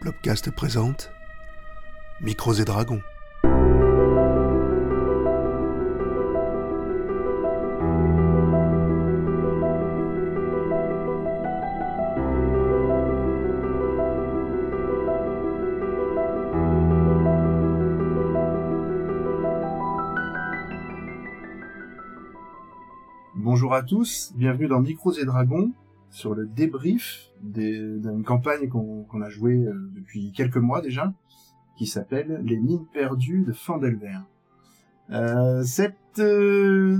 Blobcast présente Micros et Dragons. Bonjour à tous, bienvenue dans Micros et Dragons sur le débrief d'une campagne qu'on qu'on a jouée euh, depuis quelques mois déjà, qui s'appelle Les mines perdues de Fandelver. Euh, cette euh,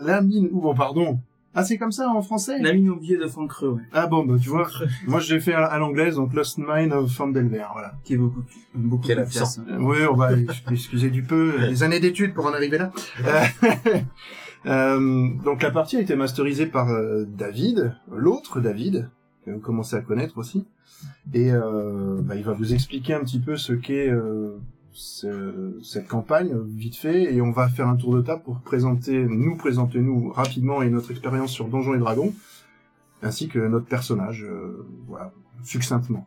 la mine ou bon pardon ah c'est comme ça en français? La mine oubliée de fond creux, ouais. ah bon bah tu vois moi je l'ai fait à, à l'anglaise donc Lost Mine of Fandelver voilà Qui est beaucoup, beaucoup plus classe. Euh, oui, on va excuser du peu les années d'études pour en arriver là. Euh, euh, donc la partie a été masterisée par euh, David, l'autre David, que vous commencez à connaître aussi, et euh, bah, il va vous expliquer un petit peu ce qu'est euh, ce- cette campagne vite fait, et on va faire un tour de table pour présenter, nous présenter nous rapidement et notre expérience sur Donjons et Dragons, ainsi que notre personnage, euh, voilà, succinctement.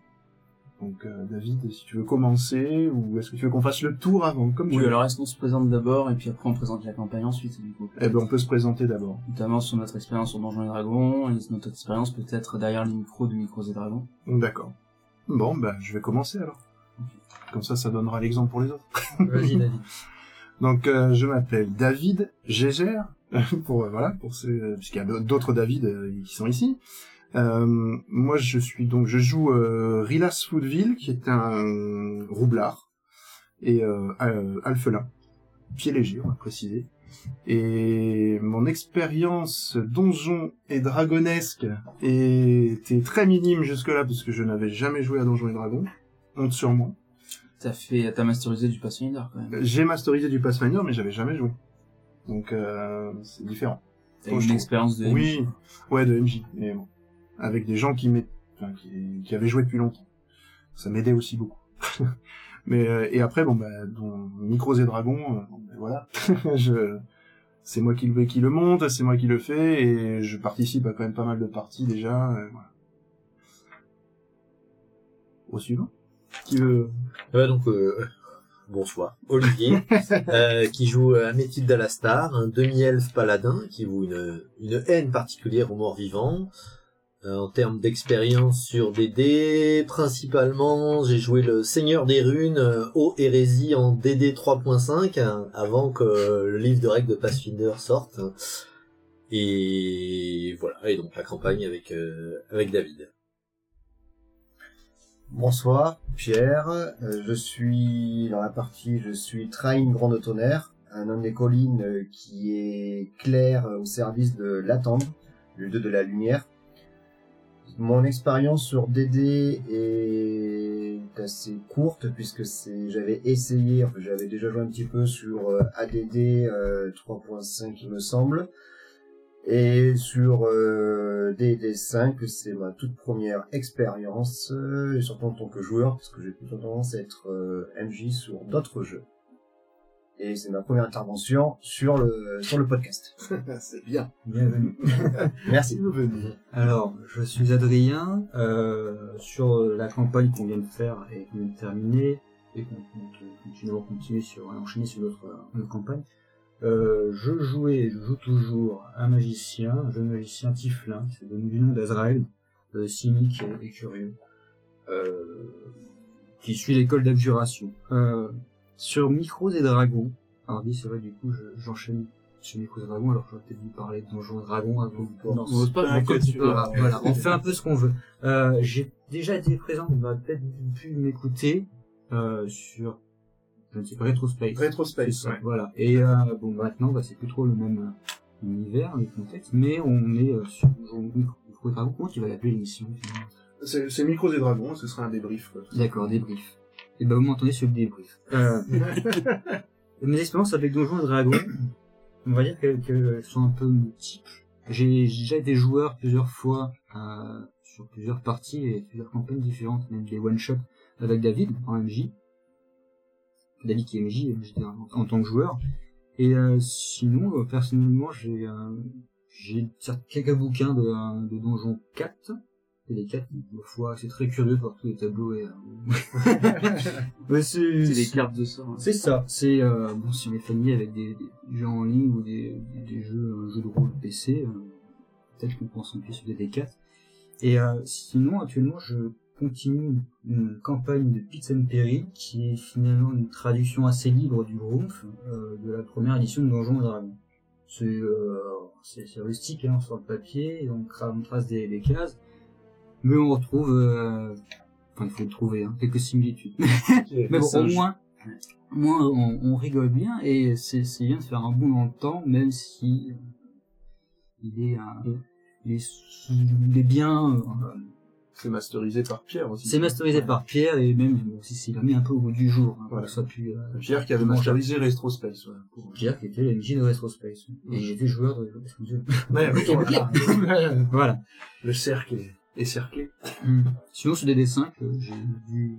Donc euh, David, si tu veux commencer, ou est-ce que tu veux qu'on fasse le tour avant, comme tu Oui, veux. alors est-ce qu'on se présente d'abord et puis après on présente la campagne ensuite, du coup? Eh ben on peut se présenter d'abord. Notamment sur notre expérience sur Donjons et Dragons et notre expérience peut-être derrière les micros de Micros et Dragons. D'accord. Bon, ben je vais commencer alors. Comme ça, ça donnera l'exemple pour les autres. Vas-y, David. Donc euh, je m'appelle David Gégère, pour euh, voilà, pour ceux, puisqu'il y a d'autres David qui sont ici. Euh, moi, je suis donc, je joue euh, Rilas Foodville, qui est un roublard et euh, alphelin, pied léger, on va préciser. Et mon expérience donjon et dragonesque était très minime jusque-là parce que je n'avais jamais joué à Donjons et Dragons. Honte sur moi. T'as fait, t'as masterisé du Pathfinder quand même. J'ai masterisé du Pathfinder, mais j'avais jamais joué. Donc euh, c'est différent. T'as une expérience de Oui, ouais, de MJ, mais bon, avec des gens qui, enfin, qui, qui avaient joué depuis longtemps. Ça m'aidait aussi beaucoup. mais euh, et après, bon, bah, dans Micros et Dragons, euh, ben voilà, je, c'est moi qui le qui le monte, c'est moi qui le fais, et je participe à quand même pas mal de parties déjà. euh, voilà. Au suivant. Qui veut? Ouais, donc, euh, bonsoir. Olivier, qui joue Améthyde d'Alastar, un demi-elfe paladin qui voue une, une haine particulière aux morts vivants. Euh, en termes d'expérience sur des dés, principalement, j'ai joué le Seigneur des Runes euh, Hérésie en DD 3.5, hein, avant que le livre de règles de Pathfinder sorte. Et voilà, et donc la campagne avec, euh, avec David. Bonsoir, Pierre. Euh, je suis dans la partie, je suis Train Grande Tonnerre, un homme des collines qui est clair au service de l'attendre, le dieu de la lumière. Mon expérience sur DD est assez courte puisque c'est, j'avais essayé, j'avais déjà joué un petit peu sur euh, ADD euh, 3.5 il me semble. Et sur euh, DD5, c'est ma toute première expérience, euh, et surtout en tant que joueur, parce que j'ai plutôt tendance à être euh, MJ sur d'autres jeux. Et c'est ma première intervention sur le sur le podcast. C'est bien. Bienvenue. Merci. Bienvenue. Alors, je suis Adrien, euh, sur la campagne qu'on vient de faire et qu'on vient de terminer, et qu'on compte continuer, sur, enchaîner sur notre, notre campagne. Euh, je jouais, je joue toujours un magicien, un jeune magicien Tiflin, qui se donne du nom d'Azrael, euh, cynique et, et curieux, euh, qui suit l'école d'abjuration. Sur Micros et Dragons, alors dit c'est vrai du coup je- j'enchaîne sur Micros et Dragons, alors j'aurais peut-être dû parler de Donjons et Dragons avant. Non, on pas, que tu veux. voilà, on fait un peu ce qu'on veut. Euh, j'ai déjà été présent, on va peut-être pu m'écouter euh, sur je ne sais pas Retrospace. Retrospace, ouais. Voilà. Et euh, bon maintenant bah, c'est plus trop le même univers, le contexte, mais on est euh, sur Donjons Micros et Dragons. Comment tu vas l'appeler l'émission finalement? C'est c'est Micros et Dragons, ce sera un débrief. Quoi. D'accord, débrief. Et ben vous m'entendez sur le débrief. Euh, mes expériences avec Donjons et Dragons, on va dire qu'elles sont un peu multiples. J'ai déjà été joueur plusieurs fois euh, sur plusieurs parties et plusieurs campagnes différentes, même des one-shots avec David en MJ. David qui est MJ, j'étais en, tant que joueur. Et euh, sinon, euh, personnellement, j'ai euh, j'ai quelques bouquins de, de Donjon 4 TD4, ma foi, c'est très curieux par tous les tableaux et... euh, Ouais, c'est C'est des cartes de sort. hein. c'est ça, c'est euh, bon si on est familier avec des, des jeux en ligne ou des, des, jeux, un jeu de rôle PC, euh, peut-être qu'on pense en plus sur des D4. Et euh, sinon actuellement je continue une campagne de Pits and Perry qui est finalement une traduction assez libre du Grumpf euh, de la première édition de Donjons et Dragons. C'est euh, c'est c'est rustique hein, sur le papier, et on, cra- on trace des, des cases, mais on retrouve, euh, enfin il faut le trouver, hein, quelques similitudes. Mais bon, un au moins, au moins on, on rigole bien et c'est bien de faire un bond dans le temps, même si euh, il est, euh, il est, sous- il est bien. euh, C'est masterisé par Pierre aussi. c'est masterisé par Pierre et même bon, si c'est mis un peu au goût du jour, hein, Voilà. soit plus. euh, Pierre qui avait Bon, masterisé Retro Space. Voilà. Pour- Pierre qui était MJ de Retro Space et il était joueur de. Ouais, oui, voilà. voilà. Le cercle est, est cerclé. Hmm. Sinon, sur des dessins que j'ai dû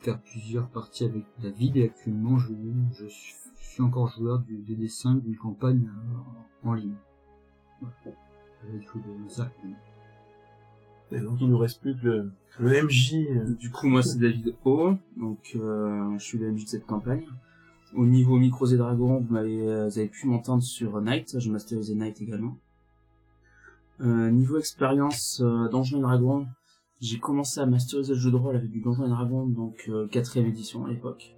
faire plusieurs parties avec David et actuellement je, je suis, je encore joueur du, des dessins d'une campagne euh, en ligne. Ça. Et donc il nous reste plus que le, le MJ. euh, Du coup, moi, c'est David O. Donc, euh, je suis le MJ de cette campagne. Au niveau Micros et Dragons, vous m'avez, vous avez pu m'entendre sur Night. J'ai masterisé Night également. Euh, niveau expérience euh, Donjons et Dragons, j'ai commencé à masteriser le jeu de rôle avec du Donjons et Dragons, donc euh, quatrième édition à l'époque.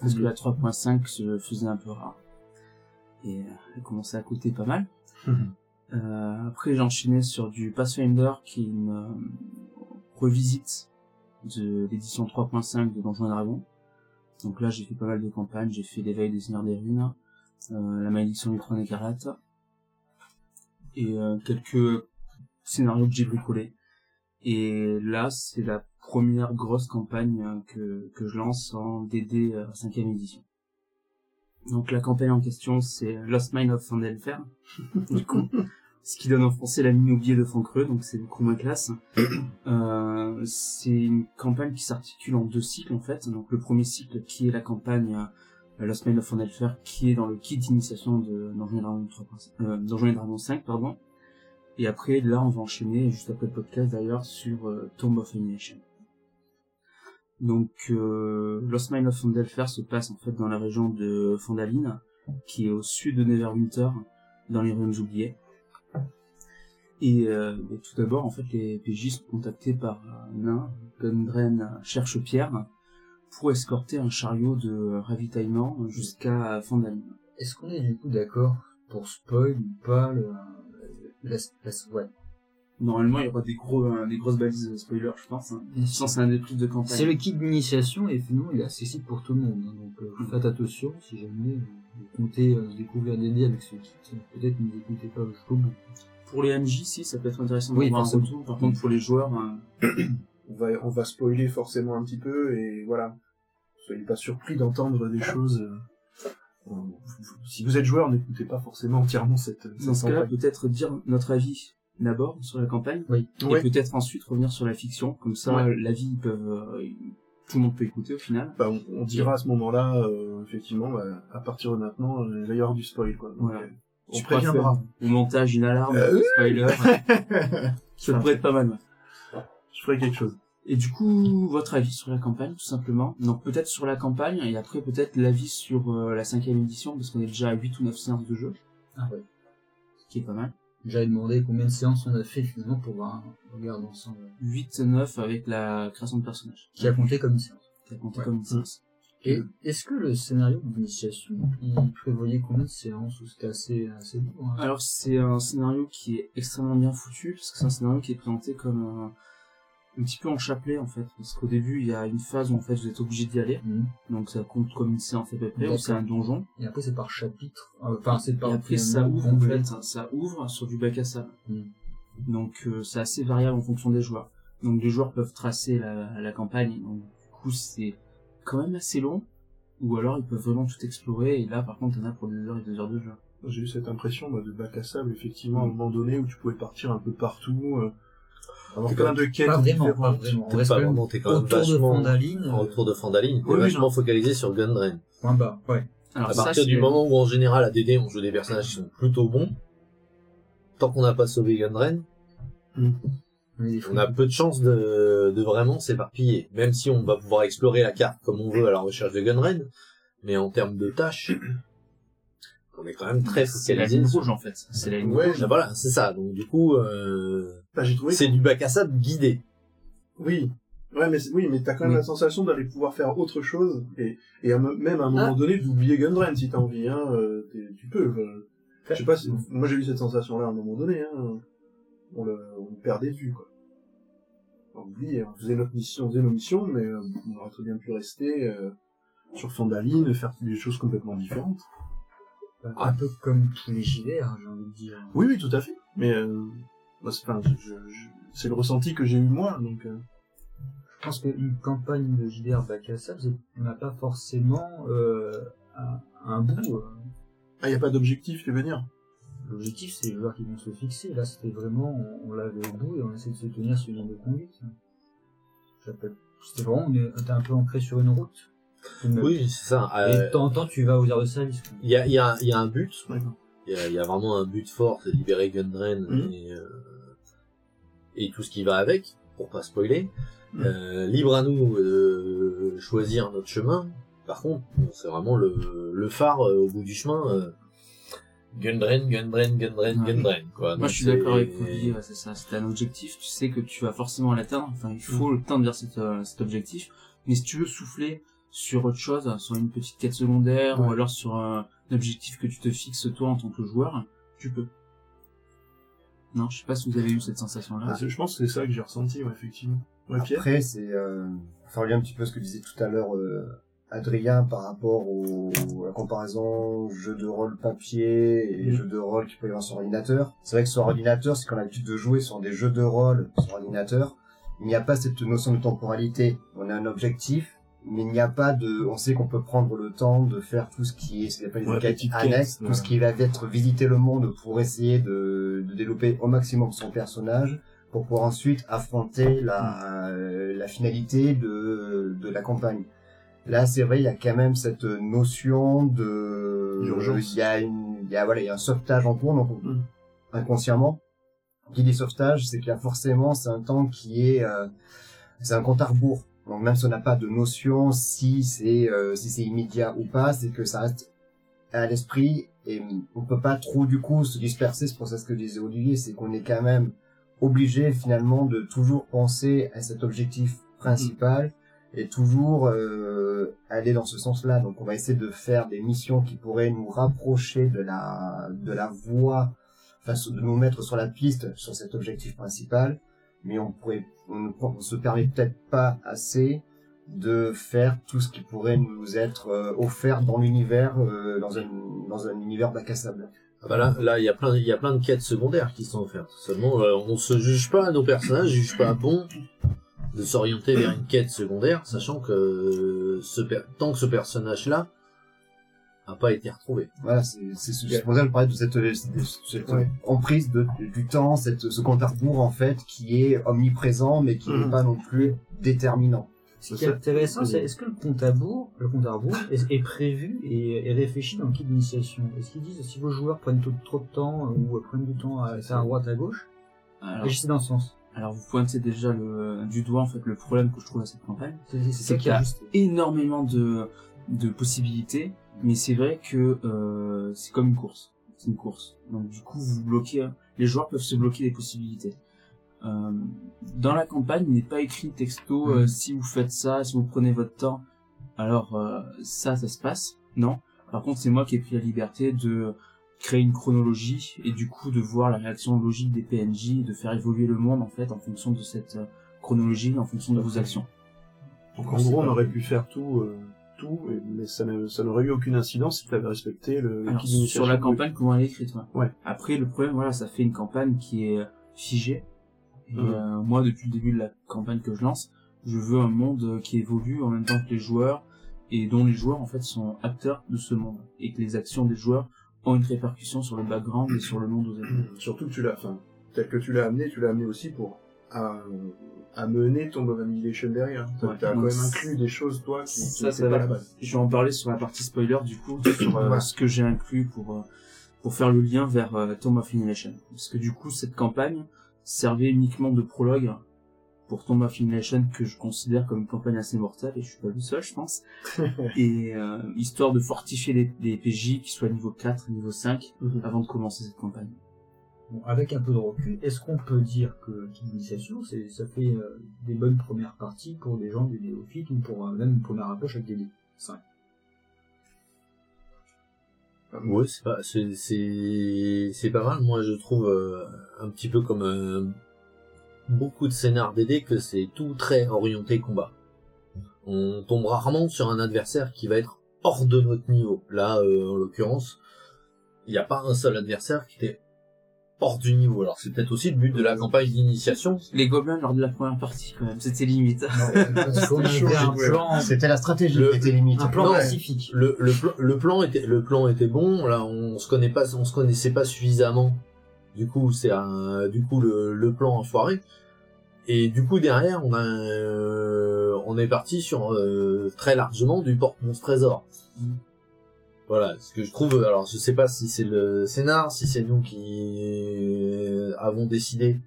Parce que la 3.5 se faisait un peu rare. Et euh, elle commençait à coûter pas mal. Euh, après, j'ai enchaîné sur du Pathfinder, qui est une euh, revisite de l'édition 3.5 de Donjons et Dragons. Donc là, j'ai fait pas mal de campagnes. J'ai fait l'éveil des Seigneurs des Ruines, euh, la malédiction du trône écarlate, et euh, quelques scénarios que j'ai bricolés. Et là, c'est la première grosse campagne euh, que, que je lance en DD euh, 5ème édition. Donc la campagne en question, c'est Lost Mine of Fandelfer, du coup, ce qui donne en français la mine oubliée de Creux, donc c'est beaucoup moins classe. Euh, c'est une campagne qui s'articule en deux cycles en fait. Donc le premier cycle qui est la campagne euh, Lost Mine of Fandelfer, qui est dans le kit d'initiation de Donjons et Dragons 3.5, euh, 5, pardon. Et après, là, on va enchaîner, juste après le podcast d'ailleurs, sur euh, Tomb of Annihilation. Donc, euh, Lost Mine of Fandelfer se passe en fait dans la région de Fandaline, qui est au sud de Neverwinter, dans les Royaumes oubliés. Et euh, tout d'abord, en fait, les PJ sont contactés par un nain, Gundren Cherche-Pierre, pour escorter un chariot de ravitaillement jusqu'à Fandaline. Est-ce qu'on est du coup d'accord pour spoil ou pas le, la, la, ouais. Normalement, il y aura des gros, euh, des grosses balises spoiler, je pense. Hein. Je pense que c'est un des plus de campagne. C'est le kit d'initiation et finalement il est accessible pour tout le monde. hein. donc euh, faites attention si jamais vous comptez euh, découvrir des dés avec ce kit. Peut-être ne écoutez pas jusqu'au bout. Pour les MJ, si, ça peut être intéressant Oui, d'avoir un retour. Par contre, pour les joueurs, euh, on va, on va spoiler forcément un petit peu et voilà. Soyez pas surpris d'entendre des choses. euh, si vous êtes joueur, n'écoutez pas forcément entièrement cette, cette dans ce cas-là, peut-être dire notre avis d'abord sur la campagne, Oui. et Ouais. peut-être ensuite revenir sur la fiction. Comme ça, Ouais. l'avis, ils peuvent, euh, tout le monde peut écouter au final. Bah, on, on dira à ce moment-là, euh, effectivement, bah, à partir de maintenant, euh, il va y avoir du spoil, quoi. Donc, Voilà. on Tu préviendra. Au montage, une alarme, Euh, spoiler. ça pourrait être pas mal. Ferai quelque chose. Et du coup, votre avis sur la campagne, tout simplement. Donc peut-être sur la campagne, et après peut-être l'avis sur euh, la cinquième édition, parce qu'on est déjà à 8 ou 9 séances de jeu, Ah ouais. ce qui est pas mal. J'avais demandé combien de séances on a fait finalement pour voir un regard ensemble. 8, 9 avec la création de personnages. Qui a compté comme une séance. Qui a compté Ouais. comme une séance. Et est-ce que le scénario d'initiation, il prévoyait combien de séances ou c'était assez, assez lourd hein? Alors c'est un scénario qui est extrêmement bien foutu, parce que c'est un scénario qui est présenté comme euh, un petit peu en chapelet en fait. Parce qu'au début, il y a une phase où en fait vous êtes obligé d'y aller, Mhm. donc ça compte comme une séance à peu près, ou c'est un donjon. Et après c'est par chapitre. Euh, Enfin c'est par Et après ça ouvre en fait, hein, ça ouvre sur du bac à sable. Mhm. Donc euh, c'est assez variable en fonction des joueurs. Donc les joueurs peuvent tracer la, la campagne, donc du coup c'est quand même assez long. Ou alors ils peuvent vraiment tout explorer, et là par contre on a pour des heures et des heures de jeu. J'ai eu cette impression moi, de bac à sable, effectivement, à un Mm. moment donné, où tu pouvais partir un peu partout, euh, T'es plein quand de quêtes Pas vraiment, pas vraiment. T'es pas vraiment, t'es quand même autour de Fandaline. en euh, retour de Fandaline, t'es Oui, vachement focalisé sur Gundren. Point bas, ouais. Alors À ça, partir du moment où en général à DD on joue des personnages qui sont plutôt bons, tant qu'on n'a pas sauvé Gundren, Mm. On, a peu de chances de, de vraiment s'éparpiller. Même si on va pouvoir explorer la carte comme on veut à la recherche de Gunren, mais en termes de tâches, on est quand même très C'est la focalisé. ligne rouge en fait. C'est la ligne Ouais, rouge. Ah, Voilà, c'est ça. Donc du coup, euh, Bah, j'ai trouvé. c'est du bac à sable guidé. Oui. Ouais, mais c'est- oui, mais t'as quand même Oui. la sensation d'aller pouvoir faire autre chose et, et à même à un moment Ah. donné d'oublier Gundren si t'as envie, hein, euh, tu peux. je sais pas si, moi j'ai eu cette sensation-là à un moment donné, hein, on le, on perdait vue, quoi. On oublie, on faisait notre mission, on faisait nos missions, mais euh, on aurait très bien pu rester euh, sur Fondaline, faire des choses complètement différentes. Un peu comme tous les JDR, j'ai envie de dire. Oui, oui, tout à fait. Mais euh, enfin, je- je- c'est le ressenti que j'ai eu moi, donc. euh, Je pense qu'une campagne de JDR bac à sable, on n'a pas forcément euh, un, un bout. euh. Ah, y a pas d'objectif, tu veux dire? L'objectif, c'est les joueurs qui vont se fixer. Là, c'était vraiment, on, on l'avait au bout et on essaie de se tenir sur une ligne de conduite. C'était vraiment, on est- t'es un peu ancré sur une route. Une- Oui, c'est ça. Et Euh, de temps en temps, tu vas aux aires de service. Il y a, il y, a, il y a un but. Il y a, il y a vraiment un but fort, c'est libérer Gundren et, euh, et tout ce qui va avec, pour pas spoiler. Mhm. Euh, libre à nous de choisir notre chemin. Par contre, bon, c'est vraiment le, le phare euh, au bout du chemin. Euh, Gundren, Gundren, Gundren, Ouais. Gundren. Quoi. Moi, Donc, je suis d'accord avec Olivier, ouais, c'est ça. C'est un objectif, tu sais que tu vas forcément l'atteindre. Enfin, il faut le temps de vers cet, euh, cet objectif. Mais si tu veux souffler sur autre chose, sur une petite quête secondaire, Ouais. ou alors sur un objectif que tu te fixes toi en tant que joueur, tu peux. Non, je sais pas si vous avez eu cette sensation-là. Ah, je pense que c'est ça que j'ai ressenti, ouais, effectivement. Ouais, Pierre Après, c'est euh, lien un petit peu ce que disait tout à l'heure euh, Adrien par rapport au, à la comparaison jeu de rôle papier et Mhm. jeu de rôle qui peut y avoir sur ordinateur. C'est vrai que sur ordinateur, c'est qu'on a l'habitude de jouer sur des jeux de rôle sur ordinateur. Il n'y a pas cette notion de temporalité. On a un objectif, mais il n'y a pas de, on sait qu'on peut prendre le temps de faire tout ce qui est, ce qu'on appelle Ouais, les petites annexes, tout ce ouais. qui va être visiter le monde pour essayer de, de développer au maximum son personnage pour pouvoir ensuite affronter la, euh, la finalité de, de la campagne. Là, c'est vrai, il y a quand même cette notion de... Il y a une, il y a, voilà, il y a un sauvetage en cours, donc Mm. inconsciemment. Qui dit sauvetage, c'est qu'il y a forcément, c'est un temps qui est, euh, c'est un compte à rebours. Donc même si on n'a pas de notion si c'est, euh, si c'est immédiat ou pas, c'est que ça reste à l'esprit et on peut pas trop du coup se disperser. C'est pour ça ce que disait Olivier, c'est qu'on est quand même obligé finalement de toujours penser à cet objectif principal et toujours euh, aller dans ce sens-là. Donc on va essayer de faire des missions qui pourraient nous rapprocher de la de la voie, enfin de nous mettre sur la piste sur cet objectif principal, mais on pourrait on ne se permet peut-être pas assez de faire tout ce qui pourrait nous être euh, offert dans l'univers euh, dans un dans un univers bac à sable. Ah bah là, là, il y a plein, il y a plein de quêtes secondaires qui sont offertes. Seulement, euh, on se juge pas, nos personnages jugent pas bon de s'orienter vers une quête secondaire, sachant que euh, ce tant que ce personnage-là a pas été retrouvé. Voilà, c'est ça que je parlais de cette, cette, cette Ouais. emprise de, du temps, cette, ce compte à rebours en fait qui est omniprésent mais qui n'est Mhm. pas non plus déterminant. Ce qui est intéressant, c'est est-ce que le compte à rebours, le compte à rebours est, est prévu et est réfléchi dans le kit d'initiation? Est-ce qu'ils disent si vos joueurs prennent trop, trop de temps euh, ou prennent du temps à faire à droite à gauche, Alors, agissez dans ce sens. alors, vous pointez déjà le, du doigt, en fait, le problème que je trouve à cette campagne. C'est qu'il y a juste. énormément de, de possibilités, mais c'est vrai que euh, c'est comme une course. C'est une course. Donc du coup, vous bloquez, les joueurs peuvent se bloquer des possibilités. Euh, dans la campagne, il n'est pas écrit texto euh, Mhm. si vous faites ça, si vous prenez votre temps, alors euh, ça, ça se passe. Non. Par contre, c'est moi qui ai pris la liberté de créer une chronologie et du coup de voir la réaction logique des PNJ et de faire évoluer le monde en fait en fonction de cette euh, chronologie, en fonction de vos actions. Donc en gros, on aurait pu faire tout, euh, tout, mais ça n'a- ça n'aurait eu aucune incidence si tu avais respecté le, Alors, sur la campagne, comment elle est écrite, ouais. Ouais. Après, le problème, voilà, ça fait une campagne qui est euh, figée. Et Mhm. euh, moi, depuis le début de la campagne que je lance, je veux un monde euh, qui évolue en même temps que les joueurs et dont les joueurs, en fait, sont acteurs de ce monde. Et que les actions des joueurs ont une répercussion sur le background et sur le monde aux. Surtout que tu l'as, enfin, tel que tu l'as amené, tu l'as amené aussi pour à mener ton Domination derrière. T'as Ouais. t'as quand même inclus des choses, toi, qui, qui Ça, ça pas va. à la base. Je vais en parler sur la partie spoiler, du coup, sur euh, Ouais. ce que j'ai inclus pour, euh, pour faire le lien vers euh, Tomb of Annihilation. Parce que du coup, cette campagne, servait uniquement de prologue pour Tomb of Annihilation que je considère comme une campagne assez mortelle et je suis pas le seul je pense et euh, histoire de fortifier les, les PJ qui soient niveau 4 niveau 5 Mhm. avant de commencer cette campagne Avec un peu de recul, est-ce qu'on peut dire que l'initiation, ça fait euh, des bonnes premières parties pour des gens du néophyte ou pour même une première approche avec des dés 5 Ouais, c'est pas, c'est pas mal. Moi, je trouve euh, un petit peu comme euh, beaucoup de scénars DD que c'est tout très orienté combat. On tombe rarement sur un adversaire qui va être hors de notre niveau. Là, euh, en l'occurrence, il n'y a pas un seul adversaire qui était hors du niveau. Alors, c'est peut-être aussi le but de la campagne d'initiation. les gobelins lors de la première partie quand même c'était limite C'était la stratégie Le- qui était limite. un plan Non, pacifique. Le, le, plan, le plan était le plan était bon. Là, on se connaît pas, on se connaissait pas suffisamment. Du coup, c'est un, du coup le, le plan a foiré. Et du coup derrière, on a, euh, on est parti sur euh, très largement du porte-monstre trésor. Mm. Voilà, ce que je trouve. Alors, je sais pas si c'est le scénar, si c'est nous qui avons décidé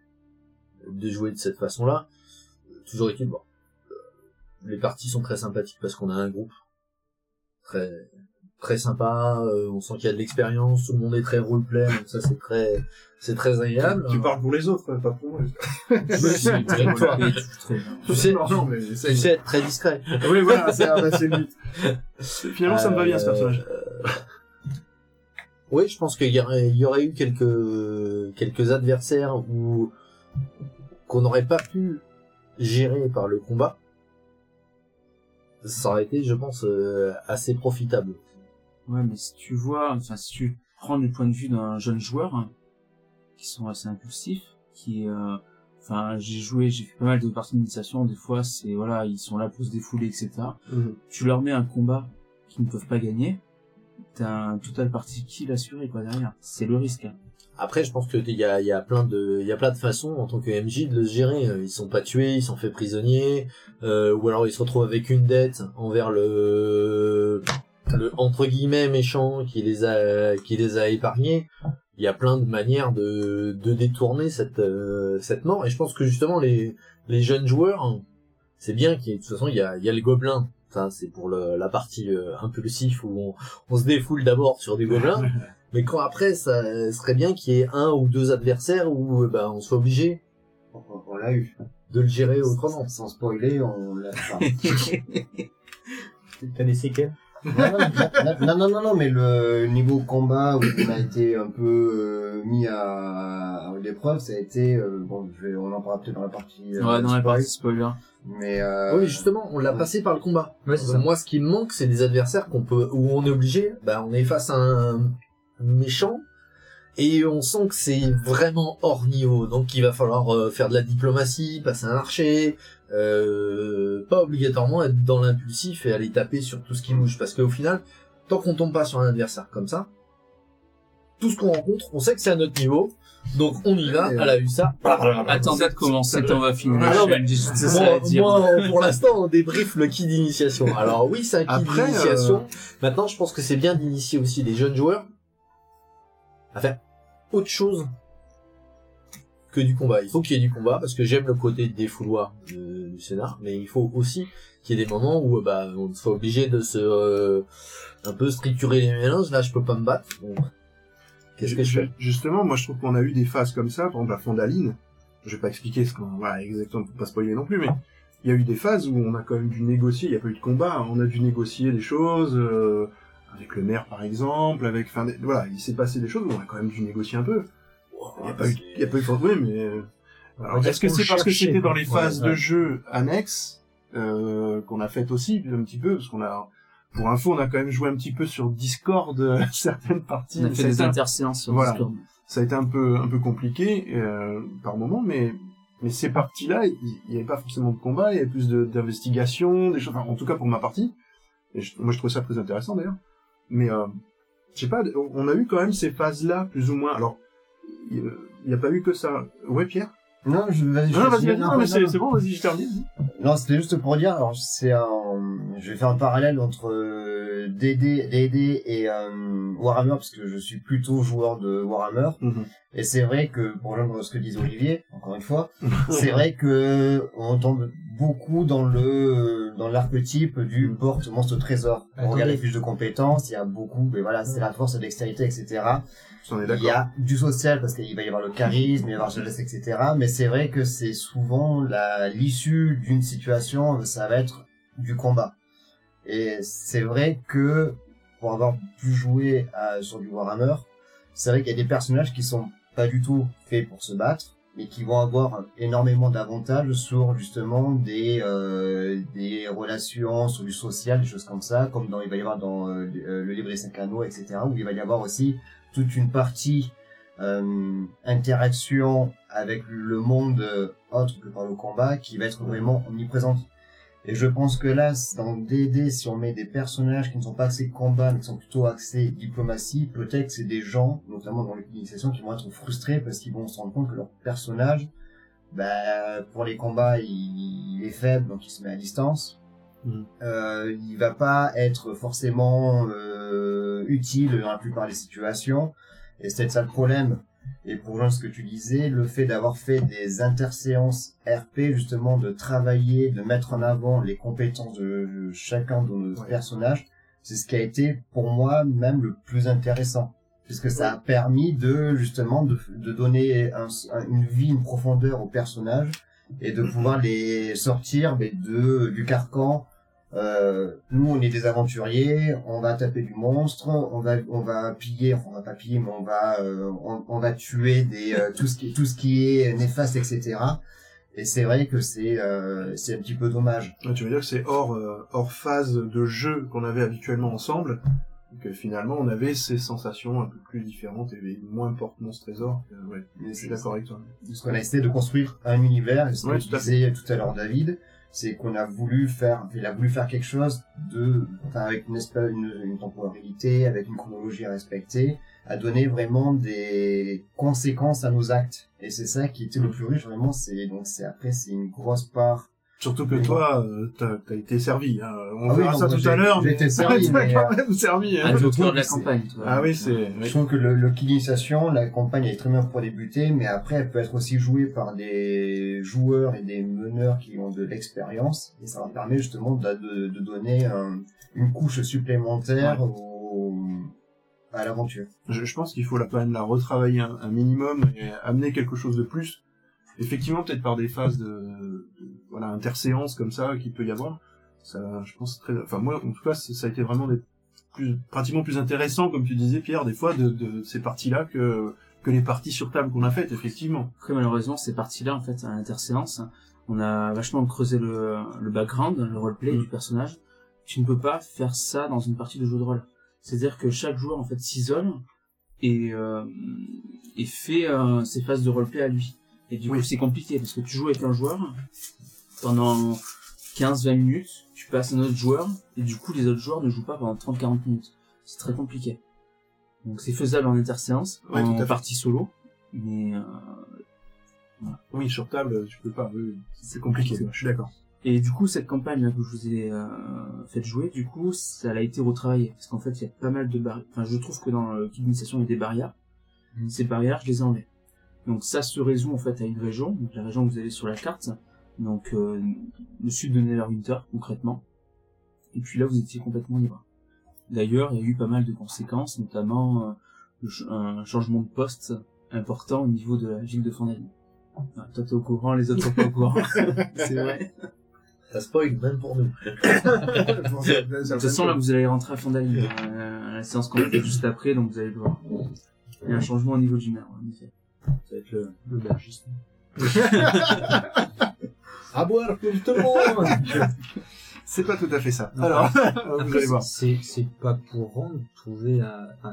de jouer de cette façon-là. Toujours est-il, bon, euh, les parties sont très sympathiques parce qu'on a un groupe très très sympa, euh, on sent qu'il y a de l'expérience, tout le monde est très roleplay, donc ça c'est très c'est très agréable. Tu parles pour les autres, pas pour moi. Tu sais, non, non, mais tu sais être très discret. Oui, voilà, c'est le but. Finalement, ça me va bien, ce Euh, personnage. Oui, je pense qu'il y aurait, il y aurait eu quelques quelques adversaires où qu'on n'aurait pas pu gérer par le combat. Ça aurait été, je pense, euh, assez profitable. Ouais, mais si tu vois, enfin, si tu prends du point de vue d'un jeune joueur, hein, qui sont assez impulsifs, qui, euh, enfin, j'ai joué, j'ai fait pas mal de parties d'initiation, des fois, c'est, voilà, ils sont là pour se défouler, etc. Mhm. Tu leur mets un combat qu'ils ne peuvent pas gagner, t'as un total party kill assuré, quoi, derrière. C'est le risque, hein. Après, je pense que il y a, plein de, façons en tant que MJ de le gérer. Ils sont pas tués, ils sont faits prisonniers, euh, ou alors ils se retrouvent avec une dette envers le, entre guillemets méchant qui les a, qui les a épargnés. Il y a plein de manières de, détourner cette, euh, cette mort. Et je pense que justement les, les jeunes joueurs, c'est bien qu'il y ait, de toute façon, il y a, il y a le gobelin. Ça, c'est pour le, la partie euh, impulsif où on, on se défoule d'abord sur des gobelins. Mais quand après, ça serait bien qu'il y ait un ou deux adversaires où euh, bah, on soit obligé On, on l'a eu. de le gérer autrement. Sans spoiler, on l'a. enfin, T'as des séquelles? Non, non, non, non, non, mais le niveau combat où on a été un peu euh, mis à, à l'épreuve, ça a été euh, bon, je vais, on en parlera peut-être dans la partie. euh, Ouais, dans la spoil, partie spoiler. Mais euh, Oui, justement, on l'a passé par le combat. Ouais, c'est ça. Moi, ce qui me manque, c'est des adversaires qu'on peut, où on est obligé. Bah, on est face à un, un méchant et on sent que c'est vraiment hors niveau. Donc, il va falloir euh, faire de la diplomatie, passer un archer, euh, pas obligatoirement être dans l'impulsif et aller taper sur tout ce qui bouge. Parce qu'au final, tant qu'on tombe pas sur un adversaire comme ça, tout ce qu'on rencontre, on sait que c'est à notre niveau. Donc, on y va à la hussa. Attendez de commencer, on va finir. Ah Je- ça à Moi, dire. moi, pour l'instant, on débriefe le kit d'initiation. Alors oui, c'est un kit d'initiation. Maintenant, je pense que c'est bien d'initier aussi les jeunes joueurs à faire autre chose que du combat. Il faut qu'il y ait du combat parce que j'aime le côté défouloir de- du scénar, mais il faut aussi qu'il y ait des moments où bah on soit obligé de se euh, un peu structurer les mélanges. Là, je peux pas me battre. Bon, Qu'est-ce que je fais Justement, moi je trouve qu'on a eu des phases comme ça, par exemple la Fondaline. Je vais pas expliquer ce qu'on, voilà, exactement pour pas spoiler non plus, mais il y a eu des phases où on a quand même dû négocier. Il y a pas eu de combat, on a dû négocier des choses euh, avec le maire par exemple, avec, enfin, des- voilà, il s'est passé des choses où on a quand même dû négocier un peu. Il y a pas eu, il y a pas eu mais euh, alors, est-ce que c'est parce que c'était dans les phases Ouais, de jeu annexes euh, qu'on a faites aussi un petit peu, parce qu'on a, pour info, on a quand même joué un petit peu sur Discord euh, certaines parties. On a fait des un- interséances sur Voilà. Discord. ça a été un peu un peu compliqué euh, par moment mais mais ces parties là il n'y avait pas forcément de combat il y avait plus de- d'investigation des choses enfin, en tout cas pour ma partie et je- moi je trouve ça très intéressant d'ailleurs mais euh, je sais pas on a eu quand même ces phases là plus ou moins alors il n'y a pas eu que ça ouais Pierre? Non, je vas-y. je non vas-y vas-y non, mais c'est bon vas-y je termine Non, c'était juste pour dire, alors c'est un, je vais faire un parallèle entre euh, DD, DD et euh, Warhammer parce que je suis plutôt joueur de Warhammer Mhm. Et c'est vrai que pour rejoindre ce que disait Olivier, encore une fois, c'est vrai que on tombe beaucoup dans le dans l'archétype du porte monstre trésor. On regarde les fiches de compétences, il y a beaucoup, mais voilà, c'est la force, la dextérité, etc. On est Il y a du social parce qu'il va y avoir le charisme, il va y avoir la jeunesse, etc. Mais c'est vrai que c'est souvent la l'issue d'une situation, ça va être du combat. Et c'est vrai que pour avoir pu jouer à- sur du Warhammer, c'est vrai qu'il y a des personnages qui sont pas du tout faits pour se battre, mais qui vont avoir énormément d'avantages sur justement des euh, relations, sur du social, des choses comme ça, comme dans il va y avoir dans euh, le livre des cinq anneaux, etc. Où il va y avoir aussi toute une partie euh, interaction avec le monde autre que par le combat qui va être vraiment omniprésente. Et je pense que là, dans D&D, si on met des personnages qui ne sont pas axés combat, mais qui sont plutôt axés diplomatie, peut-être que c'est des gens, notamment dans l'initiation, qui vont être frustrés parce qu'ils vont se rendre compte que leur personnage, bah, pour les combats, il, il est faible, donc il se met à distance. Mhm. Euh, il va pas être forcément euh, utile dans la plupart des situations. Et c'est peut-être ça le problème. Et pour rejoindre ce que tu disais, le fait d'avoir fait des interséances RP, justement, de travailler, de mettre en avant les compétences de, chacun de nos Ouais. personnages, c'est ce qui a été pour moi même le plus intéressant. Puisque ça a permis de, justement, de, de donner un- un- une vie, une profondeur aux personnages et de pouvoir les sortir mais de, du carcan euh, nous, on est des aventuriers, on va taper du monstre, on va, on va piller, enfin, on va pas piller, mais on va, euh, on, on va tuer des, euh, tout ce qui, tout ce qui est néfaste, etc. Et c'est vrai que c'est, euh, c'est un petit peu dommage. Ouais, tu veux dire que c'est hors, euh, hors phase de jeu qu'on avait habituellement ensemble, que finalement on avait ces sensations un peu plus différentes et moins porte-monstre trésor. Euh, ouais, je suis c'est- d'accord avec toi. Parce qu'on a essayé de construire un univers, et ce que Ouais, disais tout à l'heure David, c'est qu'on a voulu faire, il a voulu faire quelque chose de, enfin, avec une espèce, une, une temporalité, avec une chronologie à respecter, à donner vraiment des conséquences à nos actes. Et c'est ça qui était le plus riche, vraiment, c'est, donc c'est, après, c'est une grosse part. Surtout que toi, euh, t'as as été servi. Hein. On Ah verra ça tout à l'heure. j'ai été servi, T'as quand euh, même servi. Hein. Trouve de la campagne, toi. Ah oui, c'est... Je trouve que le, le la campagne est très bien pour débuter, mais après elle peut être aussi jouée par des joueurs et des meneurs qui ont de l'expérience, et ça leur permet justement de, de, de donner un- une couche supplémentaire au, à l'aventure. Je, je pense qu'il faut la, quand même la retravailler un, un minimum et amener quelque chose de plus. Effectivement, peut-être par des phases de, de- voilà interséances comme ça qu'il peut y avoir. Ça, je pense très. Enfin moi, en tout cas, ça a été vraiment des plus pratiquement plus intéressant, comme tu disais Pierre, des fois de, de ces parties-là que que les parties sur table qu'on a faites, effectivement. Après, malheureusement, ces parties-là, en fait, à l'interséance, on a vachement creusé le, le background, le roleplay Mm. du personnage. Tu ne peux pas faire ça dans une partie de jeu de rôle. C'est-à-dire que chaque joueur, en fait, s'isole et, euh, et fait euh, ses phases de roleplay à lui. Et du Oui. coup, c'est compliqué parce que tu joues avec un joueur pendant 15-20 minutes, tu passes à un autre joueur et du coup, les autres joueurs ne jouent pas pendant 30-40 minutes. C'est très compliqué. Donc, c'est faisable en interséance, Ouais, tout à en partie solo, mais euh, Oui, sur table, tu peux pas. oui, c'est compliqué. Je suis d'accord. Et du coup, cette campagne là que je vous ai euh, fait jouer, du coup, ça a été retravaillé. Parce qu'en fait, il y a pas mal de barrières. Enfin, je trouve que dans le kit d'initiation, il y a des barrières. Mhm. Ces barrières, je les ai enlevées. Donc ça se résout en fait à une région, donc la région que vous avez sur la carte, donc euh, le sud de Neverwinter concrètement. Et puis là, vous étiez complètement libre. D'ailleurs, il y a eu pas mal de conséquences, notamment euh, le un changement de poste important au niveau de la ville de Fornali. Enfin, toi, t'es au courant, les autres sont pas au courant. C'est vrai. Ça spoil même pour nous. De toute façon, là, vous allez rentrer à Fondali, euh, à la séance qu'on a fait juste après, donc vous allez le voir. Il y a un changement au niveau du maire, en effet. Ça va être le, l'aubergiste. À boire pour tout le monde C'est pas tout à fait ça. Non. Alors, vous allez voir. C'est, c'est pas pour rendre, trouver,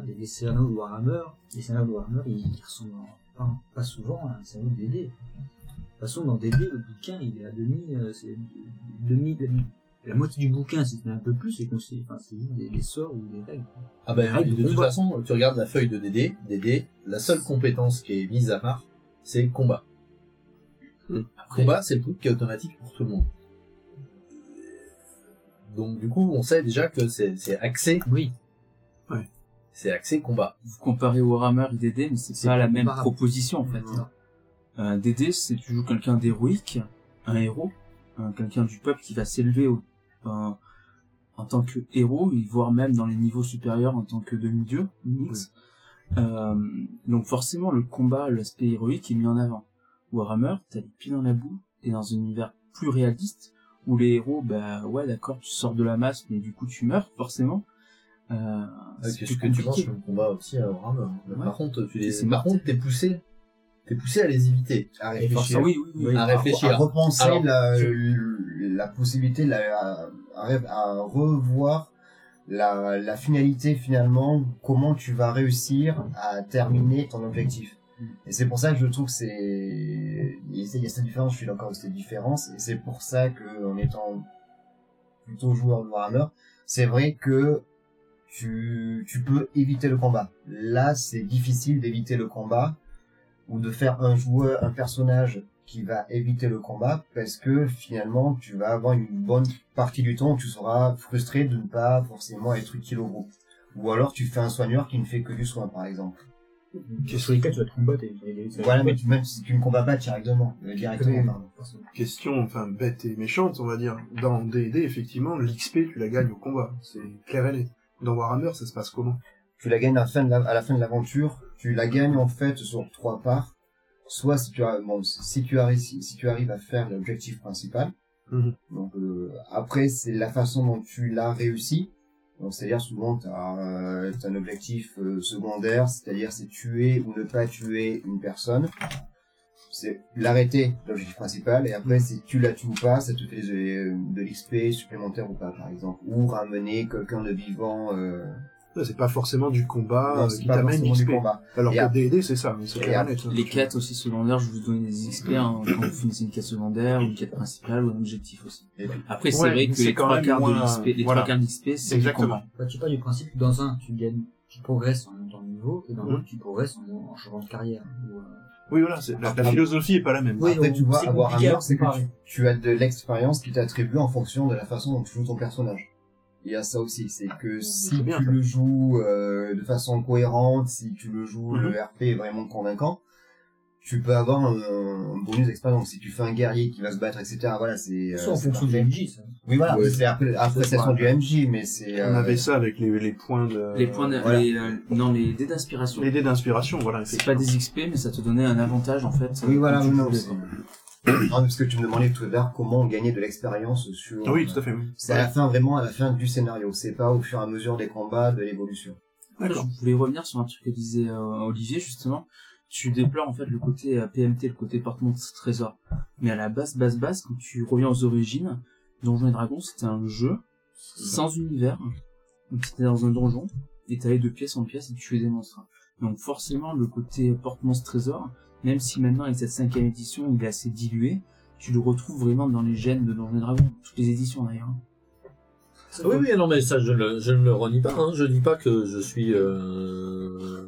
les, les scénarios de Warhammer, les scénarios de Warhammer, ils, ils ressemblent en- pas, pas souvent à un scénario de DD. De toute façon, dans DD, le bouquin, il est à demi, euh, c'est demi, demi, la moitié du bouquin, si ce n'est un peu plus, c'est qu'on sait, enfin, c'est juste des, des sorts ou des règles. Ah ben, Ah, de de toute façon, tu regardes la feuille de DD, DD, la seule compétence qui est mise à part, c'est combat. Après, Combat, c'est le truc qui est automatique pour tout le monde. Donc du coup, on sait déjà que c'est c'est axé, Oui. c'est axé combat. vous comparez Warhammer et DD, mais c'est C'est pas la même proposition, en fait. Non. Euh, DD, c'est tu joues quelqu'un d'héroïque, un héros, un- quelqu'un du peuple qui va s'élever au- en, en tant que héros, et voire même dans les niveaux supérieurs en tant que demi-dieu, mix. Euh, donc forcément, le combat, l'aspect héroïque est mis en avant. Warhammer, t'as les pieds dans la boue, t'es dans un univers plus réaliste, où les héros, bah ouais, d'accord, tu sors de la masse, mais du coup tu meurs, forcément. Euh, Avec c'est ce que tu penses le combat aussi à Warhammer. Ouais. Par contre, tu les, par contre, t'es poussé, t'es poussé à les éviter. À réfléchir. oui, oui, oui. à réfléchir. À repenser Alors, la, possibilité, la, à revoir la, la finalité finalement, comment tu vas réussir à terminer ton objectif. Et c'est pour ça que je trouve que c'est, il y a il y a cette différence, je suis d'accord avec cette différence, et c'est pour ça que, en étant plutôt joueur de Warhammer, c'est vrai que tu, tu peux éviter le combat. Là, c'est difficile d'éviter le combat, ou de faire un joueur, un personnage qui va éviter le combat parce que finalement tu vas avoir une bonne partie du temps où tu seras frustré de ne pas forcément être utile au groupe. Ou alors tu fais un soigneur qui ne fait que du soin par exemple. Sur les cas, tu vas te combattre. et- et- et- Voilà, mais tu- même si tu ne combats pas directement, euh, directement pardon. Question, enfin, bête et méchante, on va dire. Dans D&D, effectivement, l'XP, tu la gagnes au combat. C'est clair et net. Dans Warhammer, ça se passe comment? Tu la gagnes à la fin de la- à la fin de l'aventure, tu la gagnes en fait sur trois parts. Soit si tu as, bon, si tu arrives, si, si tu arrives à faire l'objectif principal. Mhm. Donc euh, après c'est la façon dont tu l'as réussi. Donc c'est-à-dire souvent tu as un objectif euh, secondaire, c'est-à-dire c'est tuer ou ne pas tuer une personne. C'est l'arrêter l'objectif principal et après si tu la tues ou pas, ça te fait de, de l'XP supplémentaire ou pas par exemple. Ou ramener quelqu'un de vivant. Euh, C'est pas forcément du combat non, euh, c'est qui pas t'amène forcément du XP. combat. Alors Et que D&D, c'est ça. C'est et clair net. hein. Les quêtes aussi secondaires, je vous donne des XP hein, quand vous finissez une quête secondaire, ou une quête principale, ou un objectif aussi. Après, c'est Ouais, vrai que c'est les quand trois même quarts de moins- l'XP, les voilà. trois quarts de l'XP, c'est du Exactement. combat. Bah, tu pars du principe que dans un, tu gagnes, tu progresses en montant de niveau, et dans Mhm. l'autre, tu progresses en, en changeant de carrière. Ou, euh, Oui, voilà, c'est- la, la philosophie est pas la même. Oui, Après, tu vois, c'est avoir un c'est que tu, tu as de l'expérience qui t'attribue en fonction de la façon dont tu joues ton personnage. Il y a ça aussi, c'est que si C'est bien, tu ça. le joues euh, de façon cohérente, si tu le joues, Mhm. le RP est vraiment convaincant, tu peux avoir un, un bonus d'expérience. Si tu fais un guerrier qui va se battre, etc., voilà, c'est... euh, Ça, en fonction du. MJ, ça. Oui, voilà, Ouais. c'est après, appréciation du MJ, mais c'est... On euh, avait ça avec les, les points de... Les points, de- voilà. les, euh, non, les dés d'inspiration. Les dés d'inspiration, voilà. C'est pas des XP, mais ça te donnait un avantage, en fait. Oui, euh, voilà, non. Non, parce que tu me demandais tout à l'heure comment gagner de l'expérience sur... Ah oui, tout à fait. oui. C'est à la fin, vraiment à la fin du scénario. C'est pas au fur et à mesure des combats, de l'évolution. D'accord. je voulais revenir sur un truc que disait euh, Olivier, justement. Tu déplores, en fait, le côté euh, PMT, le côté porte-trésor. Mais à la base, base, base, quand tu reviens aux origines, Donjons et Dragons, c'était un jeu sans univers. Donc, t'étais dans un donjon, et t'allais de pièce en pièce et tu tuais des monstres. Donc, forcément, le côté porte-monstre-trésor, même si maintenant, avec cette cinquième édition, il est assez dilué, tu le retrouves vraiment dans les gènes de Donjons et Dragons. Toutes les éditions, d'ailleurs. Ah Oui, oui, non, mais ça, je, ne le renie pas. Hein. Je dis pas que je suis, euh,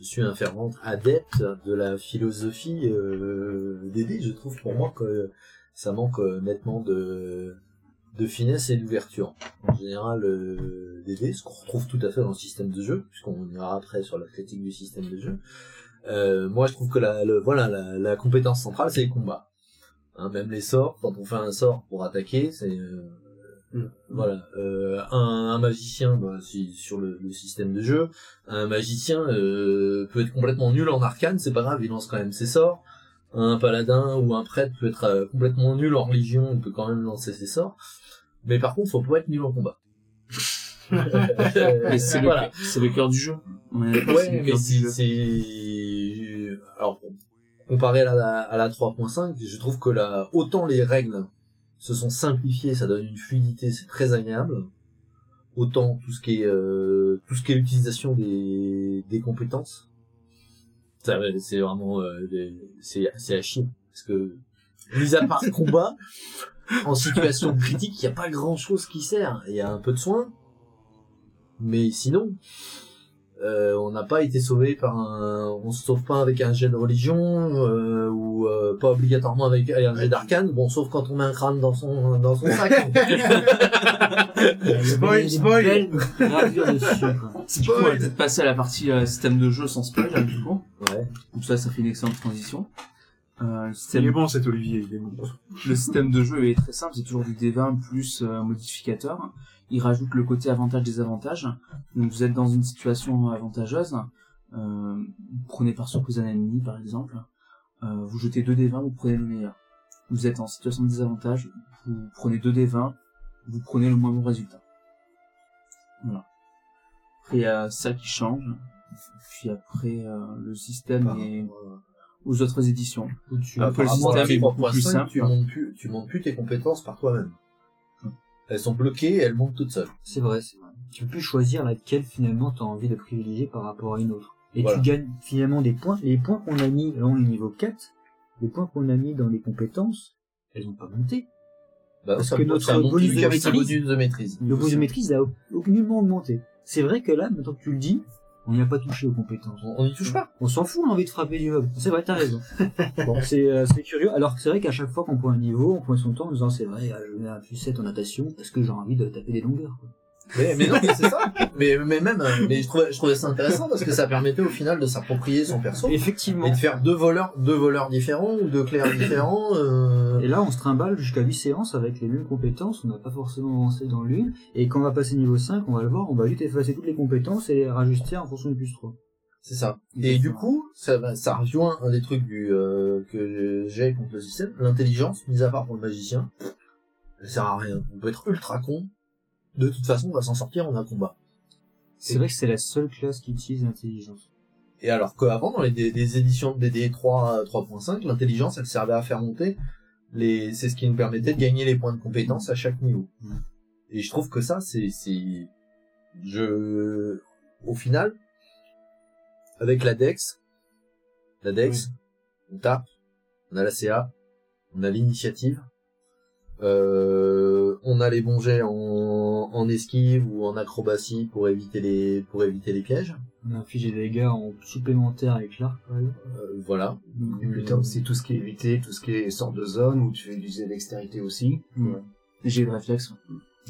je suis un fervent adepte de la philosophie euh, d'aider. Je trouve pour moi que ça manque euh, nettement de, finesse et d'ouverture. En général, euh, d'aider, ce qu'on retrouve tout à fait dans le système de jeu, puisqu'on ira après sur la critique du système de jeu. Euh, moi, je trouve que la, le, voilà, la, la compétence centrale, c'est les combats. Hein, même les sorts, quand on fait un sort pour attaquer, c'est euh, voilà, euh, un, un magicien bah, si, sur le, le système de jeu, un magicien euh, peut être complètement nul en arcane, c'est pas grave, il lance quand même ses sorts. Un paladin ou un prêtre peut être euh, complètement nul en religion, il peut quand même lancer ses sorts. Mais par contre, faut pas être nul en combat. Mais c'est voilà. le, le cœur du jeu. Ouais, mais c'est, alors, comparé à la, à la 3.5, je trouve que là, autant les règles se sont simplifiées, ça donne une fluidité, c'est très agréable. Autant tout ce qui est, euh, tout ce qui est l'utilisation des, des compétences, c'est vraiment, euh, c'est à chier. Parce que, mis à part combat, en situation critique, il n'y a pas grand chose qui sert. Il y a un peu de soin, mais sinon, euh, on n'a pas été sauvé par un, on se sauve pas avec un jet de religion euh, ou euh, pas obligatoirement avec un jet d'arcane. Bon, sauf quand on met un crâne dans son dans son sac. Spoil, spoil. Coup, on va peut-être passer à la partie euh, système de jeu sans spoil, là, du coup. ouais. Donc ça, ça fait une excellente transition. Euh, le Il système est bon cet Olivier, il est bon. Le système de jeu est très simple, c'est toujours du D20 plus euh, modificateur. Il rajoute le côté avantage désavantage. Donc vous êtes dans une situation avantageuse, euh, vous prenez par surprise un ennemi par exemple, euh, vous jetez 2 D20, vous prenez le meilleur. Vous êtes en situation de désavantage, vous prenez 2 D20, vous prenez le moins bon résultat. Voilà. Après il y a ça qui change, puis après euh, le système Par est à- aux autres éditions. Où tu- Après, le système est beaucoup 3.5, plus simple. Tu montes plus, tu montes plus tes compétences par toi-même. Elles sont bloquées, elles montent toutes seules. C'est vrai, c'est vrai. Tu peux plus choisir laquelle finalement tu as envie de privilégier par rapport à une autre. Et Voilà. tu gagnes finalement des points. Les points qu'on a mis, là on est niveau 4, les points qu'on a mis dans les compétences, elles ont pas monté. Bah, Parce que notre de maîtrise- bonus de maîtrise. Le bonus de maîtrise a aucunement augmenté. C'est vrai que là, maintenant que tu le dis, on n'y a pas touché aux compétences. On on y touche pas. On s'en fout, on a envie de frapper du mob. C'est vrai, t'as raison. bon, c'est euh, c'est curieux. Alors que c'est vrai qu'à chaque fois qu'on prend un niveau, on prend son temps en disant c'est vrai, euh, je mets un plus 7 en natation parce que j'ai envie de taper des longueurs. quoi. Mais, mais non, mais c'est ça. Mais, mais même, euh, mais je trouvais, je trouvais ça intéressant parce que ça permettait au final de s'approprier son perso Effectivement. et de faire deux voleurs, deux voleurs différents ou deux clercs différents. euh, Et là, on se trimballe jusqu'à 8 séances avec les mêmes compétences, on n'a pas forcément avancé dans l'une, et quand on va passer niveau 5, on va le voir, on va juste effacer toutes les compétences et les rajuster en fonction du plus 3. C'est ça. Et du coup, ça, va- ça rejoint un des trucs du, euh, que j'ai contre le système. L'intelligence, mis à part pour le magicien, elle sert à rien. On peut être ultra con. De toute façon, on va s'en sortir en un combat. C'est vrai que c'est la seule classe qui utilise l'intelligence. Et alors qu'avant, dans les, éditions de DD 3, 3.5, l'intelligence, elle servait à faire monter les, c'est ce qui nous permettait de gagner les points de compétence à chaque niveau. Mm. Et je trouve que ça, c'est, c'est, je, au final, avec la Dex, la Dex, on tape, on a la CA, on a l'initiative, euh, on a les bons jets en, en esquive ou en acrobatie pour éviter les, pour éviter les pièges. On inflige des dégâts en supplémentaire avec l'arc, par exemple. Euh, voilà. C'est tout ce qui est évité, tout ce qui est sort de zone, où tu fais utiliser l'extérité aussi. J'ai le réflexe.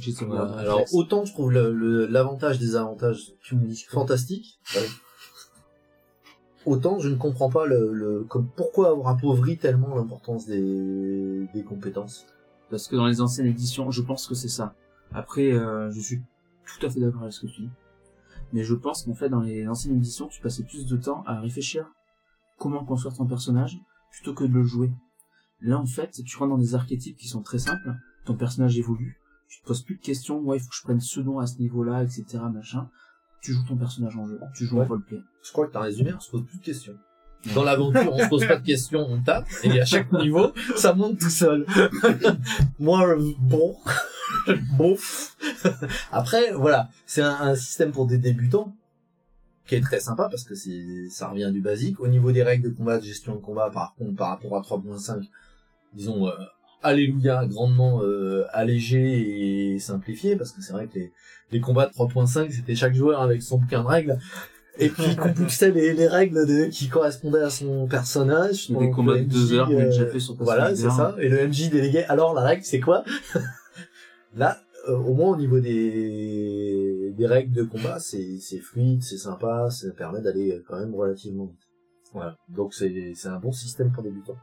J'ai réflexe. Alors autant je trouve l'avantage des avantages Tu me dis fantastiques, autant je ne comprends pas le, le comme pourquoi avoir appauvri tellement l'importance des, des compétences. Parce que dans les anciennes éditions, je pense que c'est ça. Après, euh, je suis tout à fait d'accord avec ce que tu dis. Mais je pense qu'en fait, dans les anciennes éditions, tu passais plus de temps à réfléchir comment construire ton personnage plutôt que de le jouer. Là, en fait, tu rentres dans des archétypes qui sont très simples. Ton personnage évolue. Tu te poses plus de questions. Moi, il faut que je prenne ce nom à ce niveau-là, etc., machin. Tu joues ton personnage en jeu. Tu joues en Ouais. roleplay. Je crois que t'as résumé, on se pose plus de questions. Dans l'aventure, on se pose pas de questions, on tape, et à chaque niveau, ça monte tout seul. Moi, bon, bon. Après, voilà, c'est un, un système pour des débutants qui est très sympa parce que c'est, ça revient du basique. Au niveau des règles de combat, de gestion de combat, par contre, par rapport à 3.5, disons, euh, alléluia, grandement euh, allégé et simplifié parce que c'est vrai que les, les combats de 3.5, c'était chaque joueur avec son bouquin de règles et puis compulsait les, les règles de, qui correspondaient à son personnage. Des Donc, combats de deux MJ, heures euh, déjà fait sur Voilà, c'est ça. Et le MJ délégué, alors la règle, c'est quoi? Là, euh, au moins au niveau des, des règles de combat, c'est c'est fluide, c'est sympa, ça permet d'aller euh, quand même relativement vite. Voilà. Donc c'est c'est un bon système pour débutants.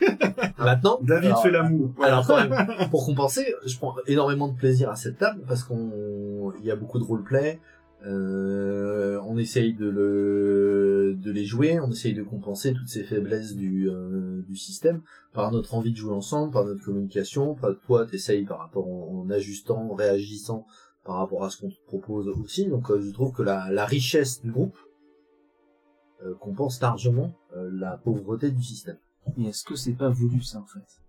Maintenant, David alors, fait l'amour. alors quand même, pour compenser, je prends énormément de plaisir à cette table parce qu'on, il y a beaucoup de roleplay. Euh, on essaye de le, de les jouer, on essaye de compenser toutes ces faiblesses du, euh, du système par notre envie de jouer ensemble, par notre communication, par toi t'essayes par rapport en, en ajustant, en réagissant par rapport à ce qu'on te propose aussi. Donc euh, je trouve que la, la richesse du groupe euh, compense largement euh, la pauvreté du système. Mais est-ce que c'est pas voulu ça en fait?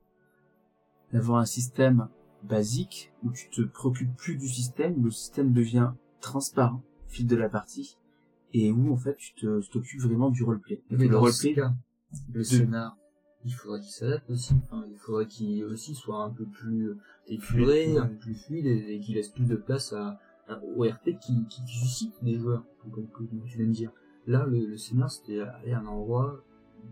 D'avoir un système basique où tu te préoccupes plus du système, où le système devient transparent au fil de la partie, et où en fait tu te t'occupes vraiment du roleplay. Et Mais le roleplay, cas, le scénar, il faudrait qu'il s'adapte aussi. Enfin, il faudrait qu'il aussi soit un peu plus épuré, un peu plus fluide et, et qu'il laisse plus de place à, à- au RP qui, qui suscite des joueurs, comme, comme tu viens de dire. Là, le, le scénar, c'était aller à un endroit,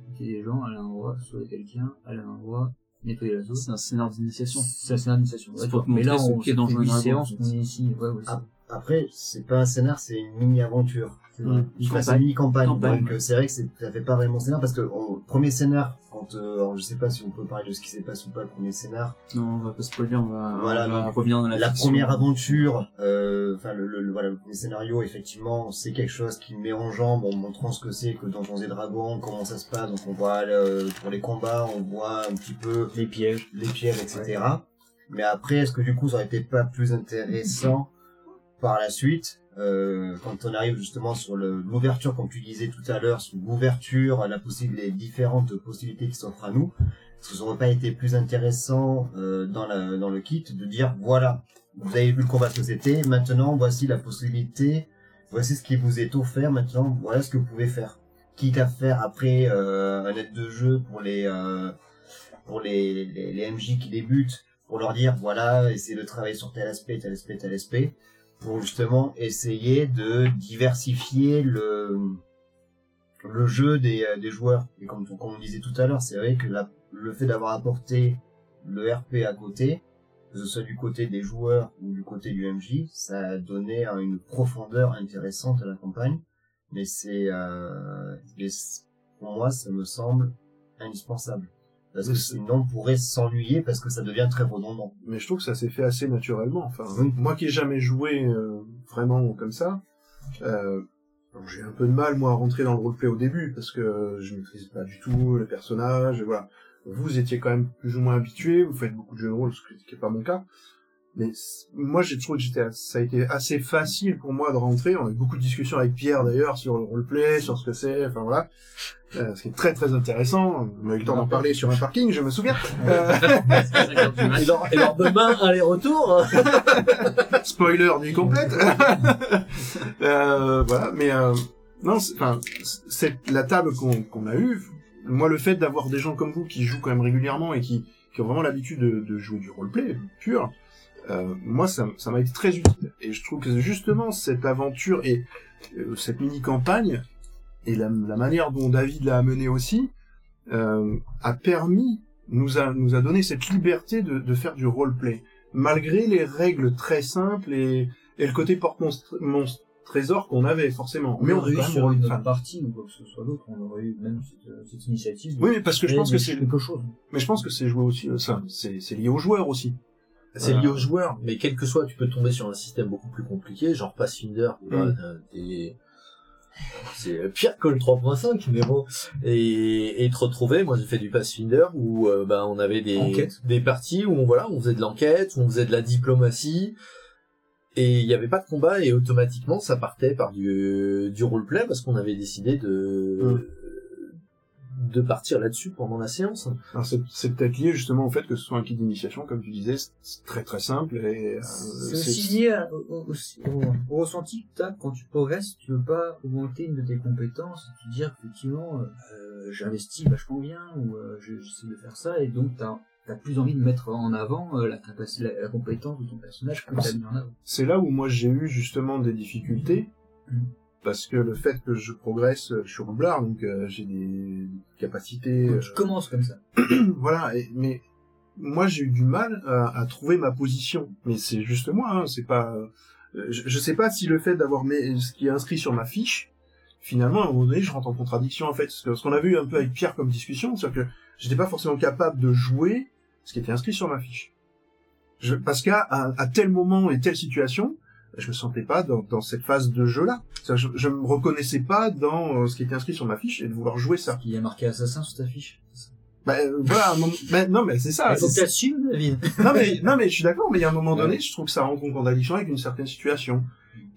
inviter des gens, aller à un endroit, sauver quelqu'un, aller à un endroit, nettoyer la zone. c'est un scénar d'initiation. C'est un scénar d'initiation. Ouais, mais là, on Donjons fait et huit Dragons, séances en fait. qu'on est ici. Ouais, ouais, Ah. Après, c'est pas un scénar, c'est une mini-aventure. Mm. Enfin, c'est une mini-campagne. Donc, c'est vrai que ça fait pas vraiment scénar parce que, premier scénar, quand, euh, alors, je sais pas si on peut parler de ce qui s'est passé ou pas le premier scénar. Non, on va pas spoiler, on va, Voilà, on va revenir dans la, La fiction. première aventure, euh, enfin, le, le, le- voilà, le premier scénario, effectivement, c'est quelque chose qui met en jambe en montrant ce que c'est que Donjons et Dragons, comment ça se passe. Donc, on voit, euh, pour les combats, on voit un petit peu Les pièges. les pièges, etc. Mais après, est-ce que du coup, ça aurait été pas plus intéressant par la suite, euh, quand on arrive justement sur l'ouverture, comme tu disais tout à l'heure, sur l'ouverture, la possible, les différentes possibilités qui s'offrent à nous, est-ce que ça aurait pas été plus intéressant euh, dans, la, dans le kit de dire voilà, vous avez vu le combat que c'était, maintenant voici la possibilité, voici ce qui vous est offert, maintenant voilà ce que vous pouvez faire. Quitte à faire après euh, un aide de jeu pour les euh, pour les, les, les MJ qui débutent, pour leur dire voilà, essayez de travailler sur tel aspect, tel aspect, tel aspect, pour justement essayer de diversifier le le jeu des, euh, des joueurs. Et comme, comme on disait tout à l'heure, c'est vrai que le fait d'avoir apporté le RP à côté, que ce soit du côté des joueurs ou du côté du MJ, ça a donné une profondeur intéressante à la campagne. Mais c'est, euh, pour moi, ça me semble indispensable. Parce que sinon, on pourrait s'ennuyer parce que ça devient très redondant. mais je trouve que ça s'est fait assez naturellement. Enfin, moi qui ai jamais joué euh, vraiment comme ça, euh, j'ai un peu de mal moi à rentrer dans le roleplay au début parce que je maîtrise pas du tout le personnage. et voilà, vous étiez quand même plus ou moins habitué, vous faites beaucoup de jeux de rôle, ce qui n'est pas mon cas. Mais moi, j'ai trouvé que j'étais, ça a été assez facile pour moi de rentrer. On a eu beaucoup de discussions avec Pierre d'ailleurs sur le roleplay, sur ce que c'est, enfin voilà. Euh, ce qui est très très intéressant. On a eu le temps d'en parler sur un parking, je me souviens. Euh, Et lors, et lors demain, aller-retour. Spoiler nuit complète. euh, voilà, mais euh, non, c'est- enfin, c'est la table qu'on qu'on a eue. Moi, le fait d'avoir des gens comme vous qui jouent quand même régulièrement et qui, qui ont vraiment l'habitude de, de jouer du roleplay pur, euh, moi, ça ça m'a été très utile. Et je trouve que justement cette aventure et euh, cette mini campagne et la, la manière dont David l'a amené aussi euh, a permis nous a nous a donné cette liberté de, de faire du roleplay malgré les règles très simples et, et le côté porte-monstre monstre- trésor qu'on avait forcément. Mais on aurait eu sur une autre partie ou quoi que ce soit d'autre, on aurait eu même cette, cette initiative. oui, mais parce que je pense que c'est, quelque chose. mais je pense que c'est joué aussi, ça, c'est lié aux joueurs aussi. C'est lié aux joueurs, mais quel que soit, tu peux tomber sur un système beaucoup plus compliqué, genre Pathfinder, Mm. euh, t'es- c'est pire que le 3.5, mais bon. Et, et te retrouver, moi j'ai fait du Pathfinder où euh, bah, on avait des, Enquête. des parties où on, voilà, on faisait de l'enquête, où on faisait de la diplomatie, et il n'y avait pas de combat, et automatiquement ça partait par du, du roleplay parce qu'on avait décidé de, de partir là-dessus pendant la séance. C'est, peut-être lié justement au fait que ce soit un kit d'initiation, comme tu disais, c'est- très très simple et euh, C'est aussi lié à- au, au- au- au ressenti que t'as quand tu progresses, tu veux pas augmenter une de tes compétences, et te dire effectivement, euh, j'investis vachement bien, ou euh, je- j'essaie de faire ça, et donc t'as as plus envie de mettre en avant euh, la, capacité, la, la compétence de ton personnage que t'as mis en avant. c'est là où moi j'ai eu justement des difficultés Mm. Parce que le fait que je progresse, je suis roublard, donc euh, j'ai des capacités. Donc, euh, tu commences comme ça. voilà, et- mais moi j'ai eu du mal à, à trouver ma position. Mais c'est juste moi, hein, c'est pas. euh, Je, je sais pas si le fait d'avoir ce qui est inscrit sur ma fiche, finalement à un moment donné, je rentre en contradiction en fait. Parce que ce qu'on a vu un peu avec Pierre comme discussion, c'est que j'étais pas forcément capable de jouer ce qui était inscrit sur ma fiche. Je, parce qu'à à, à tel moment et telle situation, je me sentais pas dans, dans cette phase de jeu-là. C'est-à-dire, Je, je me reconnaissais pas dans euh, ce qui était inscrit sur ma fiche et de vouloir jouer ça. Il y a marqué assassin sur ta fiche. Bah, euh, voilà, moment- bah, non mais c'est ça. Il faut que David. non mais non mais je suis d'accord mais il y a un moment donné je trouve que ça en contradiction avec une certaine situation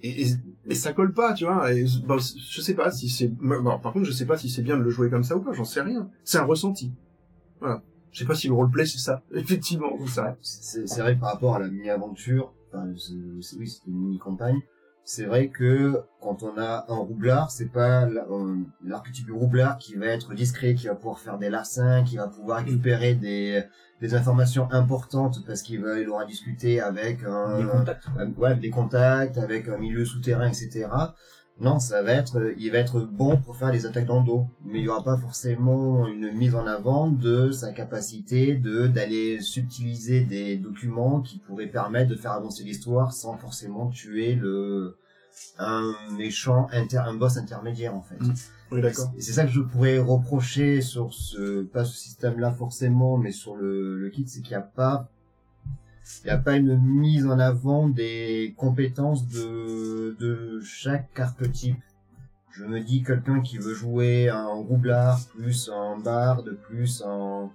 et, et, et ça colle pas tu vois et bon, je sais pas si c'est bon, par contre je sais pas si c'est bien de le jouer comme ça ou pas j'en sais rien c'est un ressenti voilà je sais pas si le roleplay c'est ça effectivement c'est ça C'est c'est vrai que par rapport à la mini-aventure, enfin, oui, c'est une mini-campagne, c'est vrai que quand on a un roublard, c'est pas la- l'archétype du roublard qui va être discret, qui va pouvoir faire des larcins, qui va pouvoir récupérer des, des informations importantes parce qu'il va, il aura discuté avec un, Des contacts. un- ouais, des contacts, avec un milieu souterrain, etc. Non, ça va être, euh, il va être bon pour faire des attaques dans le dos, mais il y aura pas forcément une mise en avant de sa capacité de d'aller subtiliser des documents qui pourraient permettre de faire avancer l'histoire sans forcément tuer le un méchant inter, un boss intermédiaire en fait. Oui, d'accord. Et c'est ça que je pourrais reprocher sur ce, pas ce système-là forcément, mais sur le, le kit, c'est qu'il n'y a pas, il n'y a pas une mise en avant des compétences de, de chaque archétype. Je me dis quelqu'un qui veut jouer un roublard, plus un barde, plus un,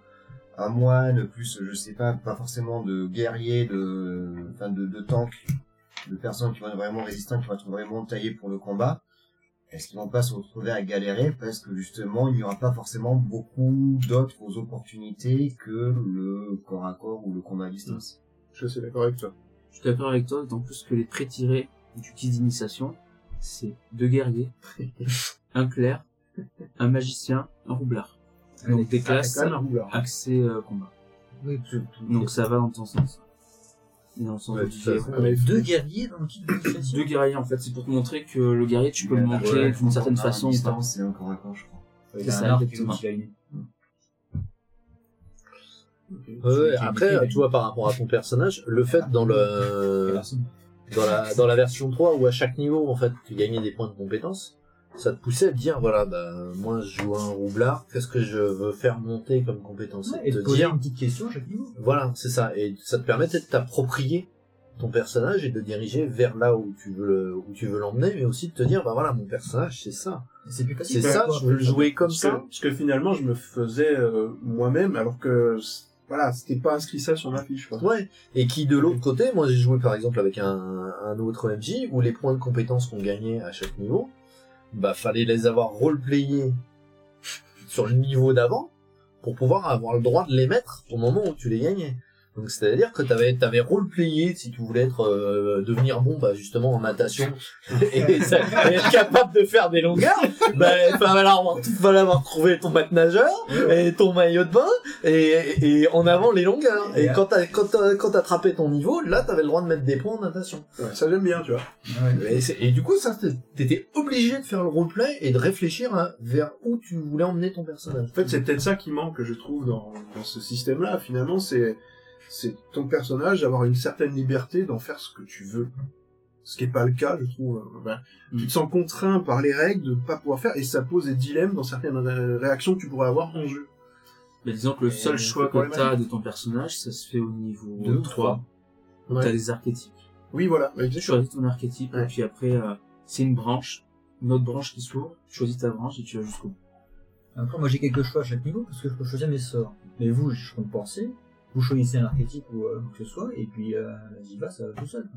un moine, plus, je sais pas, pas forcément de guerrier, de, enfin, de, de tank, de personnes qui vont être vraiment résistantes, qui vont être vraiment taillées pour le combat est-ce qu'ils vont pas se retrouver à galérer parce que justement il n'y aura pas forcément beaucoup d'autres opportunités que le corps à corps ou le combat à distance? Je suis d'accord avec toi. Je suis d'accord avec toi, d'autant plus que les pré-tirés du kit d'initiation, c'est deux guerriers, un clerc, un magicien, un roublard. Donc des classes quand même un roublard. axées euh, combat. Oui, Donc ça va dans ton sens. Et dans le sens Ouais, de tout à DJ. fait. Mais Deux guerriers dans le kit Deux d'initiation. guerriers en fait, c'est pour te montrer que le guerrier tu peux le manquer ouais, d'une certaine façon ou pas. distance, c'est un corps à corps, je crois. C'est a ça, un arc et exactement. l'autre, il a une- Ouais, est après, tu vois, par rapport à ton personnage, le fait dans le, dans la, dans la version 3 où à chaque niveau, en fait, tu gagnais des points de compétence, ça te poussait à te dire, voilà, bah, moi, je joue un roublard, qu'est-ce que je veux faire monter comme compétence? Ouais, Et te poser dire, une petite question à chaque niveau. voilà, c'est ça. Et ça te permettait de t'approprier ton personnage et de diriger vers là où tu veux le- où tu veux l'emmener, mais aussi de te dire, bah voilà, mon personnage, c'est ça. C'est plus facile. C'est ça, Quoi. je veux le jouer comme parce ça. Que, parce que finalement, je me faisais euh, moi-même, alors que voilà, c'était pas inscrit ça sur ma fiche. Quoi. Ouais. Et qui de l'autre côté, moi j'ai joué par exemple avec un, autre MJ où les points de compétences qu'on gagnait à chaque niveau, bah fallait les avoir roleplayés sur le niveau d'avant pour pouvoir avoir le droit de les mettre au moment où tu les gagnais. Donc c'est-à-dire que t'avais t'avais roleplayé si tu voulais être euh, devenir bon bah justement en natation et, ça- et être capable de faire des longueurs, bah il fallait avoir, fallait avoir trouvé ton maître nageur et ton maillot de bain et, et en avant les longueurs. Et Et quand t'as quand t'as- quand t'attrapais ton niveau, là t'avais le droit de mettre des points en natation. Ouais, ça j'aime bien, tu vois. Ouais. Et, du coup ça t'étais obligé de faire le roleplay et de réfléchir à vers où tu voulais emmener ton personnage. En fait, c'est peut-être ça qui manque, je trouve, dans, dans ce système-là. Finalement, c'est c'est ton personnage avoir une certaine liberté d'en faire ce que tu veux. Ce qui est pas le cas, je trouve. Ben, Mm. Tu te sens contraint par les règles de pas pouvoir faire, et ça pose des dilemmes dans certaines ré- réactions que tu pourrais avoir en jeu. Mais disons que le Et seul choix que problématique. t'as de ton personnage, ça se fait au niveau Deux ou 3. où Ouais. T'as des archétypes. Oui, voilà. Tu choisis ton archétype, et puis après, euh, c'est une branche, une autre branche qui s'ouvre, tu choisis ta branche et tu vas jusqu'au bout. Après, moi j'ai quelques choix à chaque niveau parce que je peux choisir mes sorts. Mais vous, je compte penser, vous choisissez un archétype ou euh, que ce soit, et puis euh, j'y va, ça va tout seul.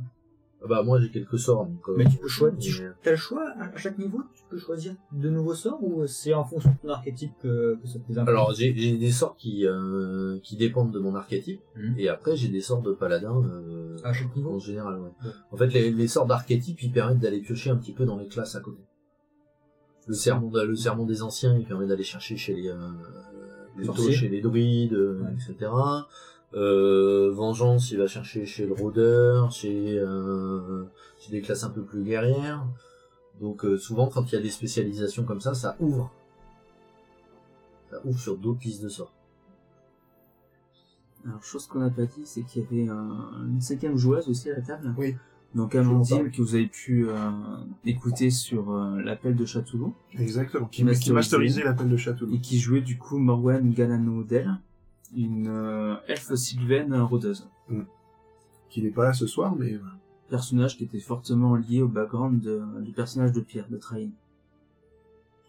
Bah moi j'ai quelques sorts. Donc, euh, Mais tu peux choisir, tu mais- as le choix à chaque niveau, tu peux choisir de nouveaux sorts ou c'est en fonction de ton archétype que, que ça te les Alors j'ai des sorts qui euh, qui dépendent de mon archétype Mhm. et après j'ai des sorts de paladin euh, à chaque niveau? en général. Ouais. Ouais. En fait les, les sorts d'archétype ils permettent d'aller piocher un petit peu dans les classes à côté. Le sermon de- le des anciens il permet d'aller chercher chez les euh, Sorciers. chez les druides Ouais. etc. Euh, vengeance il va chercher chez le rôdeur chez euh, chez des classes un peu plus guerrières. Donc euh, souvent quand il y a des spécialisations comme ça ça ouvre ça ouvre sur d'autres listes de sorts. Alors, chose qu'on n'a pas dit, c'est qu'il y avait un- une cinquième joueuse aussi à la table. Oui. Donc m'en Amandine, que vous avez pu euh, écouter sur euh, l'appel de Châteauroux, Exactement. Qui, Masterisé. qui masterisait l'appel de Château. et qui jouait du coup Morwen Galano Del, une euh, elfe sylvaine rôdeuse. Qui n'est pas là ce soir, mais voilà. Personnage qui était fortement lié au background de- du personnage de Pierre, de Train.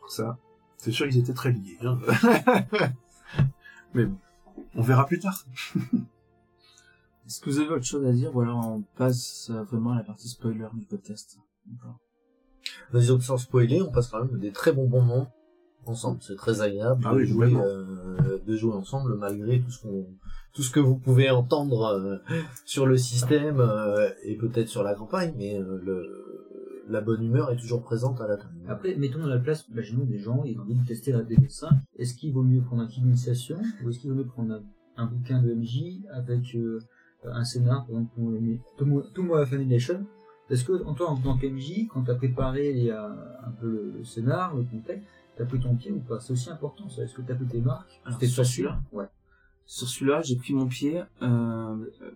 ça, c'est sûr qu'ils étaient très liés. hein. mais bon, on verra plus tard. Est-ce que vous avez autre chose à dire ou alors on passe euh, vraiment à la partie spoiler du podcast? Vas-y, sans spoiler, on passe quand même des très bons moments ensemble. C'est très agréable Ah de, oui, jouer, complètement. euh, de jouer ensemble malgré tout ce qu'on, tout ce que vous pouvez entendre euh, sur le système euh, et peut-être sur la campagne, mais euh, le, la bonne humeur est toujours présente à la table. Après, mettons dans la place, imaginons des gens, ils ont envie de tester la DD5. Est-ce qu'il vaut mieux prendre un kit d'initiation ou est-ce qu'il vaut mieux prendre un, un bouquin de MJ avec euh, un scénar, par exemple, Tomo Family Nation, Est-ce que, en toi, en tant qu'MJ, quand t'as préparé y a un peu le, le scénar, le contexte, t'as pris ton pied ou pas? C'est aussi important, ça. Est-ce que t'as pris tes marques? Alors, sur celui-là? Ouais. Sur celui-là, j'ai pris mon pied euh, euh,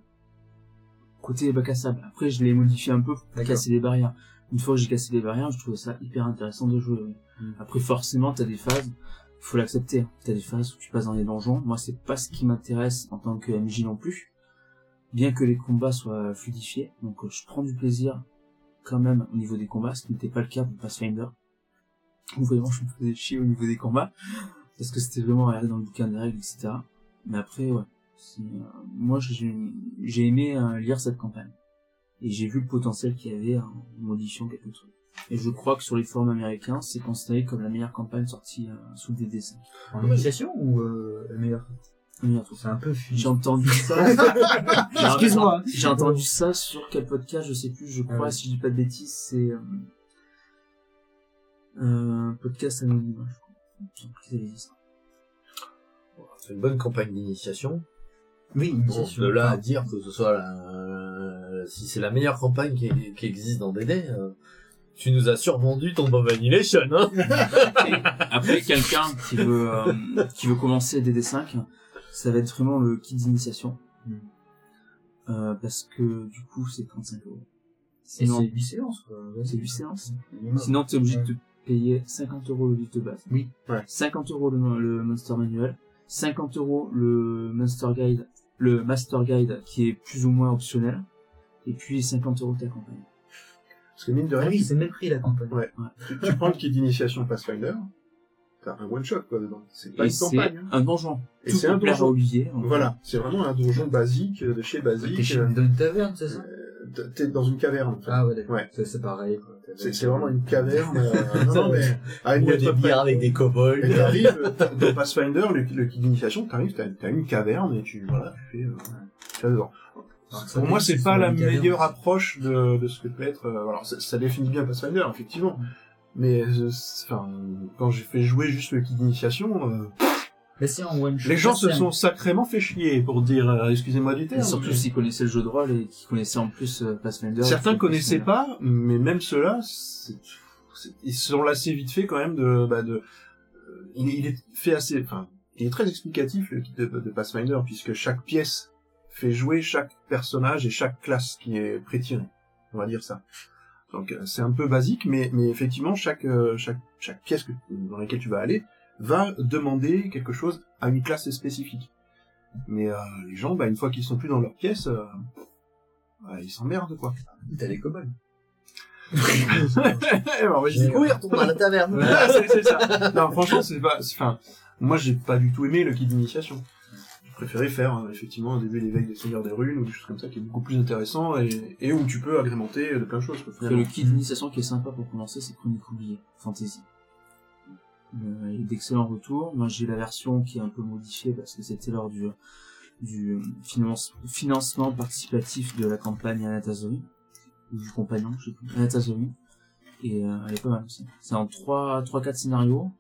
côté bac à sable. Après, je l'ai modifié un peu pour casser les barrières. Une fois que j'ai cassé les barrières, je trouvais ça hyper intéressant de jouer. oui. Mm. Après, forcément, t'as des phases, faut l'accepter. T'as des phases où tu passes dans les donjons. Moi, c'est pas ce qui m'intéresse en tant que MJ non plus. Bien que les combats soient fluidifiés, donc euh, je prends du plaisir quand même au niveau des combats, ce qui n'était pas le cas pour Pathfinder. Vraiment, je me faisais chier au niveau des combats parce que c'était vraiment regardé dans le bouquin des règles, etc. Mais après, ouais, euh, moi j'ai aimé euh, lire cette campagne et j'ai vu le potentiel qu'il y avait en modifiant quelques trucs. Et je crois que sur les forums américains, c'est considéré comme la meilleure campagne sortie sous le DD5. En initiation ou la meilleure Truc. C'est un peu. J'ai entendu ça. Excuse-moi. J'ai entendu ça sur quel podcast, je sais plus, je crois, Ah si je dis pas de bêtises, c'est euh, un podcast anonyme, je crois. C'est une bonne campagne d'initiation. Oui, Bon, de là à dire que ce soit la... si c'est la meilleure campagne qui, qui existe dans DD, euh, tu nous as survendu ton Bob Annihilation, hein Après, quelqu'un qui veut euh, qui veut commencer DD5, ça va être vraiment le kit d'initiation. Mm. Euh, parce que du coup, c'est 35 euros. Sinon, c'est 8 séances, quoi. Ouais. c'est 8 séances. Minimum. Sinon, t'es obligé Ouais. de te payer 50 euros le livre de base. Oui. Ouais. 50 euros le, le Monster Manual. 50 euros le Monster Guide, le Master Guide qui est plus ou moins optionnel. Et puis 50 euros ta campagne. Parce que mine de Ah rien, oui, c'est le même prix, la campagne. Ouais. tu, tu prends le kit d'initiation Pathfinder, t'as un one shot quoi dedans. C'est pas Et une campagne. hein. un donjon. Et c'est un donjon. Donc, Voilà, c'est vraiment un donjon basique de chez T'es basique. chez euh, une taverne, c'est ça? euh, T'es dans une caverne. En fait. Ah ouais, d'accord. Ouais. C'est pareil. C'est vraiment une caverne. euh, non, non, mais à une des bières avec des Et kobolds. t'arrives, euh, dans Pathfinder, le, le kit d'initiation, t'arrives, t'as une caverne et tu, voilà, tu fais, euh, tu dedans. Ça Pour moi, c'est pas la meilleure approche de, de ce que peut être. euh, alors, ça, ça définit bien Pathfinder, effectivement. Mais, euh, c'est- enfin, quand j'ai fait jouer juste le kit d'initiation, euh, Mais c'est en one shot. les gens se sont sacrément fait chier, pour dire, euh, excusez-moi du Et terme. surtout mais- s'ils connaissaient le jeu de rôle et qu'ils connaissaient en plus euh, Pathfinder. Certains et connaissaient pas, mais même ceux-là, ils se sont lassés vite fait quand même de, bah, de, il, il est fait assez, enfin, il est très explicatif le kit de, de Pathfinder puisque chaque pièce fait jouer chaque personnage et chaque classe qui est prétirée, on va dire ça. Donc euh, c'est un peu basique, mais mais effectivement chaque euh, chaque chaque pièce que, dans laquelle tu vas aller va demander quelque chose à une classe spécifique. Mais euh, les gens, bah, une fois qu'ils sont plus dans leur pièce, euh, bah, ils s'emmerdent quoi. T'as les kobolds. Alors, je dis, Oui, retourne à la taverne. C'est ça. Non, franchement, c'est pas. c'est- Enfin, moi, j'ai pas du tout aimé le kit d'initiation. Préféré faire euh, effectivement au début l'éveil des seigneurs des runes ou des choses comme ça qui est beaucoup plus intéressant et, et où tu peux agrémenter de plein de choses. quoi, finalement. le kit d'initiation qui est sympa pour commencer, c'est Chronique oubliée, Fantasy. Euh, il y a d'excellents retours. Moi, j'ai la version qui est un peu modifiée parce que c'était lors du, du finance- financement participatif de la campagne Anatazori. Ou du compagnon, je sais plus. Anatazori. Et euh, elle est pas mal aussi. C'est en 3, 3, 4 scénarios.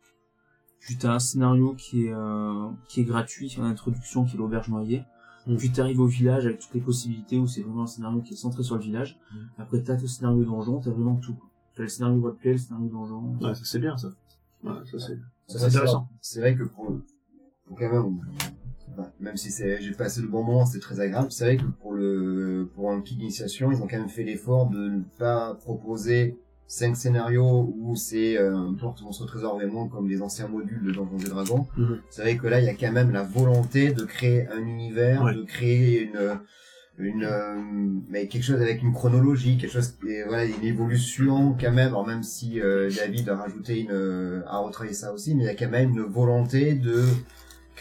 Puis t'as un scénario qui est, euh, qui est gratuit en introduction, qui est l'auberge noyée. Mm. Puis t'arrives au village avec toutes les possibilités où c'est vraiment un scénario qui est centré sur le village. Après, t'as le scénario donjon, t'as vraiment tout. T'as le scénario roleplay, le scénario donjon. Ouais, ça c'est bien ça. Ouais, ça c'est. Ça, C'est intéressant. C'est vrai que pour, pour quand même, bah, même si c'est, j'ai passé le bon moment, c'est très agréable. C'est vrai que pour le, pour un kit d'initiation, ils ont quand même fait l'effort de ne pas proposer cinq scénarios où c'est euh, un porte monstre trésor vraiment comme les anciens modules de Donjons et Dragons. Mhm. C'est vrai que là, il y a quand même la volonté de créer un univers, Ouais. de créer une, une, euh, mais quelque chose avec une chronologie, quelque chose, est- voilà, une évolution quand même. Alors même si euh, David a rajouté une, euh, a retravaillé ça aussi, mais il y a quand même une volonté de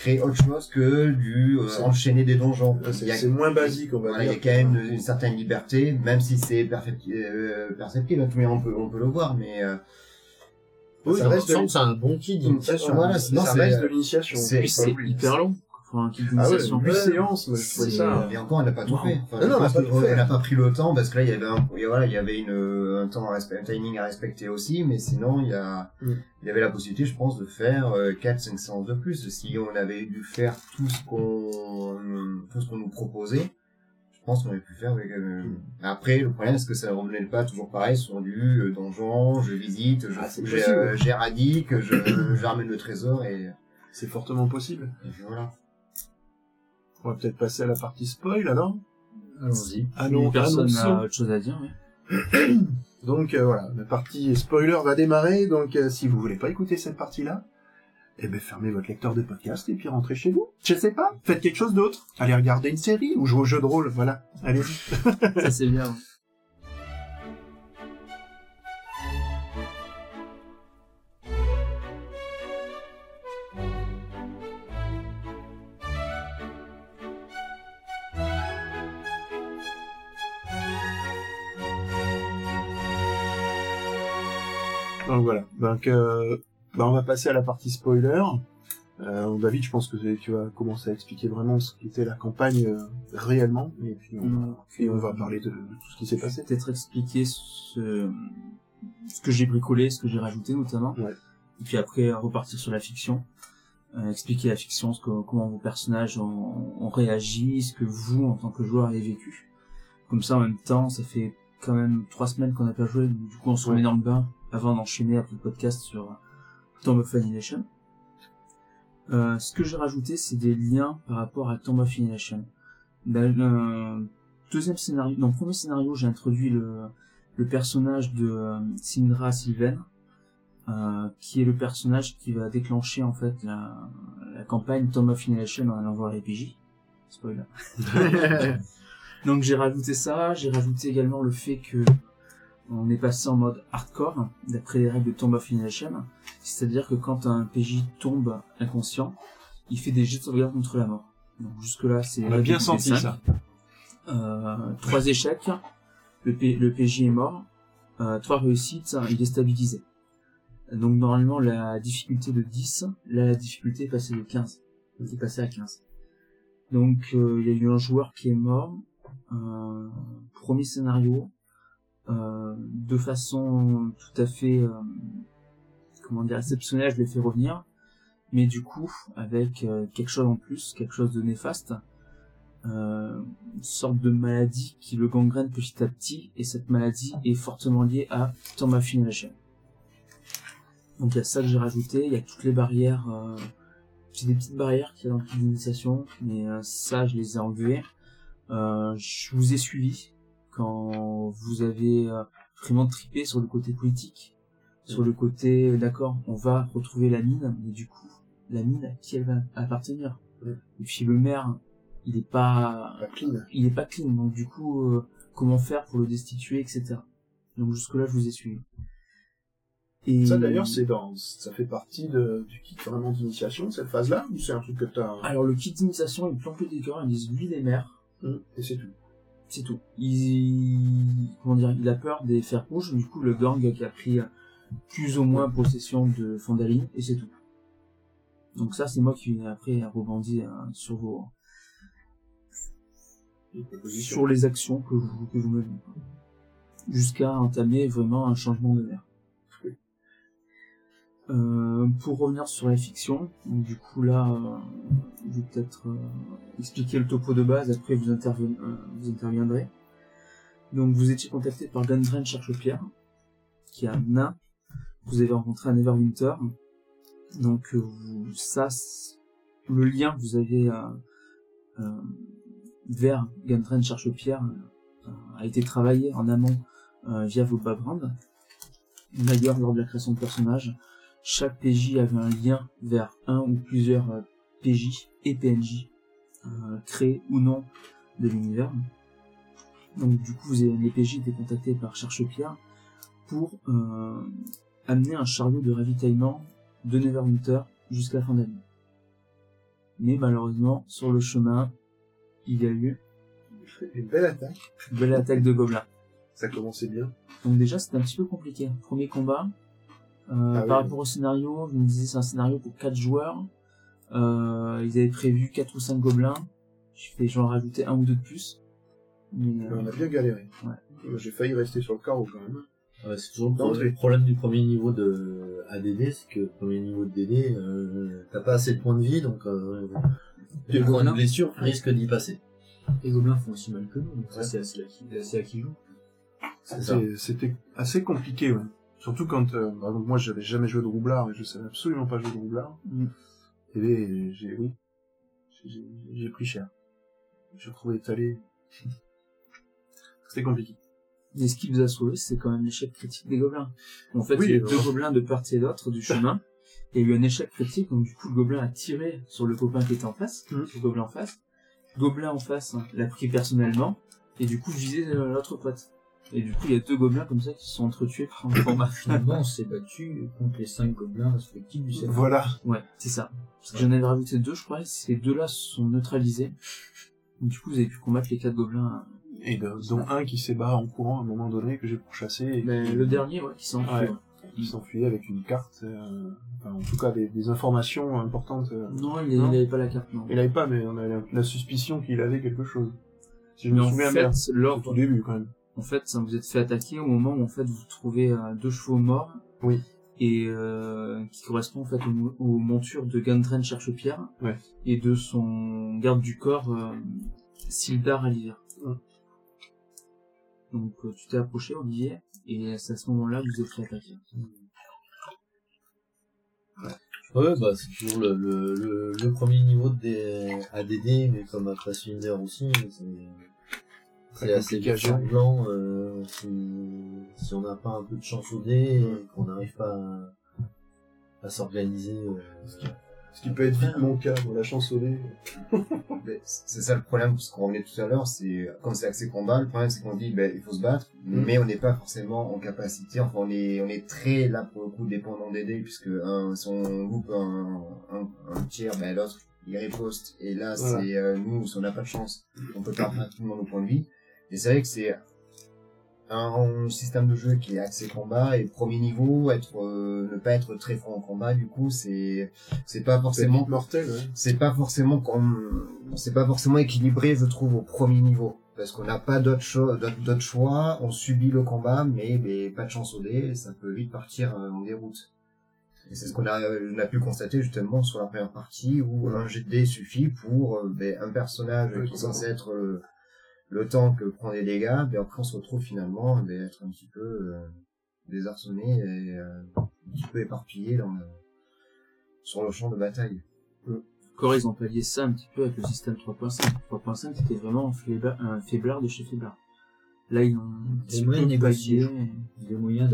créer autre chose que du euh, enchaîner des donjons. C'est moins basique, on va voilà, il y dire. a quand même une, une certaine liberté, même si c'est euh, perceptible, mais on peut, on peut le voir, mais euh, Oui, Ça reste de- c'est un bon kit d'initiation. Voilà, ça reste de l'initiation. c'est- Puis c'est Oui. hyper long pour un kit Ah ouais, d'initiation. 8 séances, moi, je trouvais C'est- ça. Et encore, on n'a pas tout Wow. fait. Enfin, Non, non, on n'a pas tout fait. On n'a pas pris le temps parce que là, il y avait un, voilà, il y avait une, euh, un temps, à respecter, un timing à respecter aussi, mais sinon, il y a, Mm. il y avait la possibilité, je pense, de faire 4-5 séances de plus. Si on avait dû faire tout ce qu'on, tout ce qu'on nous proposait, je pense qu'on aurait pu faire avec. euh, Après, le problème, c'est que ça ne revenait pas toujours pareil sur du euh, donjon, je visite, je Ah, possible. euh, j'éradique, je, je ramène le trésor et, C'est fortement possible. et puis voilà. On va peut-être passer à la partie spoil alors. Allons-y. Allons, personne annonçons. n'a autre chose à dire. Donc euh, voilà, la partie spoiler va démarrer. Donc euh, si vous voulez pas écouter cette partie-là, eh ben fermez votre lecteur de podcast et puis rentrez chez vous. Je sais pas, faites quelque chose d'autre. Allez regarder une série ou jouer au jeu de rôle. Voilà, allez-y. Ça c'est bien. Donc voilà. Donc euh, bah, on va passer à la partie spoiler. Euh, David, je pense que tu vas commencer à expliquer vraiment ce qu'était la campagne euh, réellement, et puis on, Mm. puis on va parler de, de tout ce qui s'est passé. Peut-être expliquer ce, ce que j'ai bricolé, ce que j'ai rajouté notamment. Ouais. Et puis après repartir sur la fiction. Euh, expliquer la fiction, ce que, comment vos personnages ont, ont réagi, ce que vous, en tant que joueur, avez vécu. Comme ça, en même temps, ça fait quand même trois semaines qu'on n'a pas joué, du coup on se Ouais. remet dans le bain avant d'enchaîner après le podcast sur Tomb of Annihilation. Euh, ce que j'ai rajouté, c'est des liens par rapport à Tomb of Annihilation. Dans le deuxième scénario, dans le premier scénario, j'ai introduit le, le personnage de euh, Sindra Sylvain, euh, qui est le personnage qui va déclencher en fait la, la campagne Tomb of Annihilation en allant voir les PJ. Spoiler. Donc j'ai rajouté ça, j'ai rajouté également le fait que on est passé en mode hardcore d'après les règles de Tomb of Annihilation, c'est-à-dire que quand un PJ tombe inconscient, il fait des jets de sauvegarde contre la mort. Donc jusque là c'est On a bien senti cinq. ça. Euh, trois échecs, le, P- le PJ est mort, euh, trois réussites, il est stabilisé. Donc normalement la difficulté de 10, là la difficulté est passée de 15. Il est passé à 15. Donc euh, il y a eu un joueur qui est mort, euh, premier scénario, de façon tout à fait euh, comment dire exceptionnelle, je l'ai fait revenir, mais du coup avec euh, quelque chose en plus, quelque chose de néfaste, euh, une sorte de maladie qui le gangrène petit à petit, et cette maladie est fortement liée à of Annihilation. Donc il y a ça que j'ai rajouté, il y a toutes les barrières, euh, des petites barrières qu'il y a dans d'initiation, mais euh, ça je les ai enlevées. Euh, je vous ai suivi quand vous avez euh, vraiment tripé sur le côté politique, sur le côté, euh, d'accord, on va retrouver la mine, mais du coup, la mine, à qui elle va appartenir Mm. Et puis le maire, il est pas, Pas clean. il est pas clean, donc du coup, euh, comment faire pour le destituer, etc. Donc jusque là, je vous ai suivi. Et Ça d'ailleurs, c'est dans, ça fait partie de, du kit vraiment d'initiation, cette phase-là, ou c'est un truc que t'as, alors le kit d'initiation, il plante le décor, ils disent lui les maires, Hum, et c'est tout. C'est tout. Il, comment dire, il a peur des fers rouges, du coup le gang qui a pris plus ou moins possession de Fondaline, et c'est tout. Donc ça, c'est moi qui après rebondis euh, sur vos, sur les actions que vous, que vous menez. Jusqu'à entamer vraiment un changement de mer. Euh, pour revenir sur la fiction, du coup là, euh, je vais peut-être euh, expliquer le topo de base, après vous, interven- euh, vous interviendrez. Donc vous étiez contacté par Gundren Cherche-Pierre, qui est nain, que vous avez rencontré à Neverwinter. Donc ça, le lien que vous avez vers Gundren Cherche-Pierre a été travaillé en amont via vos backgrounds. D'ailleurs, lors de la création de personnages, chaque PJ avait un lien vers un ou plusieurs euh, PJ et PNJ euh, créés ou non de l'univers. Donc du coup, vous avez, les PJ étaient contactés par Cherche-Pierre pour euh, amener un chariot de ravitaillement de Neverwinter jusqu'à la fin de l'année. Mais malheureusement, sur le chemin, il y a eu Une belle attaque. une belle attaque de gobelins. Ça commençait bien. Donc déjà, c'était un petit peu compliqué. Premier combat. Euh, Ah par rapport au scénario, je me disais c'est un scénario pour 4 joueurs. Euh, ils avaient prévu 4 ou 5 gobelins. Je fais, j'en rajoutais un ou deux de plus. Mais, euh, on a bien galéré. Ouais. J'ai failli rester sur le carreau quand même. Ouais, c'est toujours le problème, le problème du premier niveau de ADD, c'est que le premier niveau de DD, euh, t'as pas assez de points de vie, donc euh, tu prends une blessure, tu risques d'y passer. Les gobelins font aussi mal que nous, donc ça c'est assez à qui, assez à qui joue. C'était assez compliqué, ouais. Surtout quand, euh, exemple, moi, j'avais jamais joué de roublard et je savais absolument pas jouer de roublard. Mm. Et j'ai, oui, j'ai- j'ai j'ai pris cher. Je me retrouvais étalé. C'était compliqué. Mais ce qui vous a sauvé, c'est quand même l'échec critique des gobelins. En fait, Oui, il y a eu euh, deux gobelins de part et d'autre du chemin. Il y a eu un échec critique, donc du coup, le gobelin a tiré sur le copain qui était en face, Mhm. le gobelin en face. Le gobelin en face hein, l'a pris personnellement, et du coup, visé euh, l'autre pote. Et du coup, il y a deux gobelins comme ça qui se sont entretués par un combat. Finalement, on s'est battu contre les cinq gobelins respectifs du scénario. Voilà. Ouais, c'est ça. Parce que j'en avais rajouté deux, je crois, et ces deux-là se sont neutralisés. Donc, du coup, vous avez pu combattre les quatre gobelins. Et de- dont un qui s'est barré en courant à un moment donné que j'ai pourchassé. et Mais qui- le dernier, ouais, qui s'est enfui. Ouais. s'enfuyait avec une carte, euh, enfin, en tout cas des, des informations importantes. euh. Non, il n'avait pas la carte, non. Il avait pas, mais on a la, la suspicion qu'il avait quelque chose. Si je Mais me en souviens fait, bien. lors, Au tout début, quand même. En fait, ça vous êtes fait attaquer au moment où en fait vous trouvez euh, deux chevaux morts. Oui. Et euh, qui correspond en fait aux, aux montures de Gundren Cherche-Pierre Ouais. et de son garde du corps euh, Sildar Aliver. Ouais. Donc euh, tu t'es approché Olivier et c'est à ce moment-là que vous êtes fait attaquer. Ouais, bah, c'est toujours le, le, le, le premier niveau de des ADD, mais comme à Pathfinder aussi, c'est, c'est assez gérer. sanglant, euh, si, si on n'a pas un peu de chance au dé, et qu'on n'arrive pas à, à s'organiser, euh, Ce qui peut être vite mon cas, pour la chance au dé. C'est ça le problème, parce qu'on revenait tout à l'heure, c'est comme c'est axé combat, le problème c'est qu'on dit ben, il faut se battre, Mm. mais on n'est pas forcément en capacité, enfin on est on est très là pour le coup dépendant des dés, puisque un, si on loupe un, un, un tir, ben l'autre il riposte, et là Voilà. c'est euh, nous, si on n'a pas de chance, on peut perdre pratiquement nos points de vie, et c'est vrai que c'est un système de jeu qui est axé combat, et premier niveau, être euh, ne pas être très fort en combat, du coup c'est c'est pas forcément mortel, ouais. c'est pas forcément comme c'est pas forcément équilibré je trouve au premier niveau. Parce qu'on n'a pas d'autres cho- d'autres choix on subit le combat mais, mais pas de chance au dé ça peut vite partir euh, en déroute. Et c'est ce qu'on a on a pu constater justement sur la première partie où un jet de dé suffit pour euh, ben, un personnage qui est censé être le temps que prend des dégâts ben après on se retrouve finalement ben, être un petit peu euh, désarçonné et euh, un petit peu éparpillé dans le, sur le champ de bataille Encore ils ont pallié ça un petit peu avec le système 3.5. 3.5 c'était vraiment un faiblard, un faiblard de chez faiblard. Là ils ont Des moyens de négocier. pallié. Des moyens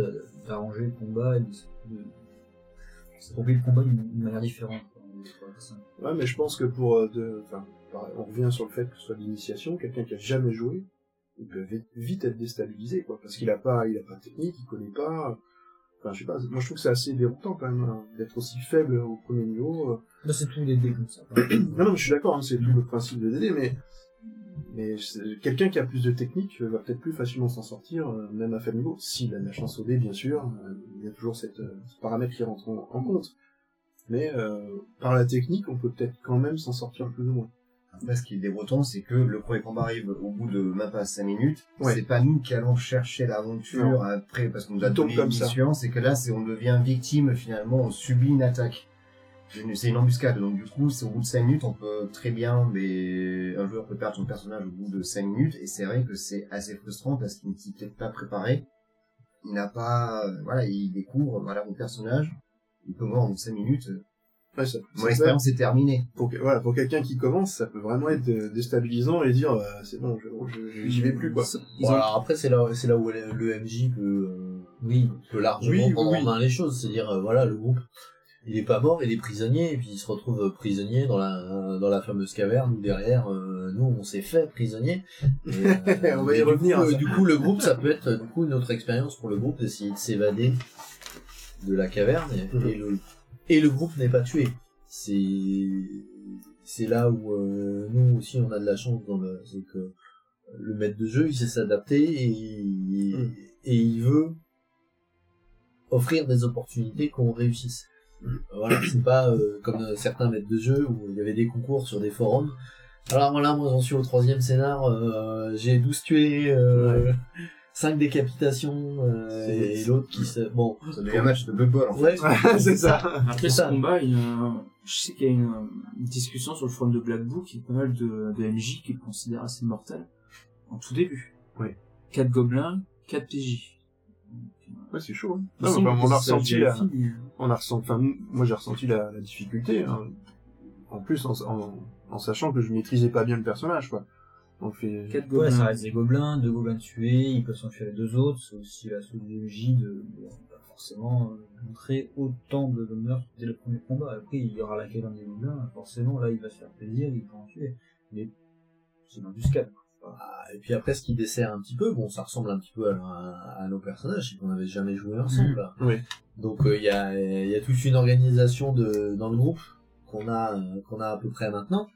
d'arranger le combat et de, de, de trouver le combat d'une manière différente. Ouais, mais je pense que pour, euh, de, on revient sur le fait que ce soit l'initiation, quelqu'un qui a jamais joué, il peut vite, être déstabilisé, quoi, parce qu'il a pas, il a pas de technique, il connaît pas, enfin, je sais pas, moi je trouve que c'est assez déroutant quand même, hein, d'être aussi faible au premier niveau. euh. Bah, c'est tous les dés comme ça. Non, non, je suis d'accord, hein, c'est tout le principe de DD, mais, mais quelqu'un qui a plus de technique euh, va peut-être plus facilement s'en sortir, euh, même à faible niveau. S'il a de la chance au dé, bien sûr, euh, il y a toujours cette, euh, ce paramètre qui rentre en, en compte. Mais par la technique, on peut peut-être quand même s'en sortir plus ou moins. Après, ce qui est déroutant, c'est que le premier combat arrive au bout de même pas 5 minutes. Ouais. C'est pas nous qui allons chercher l'aventure après, parce qu'on nous a donné une mission. C'est que là, c'est on devient victime, finalement, on subit une attaque. C'est une embuscade. Donc, du coup, c'est au bout de 5 minutes, on peut très bien, mais un joueur peut perdre son personnage au bout de 5 minutes. Et c'est vrai que c'est assez frustrant parce qu'il ne s'y peut-être pas préparé. Il n'a pas, euh, voilà, il découvre, voilà, mon personnage. Il peut voir en 5 minutes. Ouais, ça- Mon expérience est terminée. pour, voilà, pour quelqu'un qui commence, ça peut vraiment être déstabilisant et dire euh, c'est bon, j'y vais plus quoi. Ils Bon, ont- alors après, c'est là, c'est là où le, MJ peut, euh, Oui. peut largement Oui, prendre oui. en main les choses. C'est-à-dire, euh, voilà, le groupe, il est pas mort, il est prisonnier, et puis il se retrouve prisonnier dans la, dans la fameuse caverne où derrière, euh, nous, on s'est fait prisonnier. Et, euh, On va y revenir, coup, ça. du coup, le groupe, ça peut être, du coup, une autre expérience pour le groupe d'essayer de s'évader de la caverne, et, Mhm. et le, et le groupe n'est pas tué. C'est, c'est là où, euh, nous aussi, on a de la chance dans le, c'est que le maître de jeu, il sait s'adapter et, Mm. et il veut offrir des opportunités qu'on réussisse. Mm. Voilà, c'est pas euh, comme certains maîtres de jeu où il y avait des concours sur des forums. Alors voilà, moi j'en suis au troisième scénar, euh, j'ai 12 tués, euh, 5 décapitations euh, C'est- et l'autre qui se... Bon, Ça devient un match de Bowl, en fait. ouais, c'est ça. Après ce ça. combat, il y a, je sais qu'il y a une, une discussion sur le forum de Black Book, il y a pas mal de, de MJ qui le considèrent assez mortel en tout début. Ouais. 4 gobelins, 4 PJ. Ouais, c'est chaud. hein. Non, semble mais que on a ressenti vérifie, la, mais- on a ressenti, enfin, moi j'ai ressenti la, la difficulté, hein. en plus en, en, en sachant que je maîtrisais pas bien le personnage, quoi. Donc fait, 4 Ouais, gobelins. ça reste des gobelins, deux gobelins tués, ils peuvent s'enfuir les deux autres, c'est aussi la sociologie de, bon, pas forcément euh, montrer autant de, meurtres dès le premier combat. Après, il y aura la quête dans des gobelins, forcément, là, il va se faire plaisir, il va en tuer. Mais c'est dans du scalp. Ah, Et puis après, ce qui dessert un petit peu, bon, ça ressemble un petit peu à, à- à nos personnages, c'est qu'on n'avait jamais joué ensemble. là. oui. Donc euh, il y, a, il y a toute une organisation de, dans le groupe qu'on a, euh, qu'on a à peu près maintenant,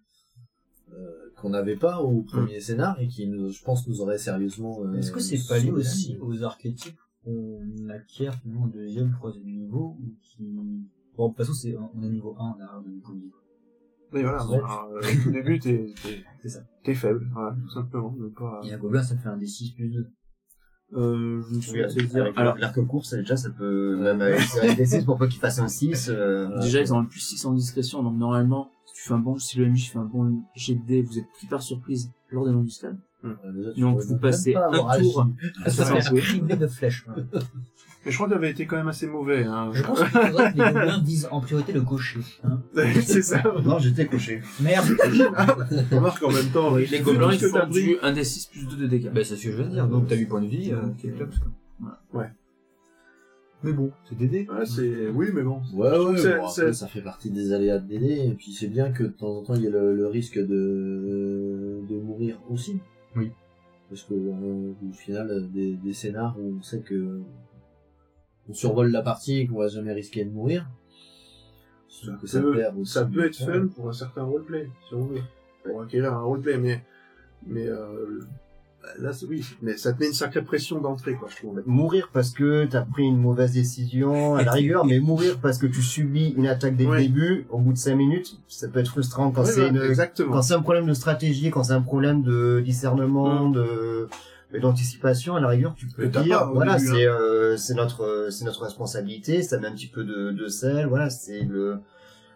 euh, qu'on n'avait pas au premier scénar et qui, nous, je pense, nous aurait sérieusement. euh, Est-ce que c'est pas lié aussi aux archétypes qu'on acquiert finalement au deuxième, troisième niveau, ou qui... Bon, de toute façon, c'est, on est niveau 1, on a un niveau niveau. Oui, voilà. Ouais. Alors, euh, au tout début, t'es, t'es, C'est ça. t'es faible, voilà, tout simplement. mais pas... Et un gobelin, ça fait un D6 plus 2. Euh, je me Oui, souviens Alors, l'arc course, déjà, ça peut, même avec, avec des 6 pour pas qu'il fasse un 6, euh, déjà, ils ont un plus 6 en discrétion, donc normalement, si tu fais un bon, si le MJ fait un bon jet de dés, vous êtes pris par surprise lors de l'embuscade. Euh, déjà, tu Donc, vous passez un tour. Ça fait criblé de flèches. ouais. Mais je crois que t'avais été quand même assez mauvais, hein. Je pense qu'il faudrait que les gobelins visent en priorité le gaucher. Hein. c'est ça. non, j'étais couché. Merde Remarque en même temps. Les gobelins, ils font du 1 des 6 plus 2 de dégâts. Bah c'est ce que je veux dire, donc t'as 8 points de vie, euh, qui est top. Ouais. Mais bon, c'est. Ouais, c'est, oui, mais bon. Ouais, ouais, C'est- bon, c'est- après, ça fait partie des aléas de DD, et puis c'est bien que de temps en temps, il y ait le, le risque de, de mourir aussi. Oui. Parce que, euh, au final, des, des scénars où on sait que on survole la partie et qu'on va jamais risquer de mourir, ça peut- perd aussi. Ça peut être fun pour un certain roleplay, si on veut. Pour acquérir un roleplay, mais, mais, euh, là, c'est- oui, mais ça te met une sacrée pression d'entrée, quoi, je trouve. Mourir parce que t'as pris une mauvaise décision, à la rigueur, mais mourir parce que tu subis une attaque dès Ouais. le début, au bout de 5 minutes, ça peut être frustrant quand Ouais, c'est exactement. quand c'est un problème de stratégie, quand c'est un problème de discernement, de d'anticipation, à la rigueur, tu peux dire, pas voilà, hein. c'est euh, c'est notre c'est notre responsabilité, ça met un petit peu de, de sel, voilà, c'est le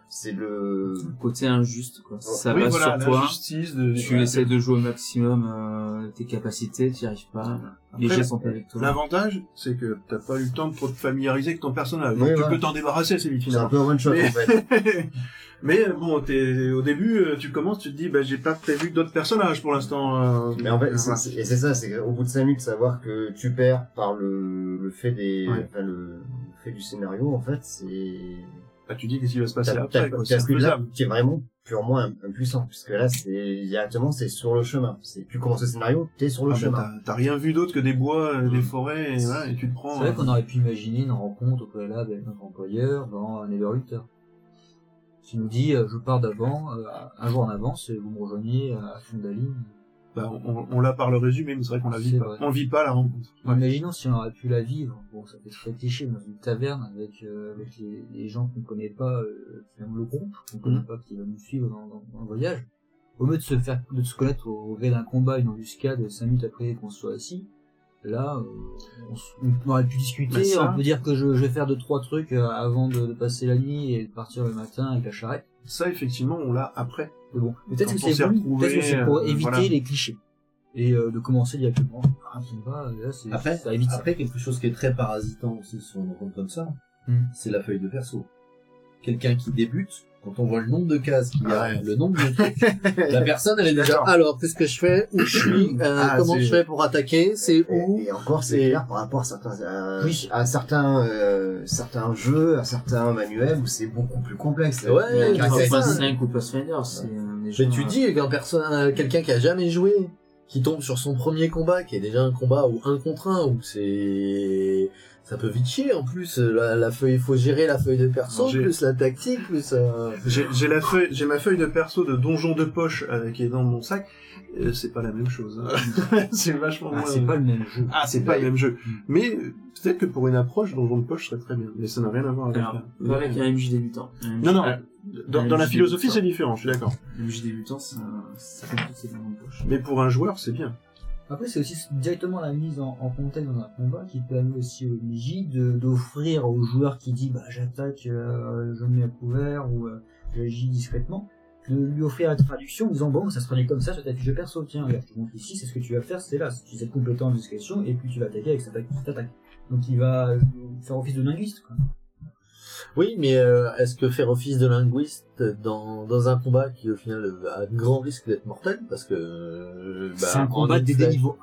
c'est le Le côté injuste, quoi. Ça oui, passe voilà, sur toi. de... Tu essaies de jouer au maximum euh, tes capacités, tu n'y arrives pas. Les Après, jets sont pas avec toi. L'avantage, c'est que t'as pas eu le temps de trop te familiariser avec ton personnage. Oui, Donc tu peux t'en débarrasser assez vite, c'est un peu one shot Mais- en fait. Mais bon, t'es, au début, euh, tu commences, tu te dis, bah, j'ai pas prévu d'autres personnages pour l'instant. euh, Mais en fait, voilà. et c'est ça, c'est qu'au bout de 5 minutes, savoir que tu perds par le, le fait des, Ouais. enfin, le, le fait du scénario, en fait, c'est, Bah, tu dis qu'est-ce qui va se passer t'as, après, C'est plus qui est vraiment purement im- impuissant, puisque là, c'est, directement, c'est sur le chemin. C'est, tu commences le scénario, t'es sur le Ah, chemin. t'as, rien vu d'autre que des bois, euh, des forêts, et, voilà, et tu te prends. C'est vrai euh, qu'on aurait pu imaginer une rencontre au préalable avec notre employeur dans un Neverwinter. Qui nous dit, euh, je pars d'avant, euh, un jour en avance, et vous me rejoignez à Fondaline. Bah, on, on l'a par le résumé, mais c'est vrai qu'on la vit pas. vrai. On vit pas la rencontre. Ouais. Imaginons si on aurait pu la vivre, bon ça fait très cliché, dans une taverne avec, euh, avec les, les gens qu'on connaît pas, euh, le groupe, qu'on connaît Mhm. pas, qui va nous suivre dans, dans- dans le voyage. Au lieu de se faire, de se connaître au gré d'un combat, une embuscade, cinq minutes après qu'on soit assis, là, euh, on, aurait pu discuter, Bah, ça- on peut dire que je, je vais faire deux trois trucs avant de, de passer la nuit et de partir le matin avec la charrette. Ça, effectivement, on l'a après. Mais bon, peut-être que c'est que c'est pour euh, éviter voilà. les clichés. Et euh, de commencer directement par un combat, là, c'est, Après, ça évite ça. après, quelque chose qui est très parasitant aussi sur une rencontre comme ça, Hmm. c'est la feuille de perso. Quelqu'un qui débute, quand on voit le nombre de cases qu'il y a, Ah ouais. le nombre de trucs, la personne elle est déjà, alors qu'est-ce que je fais, où je suis, euh, Ah, comment c'est- je fais pour attaquer, c'est où, Et, et encore, c'est par rapport à certains, à, Oui. à certains, euh, certains jeux, à certains manuels où c'est beaucoup plus complexe. Ouais, Il y a mais une Enfin, c'est ça. caractéristique. 5 ou euh, des Mais tu euh, dis qu'un personne, euh, quelqu'un qui a jamais joué, qui tombe sur son premier combat, qui est déjà un combat ou un contre un, où c'est, ça peut vite chier, en plus, la, la feuille, il faut gérer la feuille de perso, plus la tactique, plus, euh... J'ai, j'ai la feuille, j'ai ma feuille de perso de donjon de poche euh, qui est dans mon sac. Euh, c'est pas la même chose. hein. c'est vachement Ah, moins- c'est pas le même jeu. Ah, c'est pas le même jeu. Mais euh, peut-être que pour une approche, donjon de poche serait très bien. Mais ça n'a rien à voir avec. Alors, la- pas avec un MJ débutant. Un MJ Non, non. ah, Dans, la philosophie, débutant. c'est différent. Je suis d'accord. Un MJ débutant, ça, ça complique c'est vraiment de poche. Mais pour un joueur, c'est bien. Après, c'est aussi directement la mise en, en contexte dans un combat qui permet aussi au MJ d'offrir au joueur qui dit bah j'attaque, euh, je me mets à couvert ou euh, j'agis discrètement, de lui offrir la traduction en disant bon ça se prenait comme ça sur ta fiche perso, tiens regarde, montre ici, c'est ce que tu vas faire, c'est là, tu cette compétence de discrétion et puis tu vas attaquer avec cette attaque. Donc il va faire office de linguiste quoi. Oui, mais euh, est-ce que faire office de linguiste dans, dans un combat qui au final a grand risque d'être mortel? Parce que euh, bah, c'est un combat des niveaux.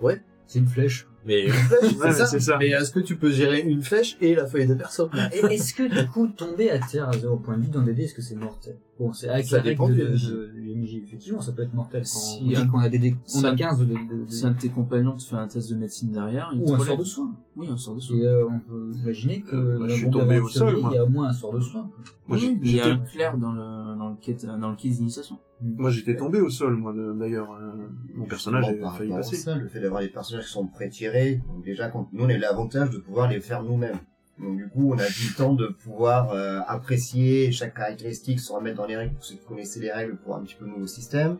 Ouais. C'est une flèche. Mais une flèche, Ouais, c'est ça. c'est ça. Mais est-ce que tu peux gérer une flèche et la feuille de perso Et Est-ce que du coup tomber à terre à 0 point de vie dans des dés, est-ce que c'est mortel? Bon, c'est avec Ça la dépend règle du de, MJ. de, du MJ, effectivement, ça peut être mortel. Si on dit un- qu'on a des dés, on si a un- 15 de, de, de- Si un de tes compagnons te fait un test de médecine derrière, il ou un sort de soin. Oui, un sort de soin. Et euh, on peut imaginer que Euh, dans je suis tombé au sol, moi. il y a au moins un sort de soin. Moi, j'ai- Oui, il y a j'étais- un clair dans le, dans le kit, dans le kit d'initiation. Moi, j'étais tombé au sol, moi, de- d'ailleurs. euh, Mon personnage Justement, a failli passer. ça, le fait d'avoir des personnages qui sont pré-tirés, donc déjà, quand nous, on a l'avantage de pouvoir les faire nous-mêmes. Donc du coup, on a du temps de pouvoir euh, apprécier chaque caractéristique, se remettre dans les règles pour ceux qui connaissaient les règles pour un petit peu nouveau système.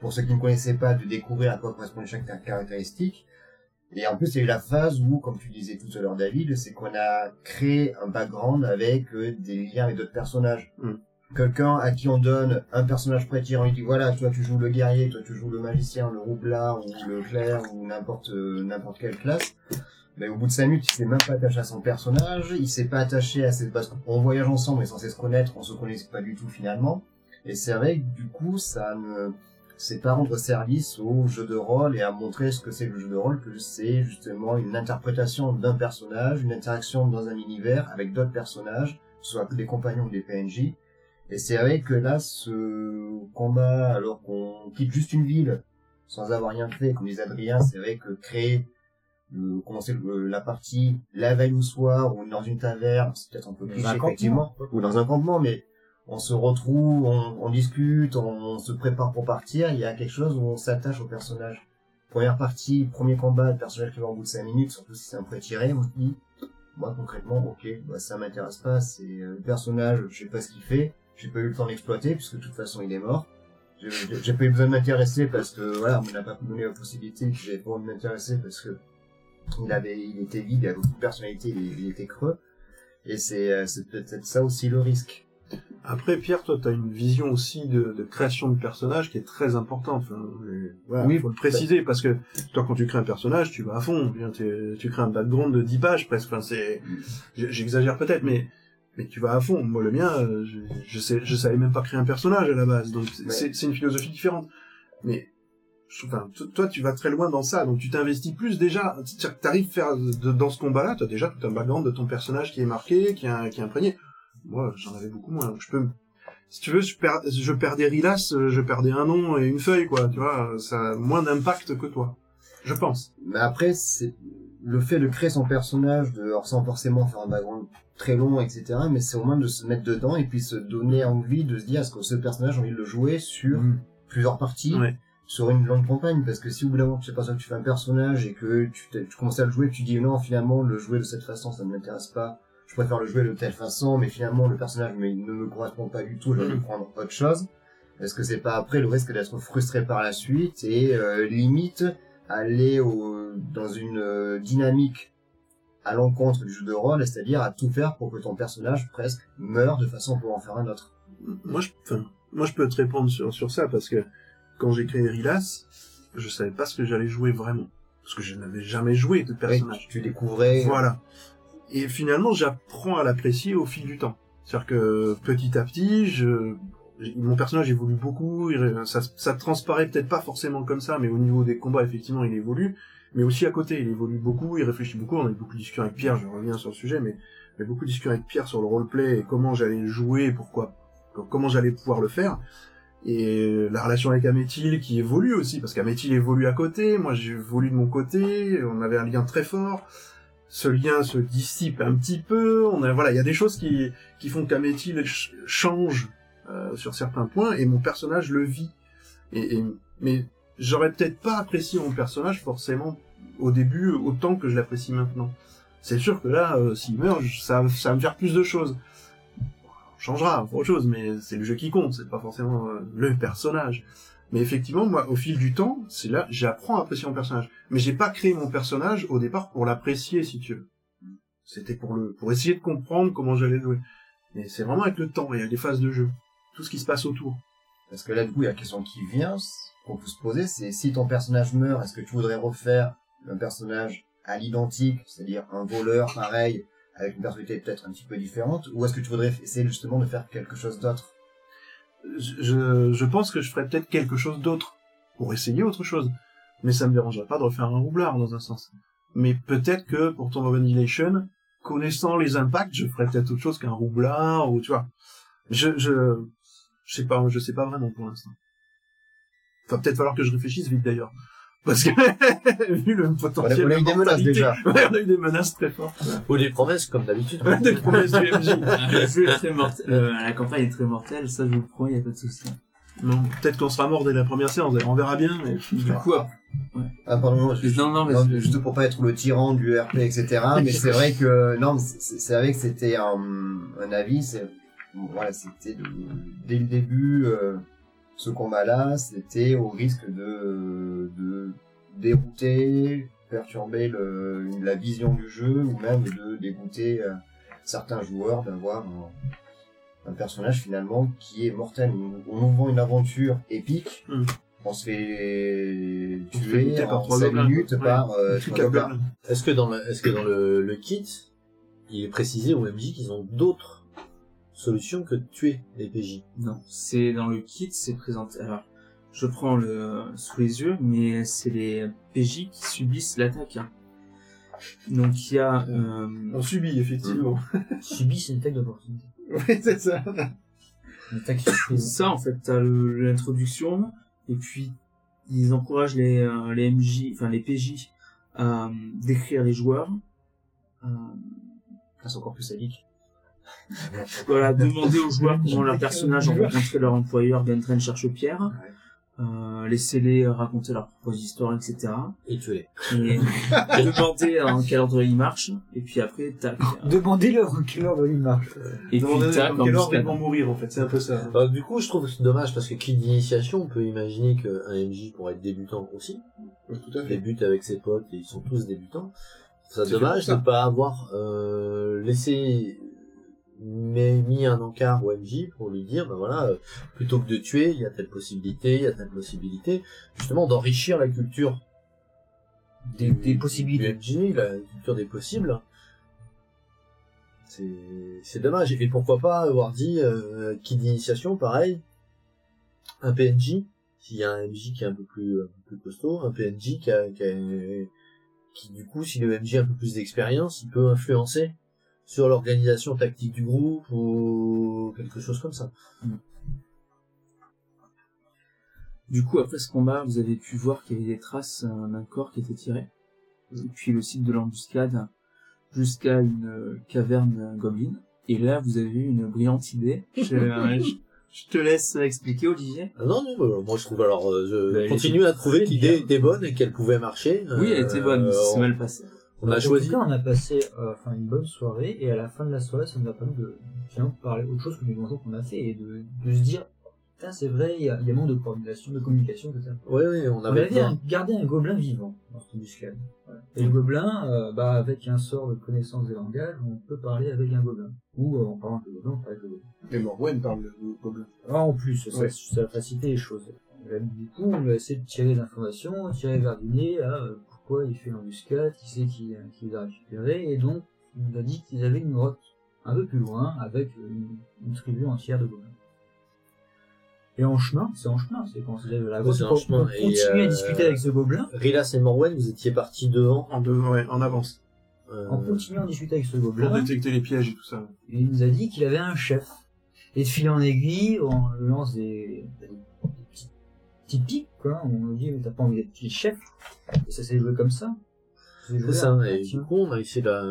Pour ceux qui ne connaissaient pas, de découvrir à quoi correspondait chaque car- caractéristique. Et en plus, il y a eu la phase où, comme tu disais tout à l'heure, David, c'est qu'on a créé un background avec euh, des liens avec d'autres personnages. Mm. Quelqu'un à qui on donne un personnage pré-tiré, on lui dit voilà, toi tu joues le guerrier, toi tu joues le magicien, le roublard ou le clerc ou n'importe euh, n'importe quelle classe. Mais au bout de 5 minutes, il s'est même pas attaché à son personnage, il s'est pas attaché à cette parce qu'on voyage ensemble, est censé se connaître, on se connaissait pas du tout finalement. Et c'est vrai que du coup, ça ne c'est pas rendre service au jeu de rôle et à montrer ce que c'est le jeu de rôle, que c'est justement une interprétation d'un personnage, une interaction dans un univers avec d'autres personnages, soit des compagnons ou des PNJ. Et c'est vrai que là, ce combat, alors qu'on quitte juste une ville sans avoir rien fait, comme les Adriens, c'est vrai que créer le, commencer le- la partie la veille au soir ou dans une taverne, c'est peut-être un peu cliché effectivement, ou dans un campement, mais on se retrouve, on, on discute, on, on se prépare pour partir, il y a quelque chose où on s'attache au personnage. Première partie, premier combat, le personnage qui va au bout de 5 minutes, surtout si c'est un pré-tiré, on se dit, moi concrètement, ok, bah, ça m'intéresse pas, c'est euh, le personnage, je sais pas ce qu'il fait, j'ai pas eu le temps d'exploiter, puisque de toute façon il est mort. J'ai- J'ai j'ai pas eu besoin de m'intéresser parce que voilà, on m'a pas donné la possibilité, que j'avais pas envie de m'intéresser parce que il avait, il était vide, il avait beaucoup de personnalité, il, il était creux. Et c'est, euh, c'est peut-être ça aussi le risque. Après, Pierre, toi, t'as une vision aussi de, de création de personnage qui est très importante. Enfin, voilà, Oui, faut le préciser parce que toi, quand tu crées un personnage, tu vas à fond. Tu crées un background de 10 pages presque. Enfin, c'est, j- j'exagère peut-être, mais mais tu vas à fond. Moi, le mien, euh, je, je sais, je savais même pas créer un personnage à la base. Donc, c'est- Ouais. c'est une philosophie différente. Mais Enfin, toi, tu vas très loin dans ça, donc tu t'investis plus déjà. T'arrives à faire de- dans ce combat-là, t'as déjà tout un background de ton personnage qui est marqué, qui est, qui est imprégné. Moi, j'en avais beaucoup moins. Je peux, si tu veux, je perds, je perdais Rilas, euh, je perdais un nom et une feuille, quoi. Tu vois, ça a moins d'impact que toi, je pense. Mais après, c'est le fait de créer son personnage, de, alors sans forcément faire un background très long, etc. Mais c'est au moins de se mettre dedans et puis se donner envie de se dire est-ce que ce personnage, j'ai envie de le jouer sur Mm. plusieurs parties, Ouais. Sur une longue campagne. Parce que si au bout d'un moment, tu sais pas ça que tu fais un personnage et que tu, commences à le jouer, tu dis non, finalement, le jouer de cette façon, ça ne m'intéresse pas. Je préfère le jouer de telle façon, mais finalement, le personnage mais, ne me correspond pas du tout, j'ai envie de prendre autre chose. Est-ce que c'est pas après le risque d'être frustré par la suite et euh, limite aller au, dans une euh, dynamique à l'encontre du jeu de rôle, c'est-à-dire à tout faire pour que ton personnage presque meure de façon pour en faire un autre? Moi, je, moi, je peux te répondre sur, sur ça parce que quand j'ai créé Rilas, je savais pas ce que j'allais jouer vraiment. Parce que je n'avais jamais joué de personnage. Tu découvrais. Voilà. Et finalement, j'apprends à l'apprécier au fil du temps. C'est-à-dire que petit à petit, je, mon personnage évolue beaucoup. Ça, ça transparaît peut-être pas forcément comme ça, mais au niveau des combats, effectivement, il évolue. Mais aussi à côté, il évolue beaucoup, il réfléchit beaucoup. On a eu beaucoup de discussions avec Pierre, je reviens sur le sujet, mais on a eu beaucoup de discussions avec Pierre sur le roleplay et comment j'allais jouer, pourquoi, comment j'allais pouvoir le faire. Et la relation avec Améthyle qui évolue aussi, parce qu'Améthyle évolue à côté, moi j'évolue de mon côté, on avait un lien très fort. Ce lien se dissipe un petit peu, on a, voilà, il y a des choses qui, qui font qu'Améthyle ch- change euh, sur certains points, et mon personnage le vit. Et, mais j'aurais peut-être pas apprécié mon personnage forcément au début autant que je l'apprécie maintenant. C'est sûr que là, euh, s'il meurt, ça, ça va me faire plus de choses. Changera, autre chose, mais c'est le jeu qui compte, c'est pas forcément euh, le personnage. Mais effectivement, moi, au fil du temps, c'est là, j'apprends à apprécier mon personnage. Mais j'ai pas créé mon personnage au départ pour l'apprécier, si tu veux. C'était pour le, pour essayer de comprendre comment j'allais jouer. Mais c'est vraiment avec le temps et avec les phases de jeu. Tout ce qui se passe autour. Parce que là, du coup, la question qui vient, qu'on peut se poser, c'est si ton personnage meurt, est-ce que tu voudrais refaire un personnage à l'identique, c'est-à-dire un voleur pareil, avec une personnalité peut-être un petit peu différente, ou est-ce que tu voudrais essayer justement de faire quelque chose d'autre? Je, je pense que je ferais peut-être quelque chose d'autre. Pour essayer autre chose. Mais ça me dérangerait pas de refaire un roublard, dans un sens. Mais peut-être que, pour Tomb of connaissant les impacts, je ferais peut-être autre chose qu'un roublard, ou tu vois. Je, je, je sais pas, je sais pas vraiment pour l'instant. Enfin, peut-être falloir que je réfléchisse vite d'ailleurs. Parce que, vu le potentiel. On a- on a eu de des menaces, déjà. Ouais, on a eu des menaces très fortes. Ou des promesses, comme d'habitude. des promesses du MJ. Le jeu est très mortel, euh, la campagne est très mortelle, ça je vous le promets, y a pas de souci. Non, peut-être qu'on sera mort dès la première séance, on verra bien, mais. Du coup, après- Ah, pardon, non, je- non, non, mais non, juste pour pas être le tyran du RP, etc. mais c'est vrai que, non, mais c'est vrai que c'était un, un avis, c'est, voilà, c'était dès le début, euh, ce combat-là, c'était au risque de, de dérouter, perturber le, la vision du jeu, ou même de dégoûter euh, certains joueurs d'avoir un, un personnage finalement qui est mortel. On nous vend une aventure épique, Mm. on se fait On se fait tuer en trois 5 gobelins. minutes Ouais. par euh. Est-ce que dans le, est-ce que dans le, le kit, il est précisé au MJ qu'ils ont d'autres solutions que de tuer les PJ Non, c'est dans le kit, c'est présenté. Alors, je prends le sous les yeux, mais c'est les PJ qui subissent l'attaque. hein. Donc il y a euh, On subit, effectivement. Subit, c'est une attaque d'opportunité. oui, c'est ça. Une attaque surprise. ça en fait, t'as le- l'introduction et puis ils encouragent les euh, les MJ, enfin les PJ à euh, décrire les joueurs. Euh, Ah, c'est encore plus sadique. voilà, demander aux joueurs comment leur personnage ont rencontré leur employeur Bentren Cherche-Pierre. Euh, laissez-les raconter leurs propres histoires, etc. et tuer et demander en quel ordre il marche, et puis après, tac. Demandez-leur en quelle heure il marche. Et puis Demandez tac, quel ordre embuscade. ils vont mourir, en fait, c'est un peu ça. Alors, du coup, je trouve que c'est dommage parce que qui d'initiation, on peut imaginer qu'un MJ pourrait être débutant aussi. Tout à Il débute avec ses potes et ils sont tous débutants. C'est dommage de pas avoir euh, laissé mais mis un encart au MJ pour lui dire, ben voilà, euh, plutôt que de tuer, il y a telle possibilité, il y a telle possibilité, justement d'enrichir la culture Des, des possibilités. du MJ, la culture des possibles. C'est c'est dommage. Et pourquoi pas avoir dit euh, kit d'initiation, pareil, un PNJ, s'il y a un MJ qui est un peu plus, un peu plus costaud, un PNJ qui, a, qui, a- qui, du coup, si le MJ a un peu plus d'expérience, il peut influencer sur l'organisation tactique du groupe ou quelque chose comme ça. Du coup, après ce combat, vous avez pu voir qu'il y avait des traces d'un corps qui était tiré. Depuis le site de l'embuscade jusqu'à une euh, caverne goblin. Et là, vous avez eu une brillante idée. Je, euh, je- je te laisse expliquer, Olivier. Ah non, non, bah, moi je trouve alors, euh, je Bah, elle continue à trouver que l'idée était bonne et qu'elle pouvait marcher. Oui, elle était bonne, mais ça Euh, s'est mal passé. On a En choisi. tout cas, on a passé euh, enfin, une bonne soirée et à la fin de la soirée, ça nous a permis de finalement parler autre chose que les donjons qu'on a fait et de, de se dire, putain, c'est vrai, il y a, y a manque de coordination, de communication, etc. Oui, oui, on On avait avait besoin. un- gardé un gobelin vivant dans cette embuscade. Voilà. Et le gobelin, euh, bah, avec un sort de connaissance des langages, on peut parler avec un gobelin. Ou euh, en parlant avec le gobelin, on parle avec le gobelin. Et Morwen parle de gobelin. Ah, en plus, ça, Ouais. ça a facilité les choses. Du coup, on a essayé de tirer des informations, tirer vers du nez, à euh, pourquoi il fait l'embuscade, qui c'est qui, euh, qui les a récupérés, et donc, il nous a dit qu'ils avaient une grotte un peu plus loin, avec euh, une, une tribu entière de gobelins. Et en chemin, c'est en chemin, c'est quand à la c'est en on, chemin, on et, continue euh, à discuter avec ce gobelin, Rilas et Morwen, vous étiez partis devant. En, ouais, en avance. euh, en continuant à discuter avec ce Pour gobelin, détecter les pièges et tout ça. et il nous a dit qu'il avait un chef. Et de fil en aiguille, on lui lance des, des petits, petits pics, quoi. On lui dit, mais t'as pas envie d'être le chef. Et ça s'est joué comme ça. C'est ça, et du coup, on a réussi à,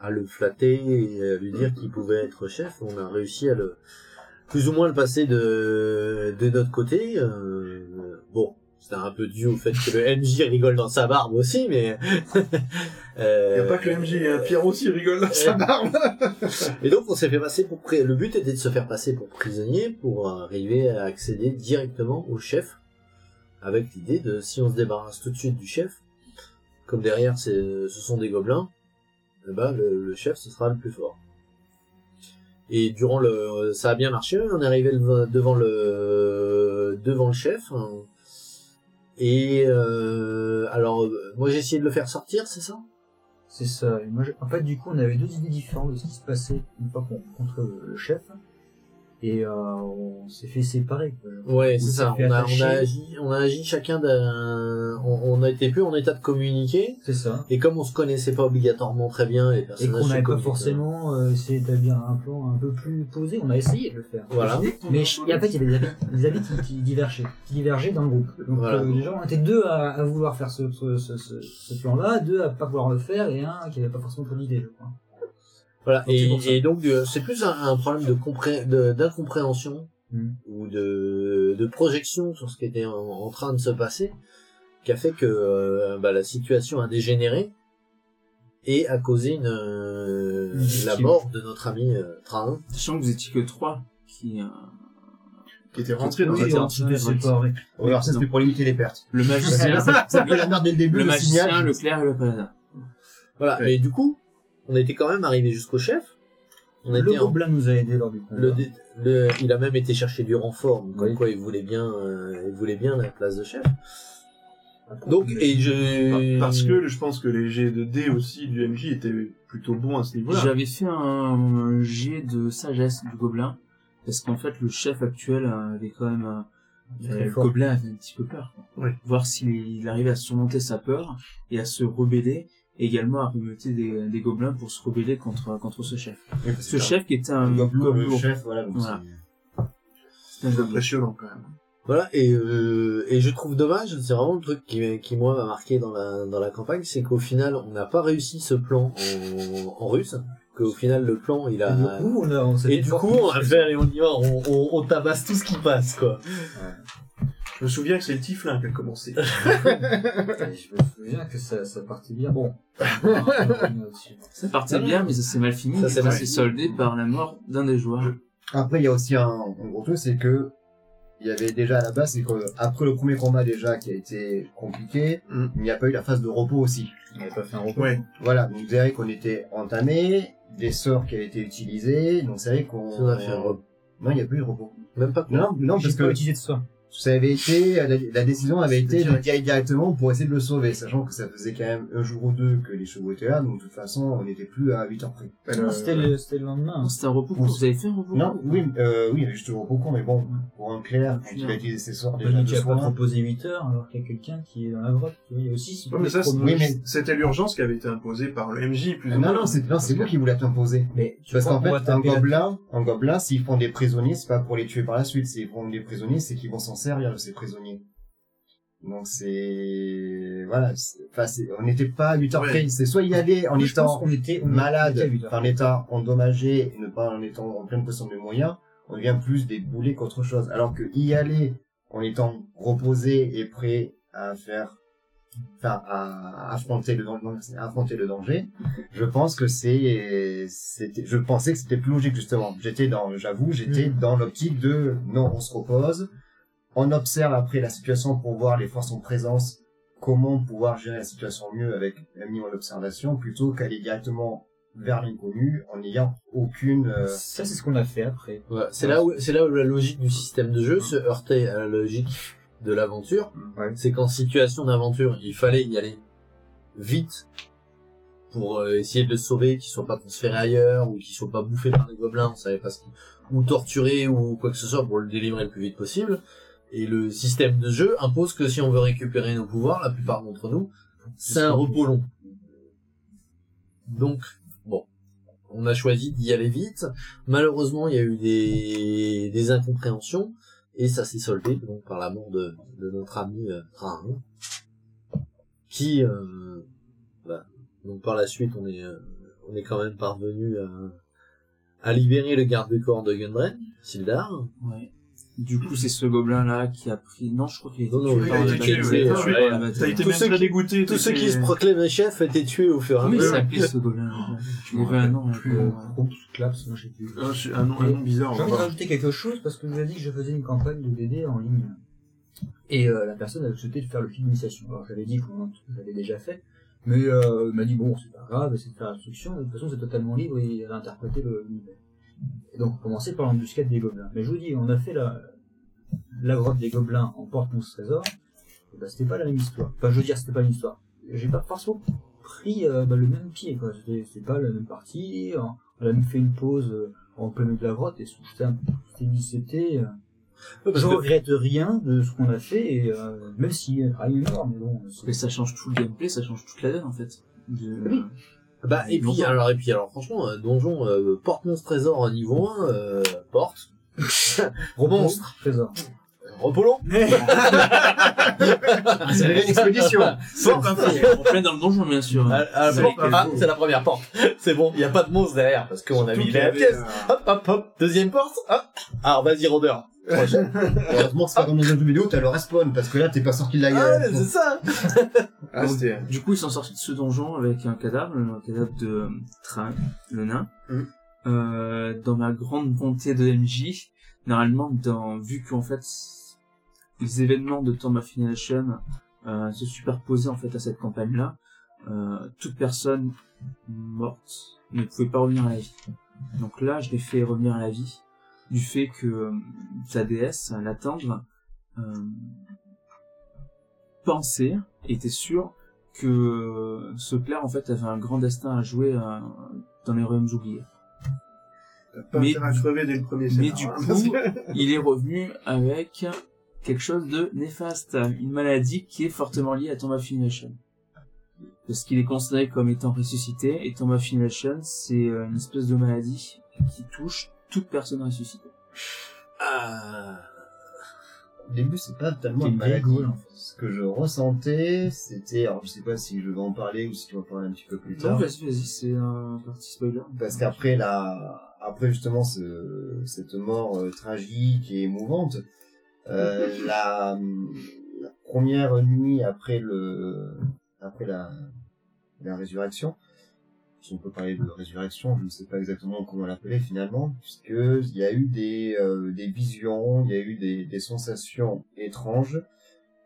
à le flatter et à lui dire qu'il pouvait être chef. On a réussi à le, plus ou moins le passer de, de notre côté. euh, bon, C'était un peu dû au fait que le MJ rigole dans sa barbe aussi, mais... euh, Y a pas que le MJ, hein, Pierre aussi rigole dans sa barbe. Et donc on s'est fait passer pour... Le but était de se faire passer pour prisonnier pour arriver à accéder directement au chef, avec l'idée de si on se débarrasse tout de suite du chef, comme derrière ce sont des gobelins, eh ben, le, le chef ce sera le plus fort. Et durant le, ça a bien marché. On est arrivé le- devant le, devant le chef. hein. Et euh, alors, euh, moi j'ai essayé de le faire sortir, c'est ça? C'est ça. En fait, du coup, on avait deux idées différentes de ce qui se passait une fois qu'on rencontrait le chef. Et euh, on s'est fait séparer. quoi. Ouais, Ou c'est ça On a, on a agi, on a agi chacun d'un, on, on a été plus en état de communiquer. C'est ça. Et comme on se connaissait pas obligatoirement très bien, les Et personnages qu'on se n'avait pas forcément euh, essayé d'établir un plan un peu plus posé. On a essayé de le faire. Voilà. Mais et en fait, il y avait des avis, des avis qui, qui divergeaient, qui divergeaient dans le groupe. Donc Voilà. euh, déjà, on était deux à, à vouloir faire ce, ce, ce, ce, ce plan-là, deux à pas vouloir le faire, et un qui avait pas forcément trop d'idées, je crois. Voilà. Donc, c'est Et, ça. et donc euh, c'est plus un, un problème de compré- de- d'incompréhension Mm. ou de, de projection sur ce qui était en, en train de se passer qui a fait que euh, bah, la situation a dégénéré et a causé une, euh, la mort de notre ami euh, Train. Sachant que vous étiez que trois qui... euh, Qui était rentré dans Oui, la oui, tente. on- on s'était séparés. Ouais, alors ça c'était pour limiter les pertes. Le magicien, Ça ça fait la merde dès le début, le le, magicien, signal. le clerc et le paladin. Voilà. Ouais. Et du coup, on était quand même arrivé jusqu'au chef. On Le en, gobelin nous a aidés lors du combat. le, dé- le- il a même été chercher du renfort, donc Oui. quoi il voulait bien, euh, il voulait bien la place de chef. Donc, et je... Parce que je pense que les G de D aussi du MJ étaient plutôt bons à ce niveau-là. J'avais fait un jet de sagesse du gobelin, parce qu'en fait, le chef actuel avait quand même... euh, le fort. gobelin avait un petit peu peur. quoi. Oui. Voir s'il il arrivait à surmonter sa peur et à se rebeller, et également à recruter des, des gobelins pour se rebeller contre, contre ce chef. Oui, Ce chef qui était un gobelin, le chef, voilà. donc Voilà. c'est- un impressionnant quand même. Voilà, et, euh, et je trouve dommage, c'est vraiment le truc qui, qui moi m'a marqué dans la, dans la campagne, c'est qu'au final, on n'a pas réussi ce plan en, en russe, qu'au final, le plan, il Et a... du coup, on a, on Et du fort- coup, on va faire et on y va, on, on, on tabasse tout ce qui passe, quoi. Je me souviens que c'est le Tiflin qui a commencé. Et je me souviens que ça, ça partait bien. Bon. Ça partait bien, mais ça s'est mal fini. Ça s'est ça mal soldé par la mort d'un des joueurs. Après, il y a aussi un, un gros truc, c'est que il y avait déjà à la base, c'est que après le premier combat déjà qui a été compliqué, Mm. il n'y a pas eu la phase de repos aussi. On n'avait pas fait un repos. Ouais. Voilà, donc vous verrez qu'on était entamé, des sorts qui avaient été utilisés, donc c'est vrai qu'on... On a fait un repos. Non, il n'y a eu de repos. Même pas Non, non, parce pas que utilisé de ça. Ça avait été, la, la décision avait été de tirer directement pour essayer de le sauver, sachant que ça faisait quand même un jour ou deux que les chevaux étaient là, donc de toute façon, on n'était plus à 8 heures près. Euh, c'était le, c'était le lendemain. C'était un repos court. Vous avez fait un repos Non, oui, euh, oui, juste le repos court, mais bon, pour un clair, quand il a utilisé ses sorts déjà tu as pas proposé 8 heures alors qu'il y a quelqu'un qui est dans la grotte. Tu vois, il y a aussi Ouais, mais ça, Oui, mais- c'était l'urgence qui avait été imposée par le MJ, plus ou Non, moins. non, c'est non, c'est vous qui voulez t'imposer. Mais Parce qu'en va fait, un gobelin, un gobelin, s'ils prend des prisonniers, c'est pas pour les tuer par la suite. S'ils prennent des prisonniers, c'est qu'ils vont s'en servir de ces prisonniers. Donc c'est voilà, enfin on n'était pas à 8 heures Ouais. près. C'est soit y aller en Je étant qu'on était, on malade, était en état endommagé, et ne pas en étant en pleine possession de moyens, on devient plus des boulets qu'autre chose. Alors que y aller en étant reposé et prêt à faire, enfin, à affronter le danger, affronter le danger, je pense que c'est, c'était, je pensais que c'était plus logique, justement. J'étais dans, j'avoue, j'étais Mhm. dans l'optique de, non, on se repose, on observe après la situation pour voir les forces en présence, comment pouvoir gérer la situation mieux avec un minimum d'observation, plutôt qu'aller directement vers l'inconnu en n'ayant aucune, euh, Ça, c'est ce qu'on a fait après. C'est là où c'est là où la logique du système de jeu se heurtait à la logique de l'aventure. Ouais. C'est qu'en situation d'aventure, il fallait y aller vite pour euh, essayer de le sauver, qu'il soit pas transféré ailleurs ou qu'il soit pas bouffé par les gobelins, on savait pas ce qu'il- ou torturé ou quoi que ce soit pour le délivrer le plus vite possible. Et le système de jeu impose que si on veut récupérer nos pouvoirs, la plupart d'entre nous, c'est un repos long. Donc, bon, on a choisi d'y aller vite. Malheureusement, il y a eu des, incompréhensions et ça s'est soldé donc par la mort de, notre ami euh, qui, euh, bah, donc par la suite, on est, euh, on est quand même parvenu à, libérer le garde du corps de Gundren, Sildar. Du coup, c'est ce gobelin-là qui a pris... Non, je crois qu'il a été Non, non, tué par la été tué, bataille. ouais, Ouais, tué par par la la- bataille. T'as été Tous même ceux très qui- dégoûté. Tous ceux qui se proclament chefs étaient tués au fur et à Comment il mesure. s'appelait ce gobelin Il avait un nom. Plus euh, groupe, claps, moi j'ai plus. Ah, un nom, un nom bizarre. J'ai envie de rajouter quelque chose parce que je vous ai dit que je faisais une campagne de DD en ligne. Et euh, la personne avait souhaité de faire le film d'initiation. Alors j'avais dit qu'on l'avait déjà fait, mais euh, il m'a dit bon c'est pas grave, c'est de faire l'instruction, de toute façon c'est totalement libre et il a interprété le l'univers. Et donc on commençait par l'embuscade des gobelins. Mais je vous dis, on a fait la, la grotte des gobelins en porte mousse trésor, et bah c'était pas la même histoire. Enfin je veux dire c'était pas une histoire. J'ai pas forcément pris euh, bah, le même pied quoi. C'était pas la même partie. On on a même fait une pause euh, en plein milieu de la grotte et c'était euh, je regrette rien de ce qu'on a fait et euh, même si rien n'est mort mais bon Mais ça change tout le gameplay, ça change toute la donne en fait. De- Oui. Bah, et puis, alors, et puis, alors, franchement, euh, donjon, euh, porte monstre trésor niveau 1, euh, porte. Monstre. trésor Repolon. C'est une expédition. Porte. Plein dans le donjon, bien sûr. Ah, ah, Ah, cadeaux. c'est la première porte. C'est bon, il n'y a pas de monstre derrière, parce qu'on a mis la pièce. euh, Hop, hop, hop. Deuxième porte. Hop. Alors, vas-y, rôdeur. Heureusement c'est pas comme dans un jeu vidéo, t'as le respawn, parce que là, t'es pas sorti de la Ah, gueule. ouais, c'est ça. Ah. Du coup, ils sont sortis de ce donjon avec un cadavre, le cadavre de euh, Train, le nain. Mm. Euh, dans ma grande bonté de MJ, normalement, dans, vu qu'en fait, les événements de Tomb of Annihilation euh, se superposaient en fait à cette campagne-là, euh, toute personne morte ne pouvait pas revenir à la vie. Donc là, je l'ai fait revenir à la vie du fait que euh, sa déesse, la tendre, euh, pensait, était sûr que euh, ce clerc en fait avait un grand destin à jouer euh, dans les royaumes oubliés. Pas Mais- intérêt à crever dès le premier Mais du hein, coup, que- il est revenu avec quelque chose de néfaste, une maladie qui est fortement liée à Tomb of Annihilation. Parce qu'il est considéré comme étant ressuscité, et Tomb of Annihilation, c'est euh, une espèce de maladie qui touche toute personne ressuscitée. Ah. Au début, c'est pas tellement une maladie. gaule, en fait. Ce que je ressentais, c'était, alors je sais pas si je vais en parler ou si tu vas en parler un petit peu plus Non, tard. vas-y, vas-y, c'est un parti spoiler. Parce qu'après la, après justement ce, cette mort euh, tragique et émouvante, euh, la, la première nuit après le, après la, résurrection, si on peut parler de résurrection, je ne sais pas exactement comment l'appeler finalement, puisque il y a eu des, euh, des visions, il y a eu des, des sensations étranges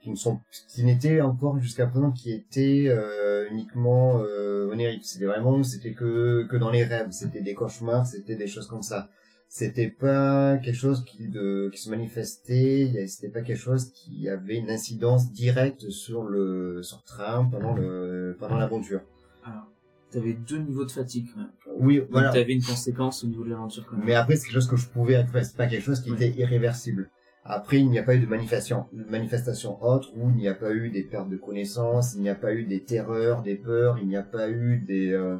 qui ne sont, qui n'étaient encore jusqu'à présent, qui étaient euh, uniquement euh, oniriques. C'était vraiment, c'était que que dans les rêves, c'était des cauchemars, c'était des choses comme ça. C'était pas quelque chose qui de qui se manifestait, c'était pas quelque chose qui avait une incidence directe sur le sur train pendant le pendant l'aventure. Alors, t'avais deux niveaux de fatigue quand même. Oui, Donc voilà. t'avais une conséquence au niveau de l'aventure quand même. Mais après, c'est quelque chose que je pouvais être, c'est pas quelque chose qui Oui. était irréversible. Après, il n'y a pas eu de manifestation, de manifestation autre où il n'y a pas eu des pertes de connaissances, il n'y a pas eu des terreurs, des peurs, il n'y a pas eu des, euh,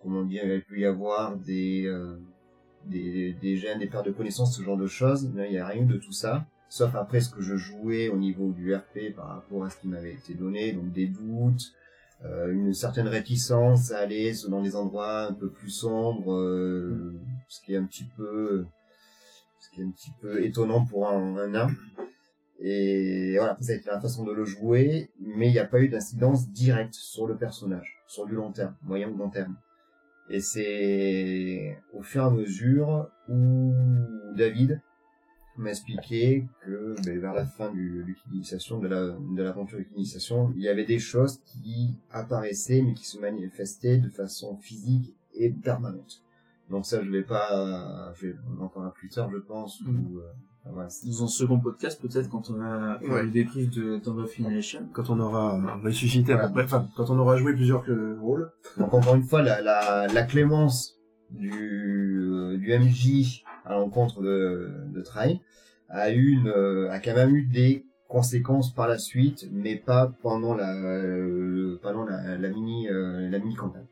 comment dire, il y a pu y avoir des, euh, des, des gènes, des pertes de connaissances, ce genre de choses. Il n'y a rien de tout ça. Sauf après ce que je jouais au niveau du RP par rapport à ce qui m'avait été donné, donc des doutes, euh, une certaine réticence à aller dans des endroits un peu plus sombres, euh, ce qui est un petit peu, ce qui est un petit peu étonnant pour un, un nain. Et voilà, ça a été la façon de le jouer, mais il n'y a pas eu d'incidence directe sur le personnage, sur du long terme, moyen ou long terme. Et c'est au fur et à mesure où David m'a expliqué que ben, vers la fin du, l'initiation de la de l'aventure de l'initiation, il y avait des choses qui apparaissaient mais qui se manifestaient de façon physique et permanente. Donc ça je vais pas je vais on en parlera plus tard je pense Mm. ou euh, voilà, c'est- Dans un second podcast, peut-être, quand on faire Ouais. le débrief de Tomb Annihilation. Quand on aura ressuscité à Voilà. peu près, enfin, quand on aura joué plusieurs euh, rôles. Donc encore une fois, la, la, la clémence du, euh, du MJ à l'encontre de, de Train a eu une, euh, a quand même eu des conséquences par la suite, mais pas pendant la, euh, pendant la, la mini, euh, la mini campagne.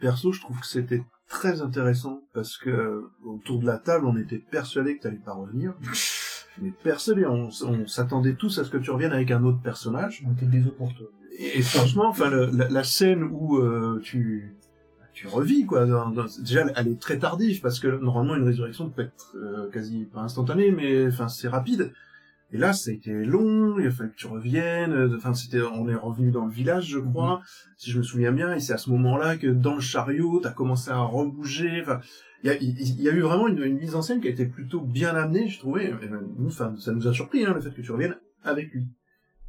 Perso, je trouve que c'était très intéressant parce que euh, autour de la table, on était persuadés que t'allais pas revenir. Mais persuadés, on, on s'attendait tous à ce que tu reviennes avec un autre personnage. On était autres pour toi. Et, et franchement, enfin, la, la scène où euh, tu tu revis quoi. Dans- dans- déjà, elle est très tardive parce que normalement une résurrection peut être euh, quasi pas instantanée, mais enfin c'est rapide. Et là, ça a été long. Il a fallu que tu reviennes. euh, Enfin, c'était, on est revenu dans le village, je crois, si je me souviens bien. Et c'est à ce moment-là que dans le chariot, t'as commencé à rebouger. Enfin, il y a, y eu vraiment une, une mise en scène qui a été plutôt bien amenée, je trouvais. Et ben, nous, enfin, ça nous a surpris hein, le fait que tu reviennes avec lui.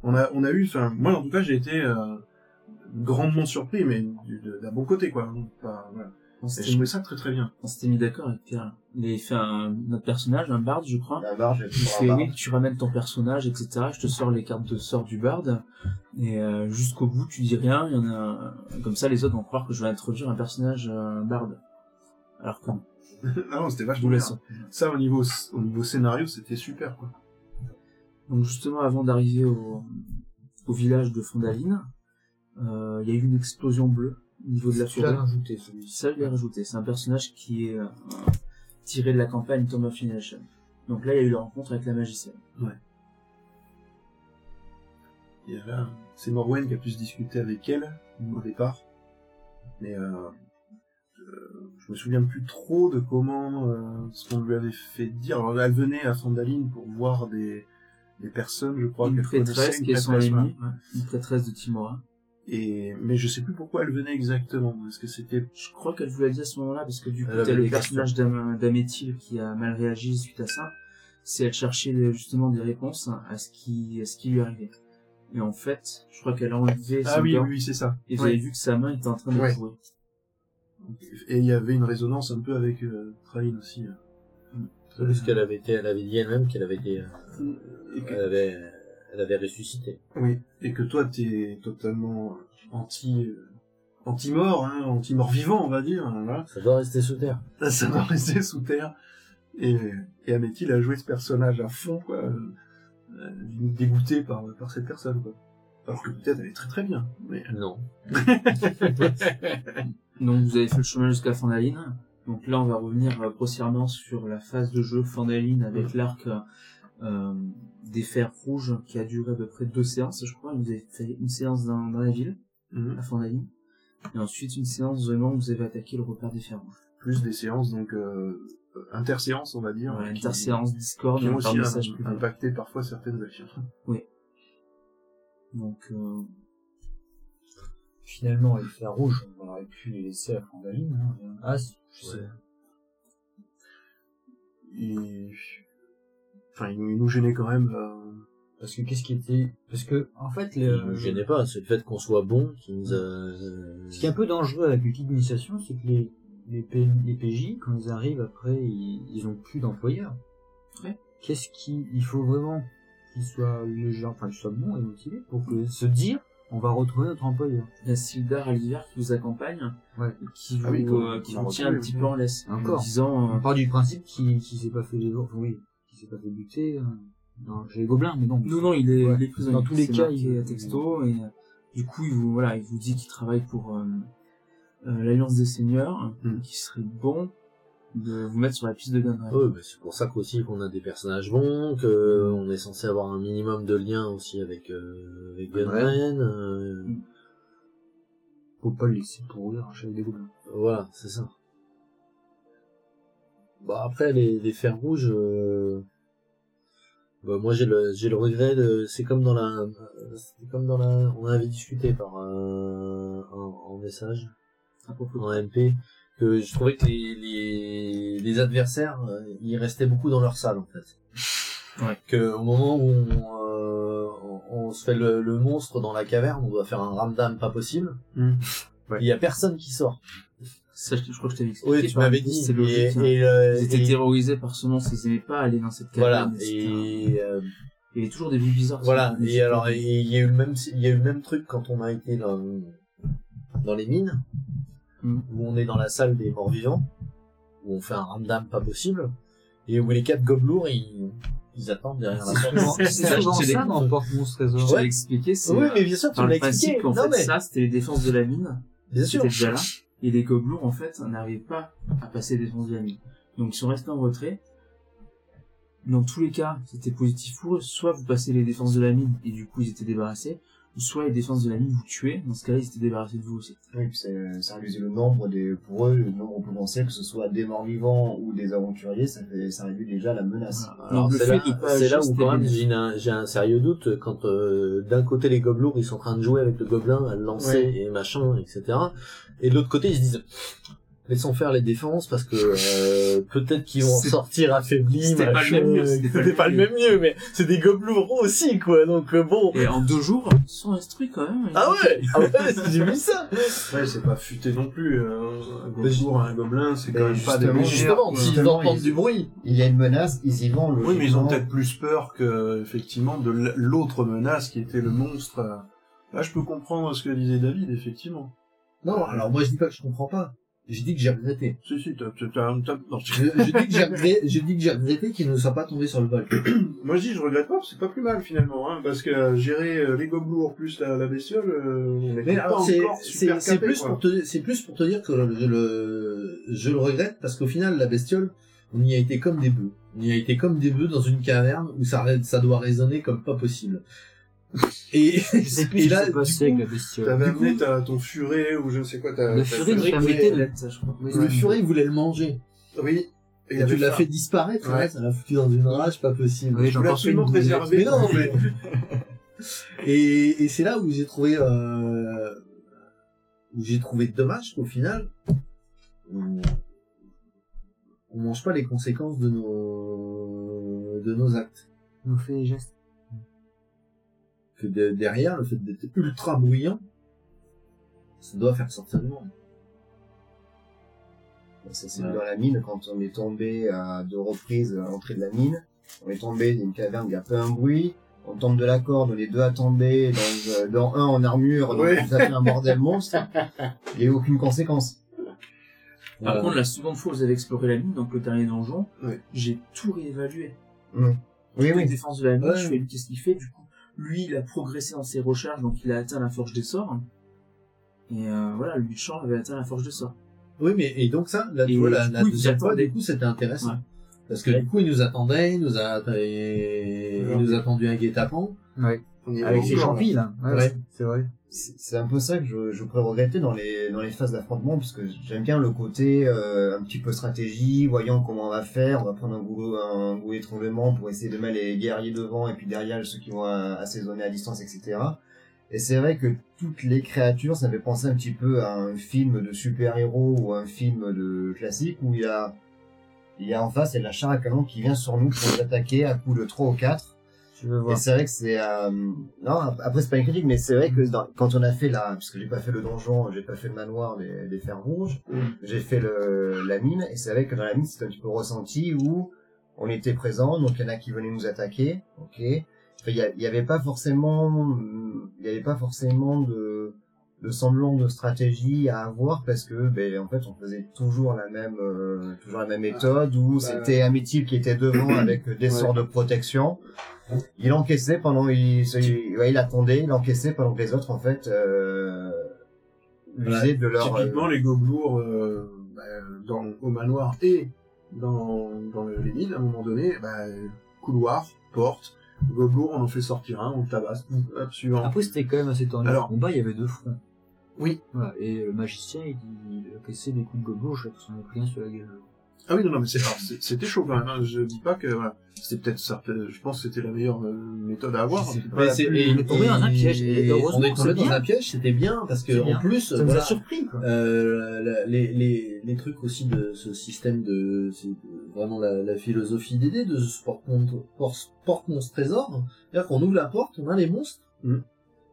On a, on a eu, enfin, moi en tout cas, j'ai été euh, grandement surpris, mais d'un bon côté, quoi. Voilà. On Et s'était je trouvais ça très très bien. on s'était mis d'accord avec Pierre. Il avait fait un, notre personnage, un bard, je crois. La barge, Il fait oui, tu ramènes ton personnage, etc. Je te sors les cartes de sort du bard. Et euh, jusqu'au bout, tu dis rien. Il y en a comme ça, les autres vont croire que je vais introduire un personnage euh, bard. Alors que non. non, c'était Je vachement vous bien. laisse. Ça, au niveau, au niveau scénario, c'était super, quoi. Donc justement, avant d'arriver au, au village de Fondaline, euh, il y a eu une explosion bleue au niveau de la rajouté. Ça, je l'ai rajouté. C'est un personnage qui est euh, tiré de la campagne Tomb of Annihilation. Donc là, il y a eu la rencontre avec la magicienne. Et là, c'est Morwen qui a pu se discuter avec elle au départ. Mais euh, euh, je me souviens plus trop de comment euh, ce qu'on lui avait fait dire. Alors, elle venait à Sandaline pour voir des, des personnes, je crois, une prêtresse qui est son ouais. une prêtresse de Timora. Et mais je sais plus pourquoi elle venait exactement. Est-ce que c'était Je crois qu'elle vous l'a dit à ce moment-là, parce que du coup, t'as le personnage d'Am- d'Améthyle qui a mal réagi suite à ça. C'est elle cherchait euh, justement des réponses à ce qui, à ce qui lui arrivait. Et en fait, je crois qu'elle a enlevé Ah son oui, oui, oui, c'est ça. et vous Ouais. avez vu que sa main était en train de Ouais. courir. Et il y avait une résonance un peu avec euh, Train aussi. euh. Parce qu'elle avait été, elle avait dit elle-même qu'elle avait été, euh, Et que- elle avait, elle avait ressuscité. Oui, et que toi, t'es totalement anti, euh, anti-mort, hein, anti-mort vivant, on va dire. hein, Voilà. Ça doit rester sous terre. Ça, ça doit rester sous terre. Et, et a joué ce personnage à fond, quoi. euh, euh, dégoûté par, par cette personne, quoi. Alors que peut-être elle est très très bien. Mais... Non. Donc vous avez fait le chemin jusqu'à Fandaline. Donc là, on va revenir grossièrement sur la phase de jeu Fandaline avec l'arc euh, des fers rouges qui a duré à peu près deux séances, je crois. Vous avez fait une séance dans, dans la ville, Mhm. à Fandaline, et ensuite une séance vraiment où vous avez attaqué le repère des fers rouges. Plus des séances, donc, euh, interséances, on va dire. Ouais, qui- interséance Discord, Qui ont aussi message un- impacté parfois certaines actions. Donc euh, Finalement, les fers rouges, on aurait pu les laisser à Fandaline. Hein. Ah, si, je sais. Ouais. Et... Enfin, il nous il nous gênait quand même. euh, Parce que qu'est-ce qui était... Parce que, en fait, Il les... ne gênait pas, c'est le fait qu'on soit bon qui nous a... Ce qui est un peu dangereux avec le kit d'initiation, c'est que les, les, P- les PJ, quand ils arrivent après, ils, ils ont plus d'employeurs. Ouais. Qu'est-ce qui, il faut vraiment qu'ils soient légers, enfin, qu'ils soient bons et motivés pour que se dire, on va retrouver notre employeur. il y a Sildar à l'hiver qui vous accompagne, Ouais. qui vous, Ah oui, euh, qui vous tient un petit peu en laisse, en Encore. disant... euh, On part du principe qu'il, qu'il s'est pas fait les enfin, oui, s'est pas fait buter, euh, non, j'ai les gobelins, mais non. Non, non, il est, Ouais. il est prisonnier. Dans tous les cas, marqué il- à texto et euh, du coup, il vous, voilà, il vous dit qu'il travaille pour euh, euh, l'Alliance des Seigneurs, Mm. qu'il serait bon de vous mettre sur la piste de Gunray. Ouais, bah, c'est pour ça qu'aussi qu'on a des personnages bons, que on est censé avoir un minimum de lien aussi avec, euh, avec Gunren. euh, Faut pas le laisser pourrir un chef des gobelins. Voilà, c'est ça. Bah après les, les fers rouges, euh, bah moi j'ai le j'ai le regret de c'est comme dans la c'est comme dans la on avait discuté par euh, en, en message en MP que je trouvais que les les, les adversaires euh, ils restaient beaucoup dans leur salle en fait. Ouais. Que au moment où on, euh, on, on se fait le, le monstre dans la caverne, on doit faire un ramdam pas possible. Mm. Il y a personne qui sort. Ça, je, je crois que je t'avais expliqué. Oui, tu m'avais dit. C'est logique. Et, hein. et, euh, Ils étaient et- terrorisés par ce monstre, ils aimaient pas aller dans cette voilà. caverne. etc. Et euh, Il y avait toujours des vues bizarres. voilà. Et alors, il y a eu le même, il y a eu le même truc quand on a été dans dans les mines, Mm. où on est dans la salle des morts vivants, où on fait un ramdam pas possible, et où les quatre gobelours ils ils attendent derrière la porte. c'est ça, souvent dans Porte Monstre Je Trésor. t'avais expliqué, c'est Oui, mais bien sûr, tu l'as expliqué. qu'en Non, fait, mais ça, c'était les défenses de la mine. bien sûr. C'était déjà là. Et les gobelours, en fait, n'arrivaient pas à passer les défenses de la mine. Donc, ils sont restés en retrait. Dans tous les cas, c'était positif pour eux. Soit vous passez les défenses de la mine, et du coup, ils étaient débarrassés. Soit les défenses de la mine vous tuaient, dans ce cas-là, ils étaient débarrassés de vous aussi. Oui, puis ça réduit le nombre des, pour eux, le nombre potentiel, que ce soit des morts vivants ou des aventuriers, ça fait, ça réduit déjà la menace. Voilà. Alors c'est là, là où quand même j'ai un, sérieux doute quand euh, d'un côté les gobelours ils sont en train de jouer avec le gobelin à le lancer Ouais. et machin etc et de l'autre côté ils se disent laissons faire les défenses parce que euh, peut-être qu'ils vont sortir affaiblis c'était pas le machin, même mieux, c'était pas le c'était pas le même mieux mais c'est des gobelours aussi quoi donc euh, bon Et en deux jours, ils sont instruits quand même. ah ouais ah ouais j'ai vu ça Ouais, c'est pas futé non plus. euh, un Mais gobelour, un gobelin, c'est quand Mais même pas des justement, légères, justement s'ils entendent ils- du bruit Il y a une menace, ils y vont. Oui, mais ils ont peut-être plus peur que, effectivement, de l'autre menace qui était le monstre. Là, je peux comprendre ce que disait David, effectivement. non alors moi je dis pas que je comprends pas j'ai dit que j'ai regretté Si, si, t'as, t'as, t'as- non, je, je dis que j'ai regretté je dis que j'ai regretté qu'il ne soit pas tombé sur le bol Moi, je dis, je regrette pas, parce que c'est pas plus mal, finalement, hein, parce que euh, gérer euh, les gobelours plus la, la bestiole, euh, on est Mais pas alors, c'est, encore c'est, super c'est capé, plus quoi. pour te, c'est plus pour te dire que le, le- je le regrette parce qu'au final, la bestiole, on y a été comme des bœufs. On y a été comme des bœufs dans une caverne où ça, ré- ça doit résonner comme pas possible. Et, et là, du coup. T'avais amené ta, ton furet, ou je ne sais quoi, ta... Le furet permettait de... ça, je crois. Oui, le c'est- furet, il voulait le manger. Oui. Et il Et tu l'as fait disparaître, Ouais. ouais, ça l'a foutu dans une rage pas possible. Oui, j'ai Je voulais encore fait une absolument préserver. Mais non, mais... et, et c'est là où j'ai trouvé, euh, où j'ai trouvé dommage qu'au final, on, on mange pas les conséquences de nos, de nos actes. On fait les gestes. Que de- derrière, le fait d'être ultra bruyant, ça doit faire sortir du monde. Ça s'est vu dans la mine quand on est tombé à deux reprises à l'entrée de la mine. On est tombé d'une caverne qui a fait un bruit. On tombe de la corde, on est deux à tomber, dans, euh, dans un en armure, donc Ouais. ça fait un bordel monstre. Il n'y a eu aucune conséquence. Par Voilà. contre, la seconde fois où vous avez exploré la mine, donc le dernier donjon, Ouais. j'ai tout réévalué. Oui, Toutes les oui. défenses de la mine, Ouais. je fais qu'est-ce qu'il fait, du coup. Lui, il a progressé dans ses recherches, donc il a atteint la forge des sorts. Et euh, voilà, lui, Champ avait atteint la forge des sorts. Oui, mais et donc ça, là, tu Et vois, la, deuxième fois, du coup, c'était intéressant. Ouais. Parce que du coup, il nous attendait, il nous a, il nous a tendu un guet-apens. Ouais. On y est Avec encore, champis, là. Ouais, Ouais. ouais, c'est vrai. C'est un peu ça que je, je pourrais regretter dans les, dans les phases d'affrontement, parce que j'aime bien le côté euh, un petit peu stratégie, voyant comment on va faire, on va prendre un goulot, un goulot d'étranglement pour essayer de mettre les guerriers devant et puis derrière ceux qui vont euh, assaisonner à distance, etc. Et c'est vrai que toutes les créatures, ça me fait penser un petit peu à un film de super-héros ou un film de classique où il y a, il y a en face, il y a la char à canon qui vient sur nous pour nous attaquer à coups de 3 ou 4. Je veux Et c'est vrai que c'est euh, non ap- après c'est pas une critique mais c'est vrai que dans- quand on a fait la parce que j'ai pas fait le donjon j'ai pas fait le manoir des, des fers rouges Mm. j'ai fait le la mine et c'est vrai que dans la mine c'était un petit peu ressenti où on était présent donc il y en a qui venaient nous attaquer ok Enfin, il y, il y avait pas forcément il y avait pas forcément de de semblant de stratégie à avoir parce que ben en fait on faisait toujours la même euh, toujours la même méthode où bah, c'était un métier qui était devant avec des Ouais. sorts de protection il encaissait pendant il, se- il, ouais, il attendait il encaissait pendant que les autres en fait euh, usaient de leur Typiquement, les gobelours euh, bah, dans, au manoir et dans, dans le- les mines, à un moment donné, bah, couloir, porte, gobelour, on en fait sortir un, on le tabasse, hop, suivant. Après, c'était quand même assez tendu. Alors- Alors, combat, il y avait deux fronts. Oui. Voilà. Et le magicien, il, il cassait des coups de gobelet, je pas, rien sur la gueule. Ah oui, non, non, mais c'était chaud quand même, hein. je dis pas que, voilà, c'était peut-être ça, peut-être- je pense que c'était la meilleure euh, méthode à avoir. C'était pas. plus- et- on est tombé dans un piège, et et heureusement on est tombé dans bien. un piège, c'était bien, parce que, C'est en bien. plus, Ça nous voilà, a surpris, quoi. Euh, la- les, les, les trucs aussi de ce système de, c'est vraiment la, la philosophie d'aider de ce porte-monstre porte, porte monstre trésor. C'est-à-dire qu'on ouvre la porte, on a les monstres, Mm.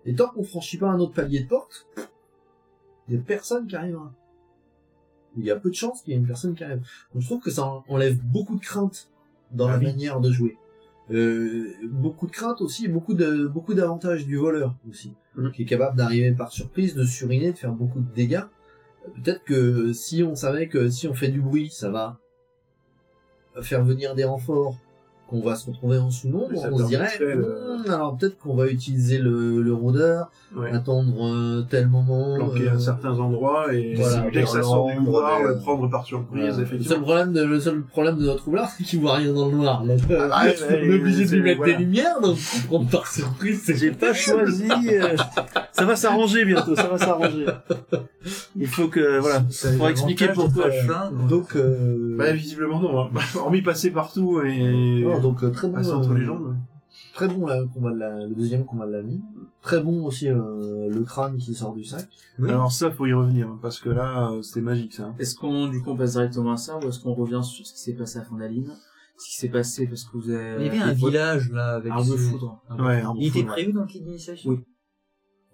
et tant qu'on franchit pas un autre palier de porte, il y a personne qui arrivera. Il y a peu de chances qu'il y ait une personne qui arrive. Donc je trouve que ça en- enlève beaucoup de crainte dans Ah la oui. manière de jouer. Euh, beaucoup de crainte aussi, beaucoup de beaucoup d'avantages du voleur aussi, Mm. qui est capable d'arriver par surprise, de suriner, de faire beaucoup de dégâts. Peut-être que si on savait que si on fait du bruit, ça va faire venir des renforts qu'on va se retrouver en sous-nombre, on se dirait, de- Hmm, alors peut-être qu'on va utiliser le, le rôdeur, Ouais. attendre euh, tel moment. Planqué euh, à certains endroits et Voilà, dès que ça sort du des- le prendre par surprise, voilà. Le seul effectivement. problème de, le seul problème de notre roulard, c'est qu'il voit rien dans le noir. Donc, euh, Ah, ouais, on est obligé de lui mettre voilà. des lumières, donc prendre par surprise, c'est J'ai pas choisi. Euh, Ça va s'arranger bientôt, ça va s'arranger. Il faut que voilà, pour expliquer pourquoi. donc- Donc, euh, Bah, visiblement non, hein. hormis passer partout et non, donc euh, très bon. passer euh, entre les jambes. Très bon là, combat de la- le deuxième combat de la nuit. Très bon aussi euh, le crâne qui sort du sac. Oui. Alors ça, faut y revenir, hein, parce que là, euh, c'était magique, ça. hein. Est-ce qu'on, du coup, on passe directement à ça, ou est-ce qu'on revient sur ce qui s'est passé à Fondaline? Ce qui s'est passé parce que vous avez... Il y avait un village là avec. Arbre de foudre. Ouais, arbre Il était prévu dans le kit d'initiation? Oui.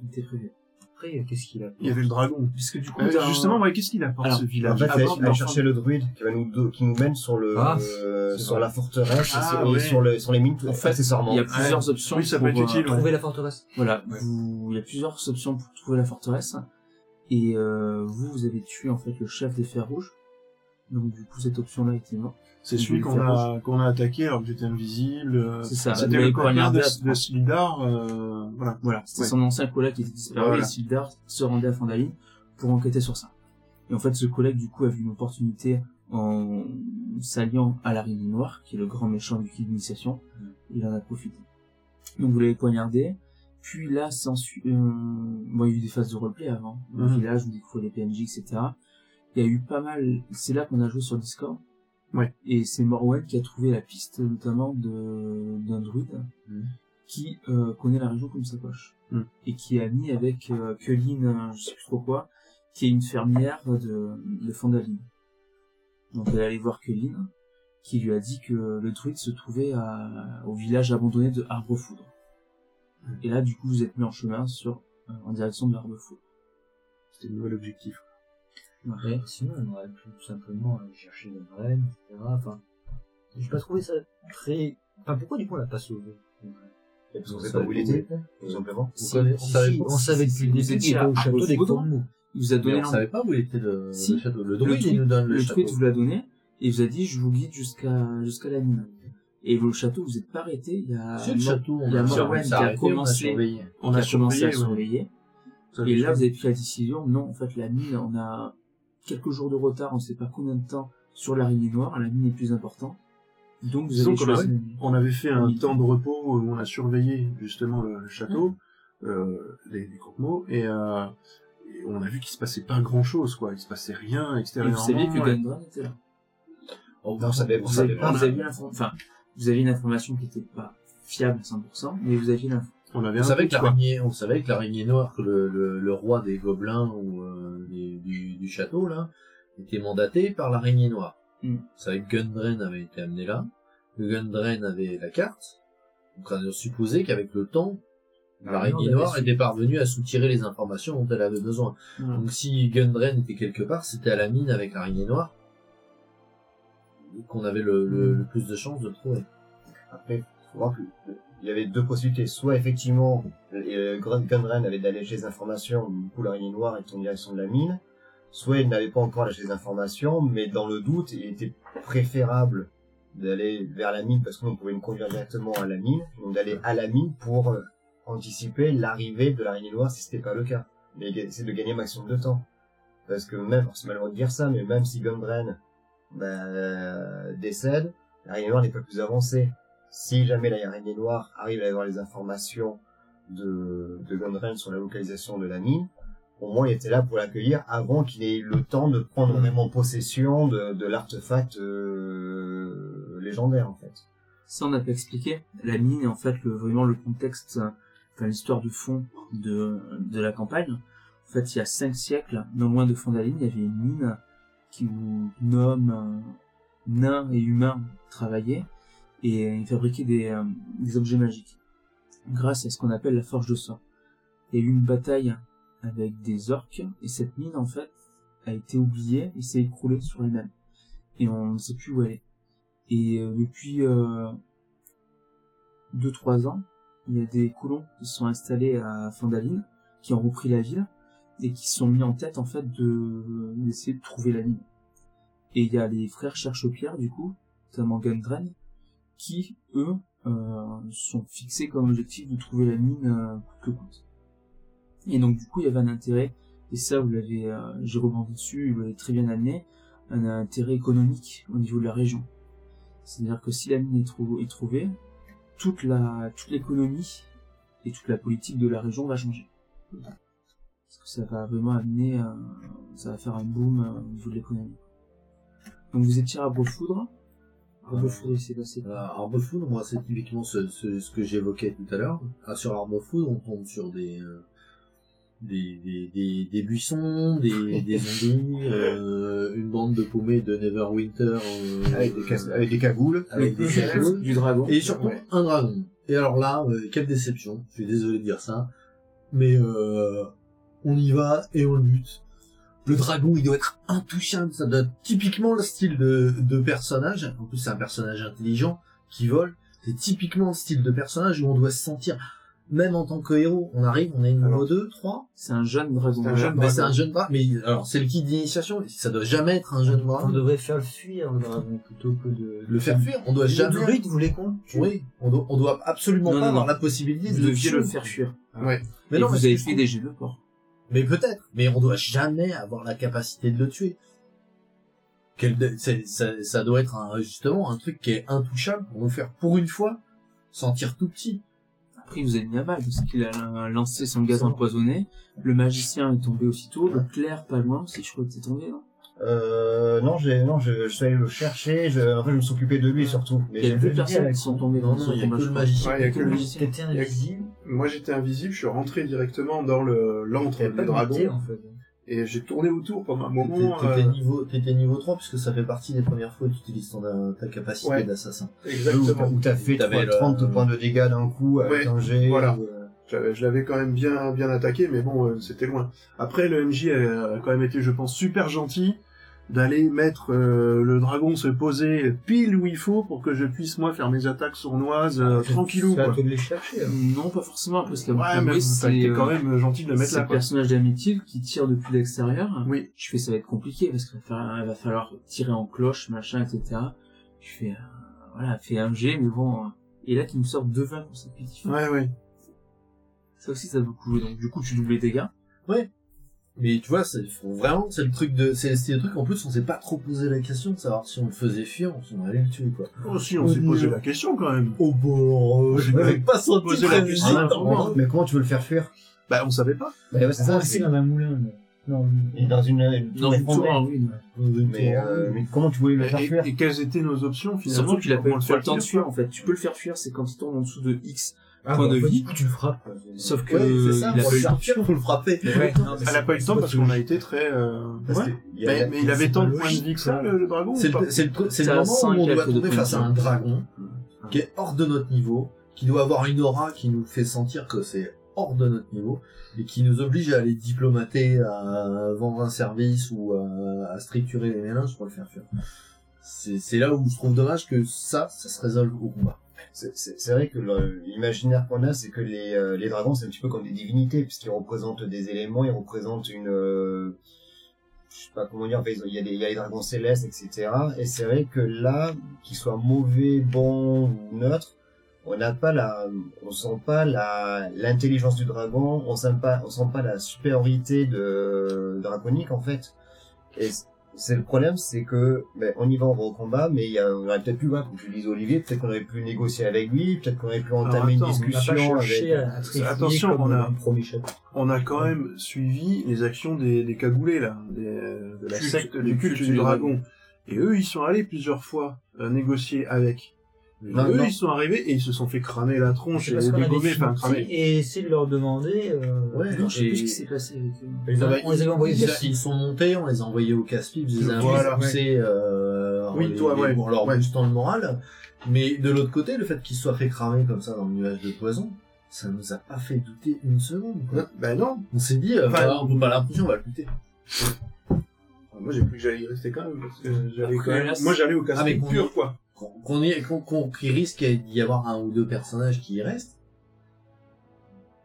Il était prévu. Après, qu'est-ce qu'il a Il y avait le dragon. Puisque du coup, Euh, un- justement, ouais, qu'est-ce qu'il apporte Alors, ce En village fait, Ah, bon, aller dans- chercher le druide qui va nous qui nous mène sur le Ah, euh, sur la forteresse Ah, et ouais. sur le sur les mines En fait, accessoirement. il y a plusieurs options Oui, ça pour, peut être euh, ouais. Trouver la forteresse. Voilà, Ouais. vous, il y a plusieurs options pour trouver la forteresse. Et euh, vous, vous avez tué en fait le chef des fers rouges. Donc du coup, cette option-là était morte. C'est celui qu'on a, qu'on a attaqué alors que j'étais invisible. euh, C'est ça. C'était le copain de, de Slidar, euh, voilà. Voilà, c'était Ouais. son ancien collègue qui était disparu Voilà. et Sildar se rendait à Fandaline pour enquêter sur ça. Et en fait, ce collègue, du coup, a vu une opportunité en s'alliant à l'araignée noire, qui est le grand méchant du kit d'initiation. Il en a profité. Donc vous l'avez poignardé. Puis là, c'est ensuite... Euh... Bon, il y a eu des phases de roleplay avant. Le Mhm. village, vous découvrez les PNJ, etc. Il y a eu pas mal... C'est là qu'on a joué sur Discord. Ouais. Et c'est Morwen qui a trouvé la piste, notamment, de d'un druide Mhm. qui euh, connaît la région comme sa poche. Mhm. Et qui a mis avec euh, Culline, euh, je sais plus trop quoi, qui est une fermière de, de Fondaline. Donc elle est allée voir Culline, qui lui a dit que le druide se trouvait à, au village abandonné de Arbre-Foudre. Et là, du coup, vous êtes mis en chemin sur, euh, en direction de l'Arbre-Foudre. C'était le nouvel objectif. Sinon, on aurait pu tout simplement aller chercher le graine, etc. Enfin, j'ai pas trouvé ça très. Enfin, pourquoi du coup on l'a pas sauvé Parce qu'on sait pas où il était, tout simplement. On savait on savait depuis le début qu'il était au château des. Il vous a Mais donné on savait pas où il était le, Si. le château. Le le druide, il nous donne le, le château. druide vous l'a donné, et il vous a dit, je vous guide jusqu'à, jusqu'à la mine. Et le château, vous êtes pas arrêté, il y a, C'est le château, on il y a Morwen qui a commencé-. On a commencé à surveiller. Et là, vous avez pris la décision, non, en fait, la mine, on a quelques jours de retard, on sait pas combien de temps sur l'araignée noire, la mine est plus importante. Donc, vous avez qu'on choisi la. On avait fait un Oui. temps de repos où on a surveillé justement le, château, euh, les, les croque-mots, et, euh, et on a vu qu'il se passait pas grand chose, quoi. Il se passait rien Et extérieurement. vous saviez que ouais. Gundren était là. Non, on savait, on Vous avez, vous aviez vous une information qui était pas fiable à 100%, mais vous aviez l'info. On avait On un savait, que quoi. l'araignée, on savait que l'araignée noire, que le, le, le roi des gobelins ou euh, des- du, du château là, était mandaté par l'araignée noire. Mm. On savait que Gundren avait été amené là, que Gundren avait la carte. Donc on a supposé qu'avec le temps, l'araignée noire su. était parvenue à soutirer les informations dont elle avait besoin. Voilà. Donc si Gundren était quelque part, c'était à la mine avec l'araignée noire qu'on avait le, le, le plus de chances de trouver. Après, faut voir que il y avait deux possibilités. Soit effectivement, euh, Gun- Gundren avait d'alléger les informations, du coup l'araignée noire est en direction de la mine. Soit il n'avait pas encore lâché les informations, mais dans le doute, il était préférable d'aller vers la mine parce que nous, on pouvait nous conduire directement à la mine, donc d'aller à la mine pour euh, anticiper l'arrivée de l'araignée noire si c'était pas le cas. Mais c'est de gagner maximum de temps. Parce que même, c'est malheureux de dire ça, mais même si Gundren bah, euh, décède, l'araignée noire n'est pas plus avancée. Si jamais l'araignée noire arrive à avoir les informations de, de Gundren sur la localisation de la mine, au moins il était là pour l'accueillir avant qu'il ait eu le temps de prendre vraiment possession de, de l'artefact euh, légendaire en fait. Ça, on n'a pas expliqué. La mine est en fait le, vraiment le contexte, enfin l'histoire de fond de, de la campagne. En fait, il y a cinq siècles, non loin de Fondaline, il y avait une mine qui, où gnomes, euh, nains et humains travaillaient et ils fabriquaient des, euh, des objets magiques grâce à ce qu'on appelle la forge de sang. Il y a eu une bataille avec des orques et cette mine en fait a été oubliée et s'est écroulée sur elle-même et on ne sait plus où elle est. Et euh, depuis euh, 2-3 ans, il y a des colons qui sont installés à Fandaline, qui ont repris la ville, et qui se sont mis en tête en fait de d'essayer de trouver la mine. Et il y a les frères Cherchepierre, du coup, notamment Gundren, qui, eux, euh, sont fixés comme objectif de trouver la mine euh, que coûte. Et donc du coup, il y avait un intérêt, et ça, vous l'avez, euh, j'ai rebondi dessus, vous l'avez très bien amené, un intérêt économique au niveau de la région. C'est-à-dire que si la mine est, trou- est trouvée, toute la toute l'économie et toute la politique de la région va changer. Parce que ça va vraiment amener, euh, ça va faire un boom au niveau de l'économie. Donc vous étiez à Beaufoudre. Passé quoi Euh, Arbre Food, moi, c'est typiquement ce, ce, ce que j'évoquais tout à l'heure. Ah, sur Arbre Food, on tombe sur des, euh, des, des, des, des buissons, des, des zombies, euh, une bande de paumés de Neverwinter, euh, Avec des, cas- avec des cagoules. avec des Le cagoules. du dragon. Et surtout, Ouais. un dragon. Et alors là, euh, quelle déception. Je suis désolé de dire ça. Mais, euh, on y va et on le bute. Le dragon, il doit être intouchable. Ça doit être typiquement le style de, de personnage. En plus, c'est un personnage intelligent qui vole. C'est typiquement le style de personnage où on doit se sentir, même en tant que héros, on arrive, on est niveau Alors, 2, 3. C'est un jeune dragon. C'est un jeune Mais c'est dragon. un jeune dragon. Mais alors, c'est le kit d'initiation. Ça doit jamais être un jeune On dragon. devrait faire le fuir, le dragon, plutôt que de... Le faire fuir. On doit Le jamais. druide voulait qu'on le. Oui, on doit, on doit absolument Non, pas non, avoir non. la possibilité Vous de deviez le faire fuir. Ouais. Mais et non, vous avez fait des jets de port. Mais peut-être, mais on doit jamais avoir la capacité de le tuer. Quel de- c'est- ça, ça doit être un, justement un truc qui est intouchable pour nous faire pour une fois sentir tout petit. Après, il vous a mis à balle parce qu'il a lancé son gaz empoisonné. Le magicien est tombé aussitôt. Le clerc, pas loin aussi, je crois que t'es tombé, non? Euh, non, j'ai, non, je, je suis allé le chercher, je, en fait, je me suis occupé de lui surtout. Mais Il y a deux personnes qui sont son- tombées dans il y a que le crois. magicien. Ouais, il y a Que que le le magicien. Moi, j'étais invisible, je suis rentré directement dans le l'antre T'avais du pas de dragon métier, en fait. et j'ai tourné autour pendant un T'étais moment. t'étais euh, niveau, t'étais niveau 3 puisque ça fait partie des premières fois que tu utilises ton, ta capacité Ouais. d'assassin. Exactement. où t'as fait T'avais 30 le- points de dégâts d'un coup avec Ouais, un jet. voilà. ou, euh, Je l'avais quand même bien bien attaqué, mais bon, euh, c'était loin. Après, le MJ a quand même été, je pense, super gentil d'aller mettre euh, le dragon se poser pile où il faut pour que je puisse moi faire mes attaques sournoises euh, tranquillou. C'est à Quoi. toi de les chercher. hein. Non, pas forcément, parce qu'à Ouais, mais ça c'est été euh, quand même gentil de le mettre c'est là. le Quoi. personnage d'amitié qui tire depuis l'extérieur. Oui. Je fais, ça va être compliqué parce qu'il va va falloir tirer en cloche, machin, etc. Je fais, euh, voilà, fait un G, mais bon. euh, Et là, qui me sort deux 20 consécutifs. Ouais, ouais. Ça aussi, ça a beaucoup joué. Donc, du coup, tu doubles les dégâts. Mais tu vois, c'est vraiment, c'est le truc de, c'est le truc en plus, on s'est pas trop posé la question de savoir si on le faisait fuir, on allait le tuer quoi. Oh si, on s'est posé la question quand même. Oh bon, je m'avais pas senti Posez la question. Ah, mais comment tu veux le faire fuir? Bah, on savait pas. Bah ouais, c'est ça. Ah, c'est- dans un moulin. Non, il est dans une, Dans une tour effondrée. en ruine. Mais, euh, mais comment tu voulais le faire fuir? et quelles étaient nos options finalement Surtout qu'il a pas le temps de fuir, en fait. Tu peux le faire fuir, c'est quand il tombe en dessous de X Ah, point bah, de fait, vie. Tu le frappes. Sauf que, Ouais, c'est ça, il a pour pas le eu le frapper. Ouais, non, mais Elle c'est- a pas eu le temps parce qu'on a été très. Euh... Ouais. il a- Mais, mais il avait tant de points de vie que ça, le, le dragon C'est le, c'est le, c'est le moment où on doit tomber face à vie. un dragon qui est hors de notre niveau, qui doit avoir une aura qui nous fait sentir que c'est hors de notre niveau et qui nous oblige à aller diplomater, à vendre un service ou à, à stricturer les mélanges pour le faire fuir. C'est c'est là où je trouve dommage que ça, ça se résolve au combat. C'est- vrai que l'imaginaire qu'on a, c'est que les, euh, les dragons, c'est un petit peu comme des divinités, puisqu'ils représentent des éléments, ils représentent une... euh, je sais pas comment dire, il y, a des, y a les dragons célestes, etc. Et c'est vrai que là, qu'ils soient mauvais, bons ou neutres, on n'a pas la, on sent pas la, l'intelligence du dragon, on sent pas, on sent pas la supériorité de, draconique, en fait. C'est le problème, c'est que ben, on y va, on va au combat, mais il y a, on aurait peut-être pu, ouais, comme tu le dis Olivier, peut-être qu'on aurait pu négocier avec lui, peut-être qu'on aurait pu entamer attends, on une On discussion cherché avec. à, à Attention, on a- chapitre. On a quand même suivi les actions des, des cagoulés là, des, de la Culte, secte du culte culte du du dragon. Et eux, ils sont allés plusieurs fois euh, négocier avec. Non, eux, non. ils sont arrivés et ils se sont fait cramer la tronche et dégommer, des enfin cramer. et essayer de leur demander. Euh... Ouais, Non, je sais plus ce qui s'est passé avec eux. Ils on les avait envoyés ils, casse-pipe. sont montés, on les a envoyés au casse-pipe, ils les a Voilà, poussés, euh, Oui, les- toi, ouais, en leur ouais. boostant le moral. Mais de l'autre côté, le fait qu'ils se soient fait cramer comme ça dans le nuage de poison, ça nous a pas fait douter une seconde. Quoi. Ben non, On s'est dit, euh, Enfin, bah, on peut pas l'impression, on va le buter. moi j'ai cru que j'allais y rester quand même parce que j'allais Après, quand même. là, Moi j'allais au Ah, mais casse qu'on- pur quoi. Qu'on y- qu'on- qu'on- qu'il risque d'y avoir un ou deux personnages qui y restent,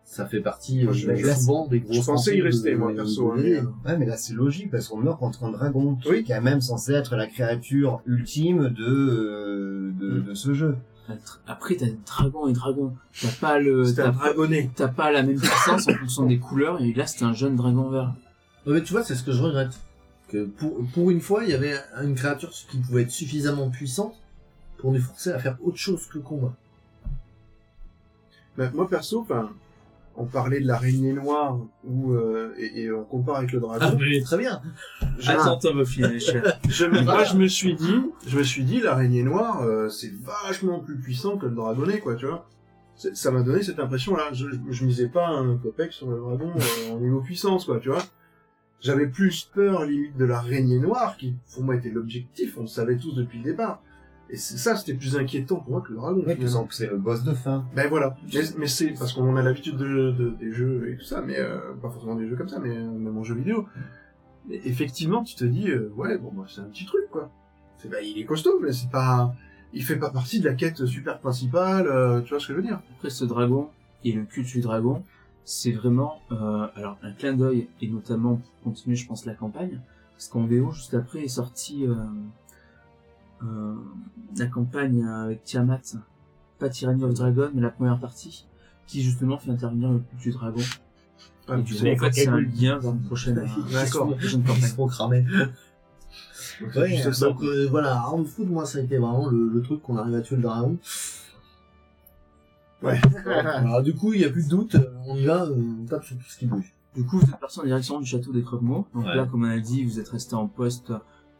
ça fait partie Moi, euh, je- souvent des grosses je pensais y rester, de- moi, de- perso, hein, Ouais, mais là c'est logique parce qu'on meurt contre un dragon qui Oui. est quand même censé être la créature ultime de euh, de, Mm. de ce jeu. Après, t'as dragon et dragon. T'as pas le, t'as dragonnet. t'as pas la même puissance en fonction des couleurs. Et là, c'était un jeune dragon vert. Ouais, mais tu vois, c'est ce que je regrette. Que pour, pour une fois, il y avait une créature qui pouvait être suffisamment puissante pour nous forcer à faire autre chose que combat. Ben, moi perso, enfin, on parlait de l'araignée noire ou euh, et, et on compare avec le dragon. mais très bien. Je- Attends, Tom, je me- moi je me suis dit, je me suis dit l'araignée noire, euh, c'est vachement plus puissant que le dragonnet, quoi, tu vois. Ça m'a donné cette impression-là. Je, je, je misais pas un copec sur le dragon euh, en niveau puissance, quoi, tu vois. J'avais plus peur limite de l'araignée noire qui, pour moi, était l'objectif. On le savait tous depuis le départ. Et c'est ça, c'était plus inquiétant pour moi que le dragon. Sens que c'est le boss de fin. Ben voilà. Mais, mais c'est parce qu'on a l'habitude de, de- des jeux et tout ça, mais euh, pas forcément des jeux comme ça, mais euh, même en jeu vidéo. Mais effectivement, tu te dis, euh, ouais, bon, bah, c'est un petit truc, quoi. C'est, bah, il est costaud, mais c'est pas, il fait pas partie de la quête super principale, euh, tu vois ce que je veux dire Après, ce dragon et le culte du dragon, c'est vraiment euh, alors un clin d'œil et notamment pour continuer, je pense, la campagne, parce qu'en VO juste après est sorti euh, euh, la campagne avec Tiamat, pas Tyranny of Dragon, mais la première partie, qui justement fait intervenir le culte du dragon. Ah, et du coup, sais, en fait, c'est un lien vers une prochaine, D'accord. une prochaine campagne. Ouais, ça. donc euh, voilà, Arm Food, moi, ça a été vraiment le, le truc qu'on arrive à tuer le dragon. Ouais. Alors du coup, il y a plus de doute, euh, on y va, euh, on tape sur tout ce qui bouge. Du coup, vous êtes parti en direction du château des Croque-Mots. Donc Ouais. là, comme on a dit, vous êtes resté en poste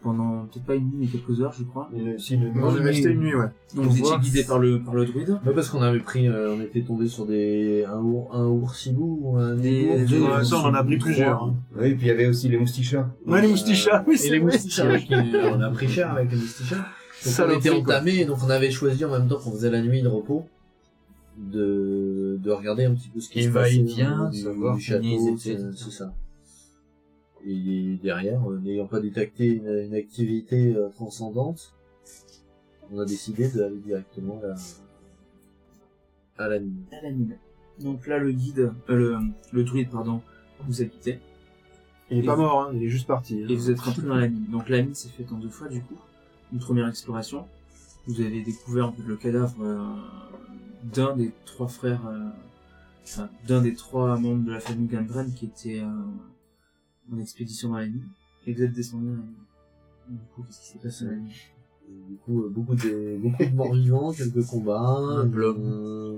pendant peut-être pas une nuit, mais quelques heures, je crois. Une- si une- On est resté une nuit, ouais. Donc On vous étiez guidé par le par le druide. Ouais, parce qu'on avait pris, euh, on était tombé sur des un ours, un oursilou ou un Des- ours, des- Ouais, ça, on en a pris plusieurs. hein. Oui, puis il y avait aussi les moustichats. Ouais, les moustichats, oui, c'est les moustichats, qui- on a pris cher avec les moustichats. Donc Ça on était entamé, donc on avait choisi en même temps qu'on faisait la nuit de repos de, de regarder un petit peu ce qui se va passait et au vient, niveau du, savoir du château, c'est ça. Et derrière, euh, n'ayant pas détecté une, une activité euh, transcendante, on a décidé d'aller directement à, à la mine. à la mine. Donc là, le guide, euh, le, le druide, pardon, vous a quitté. Il est Et pas vous- mort, hein, il est juste parti. hein. Et vous êtes rentré dans la mine. Donc la mine s'est faite en deux fois, du coup. Une première exploration. Vous avez découvert en fait, le cadavre euh, d'un des trois frères, euh, enfin, d'un des trois membres de la famille Gandren qui était euh, en expédition dans la mine. Et vous êtes descendu dans la mine. Du coup, qu'est-ce qui s'est passé dans la mine Du coup, euh, beaucoup de, beaucoup de morts vivants, quelques combats, euh,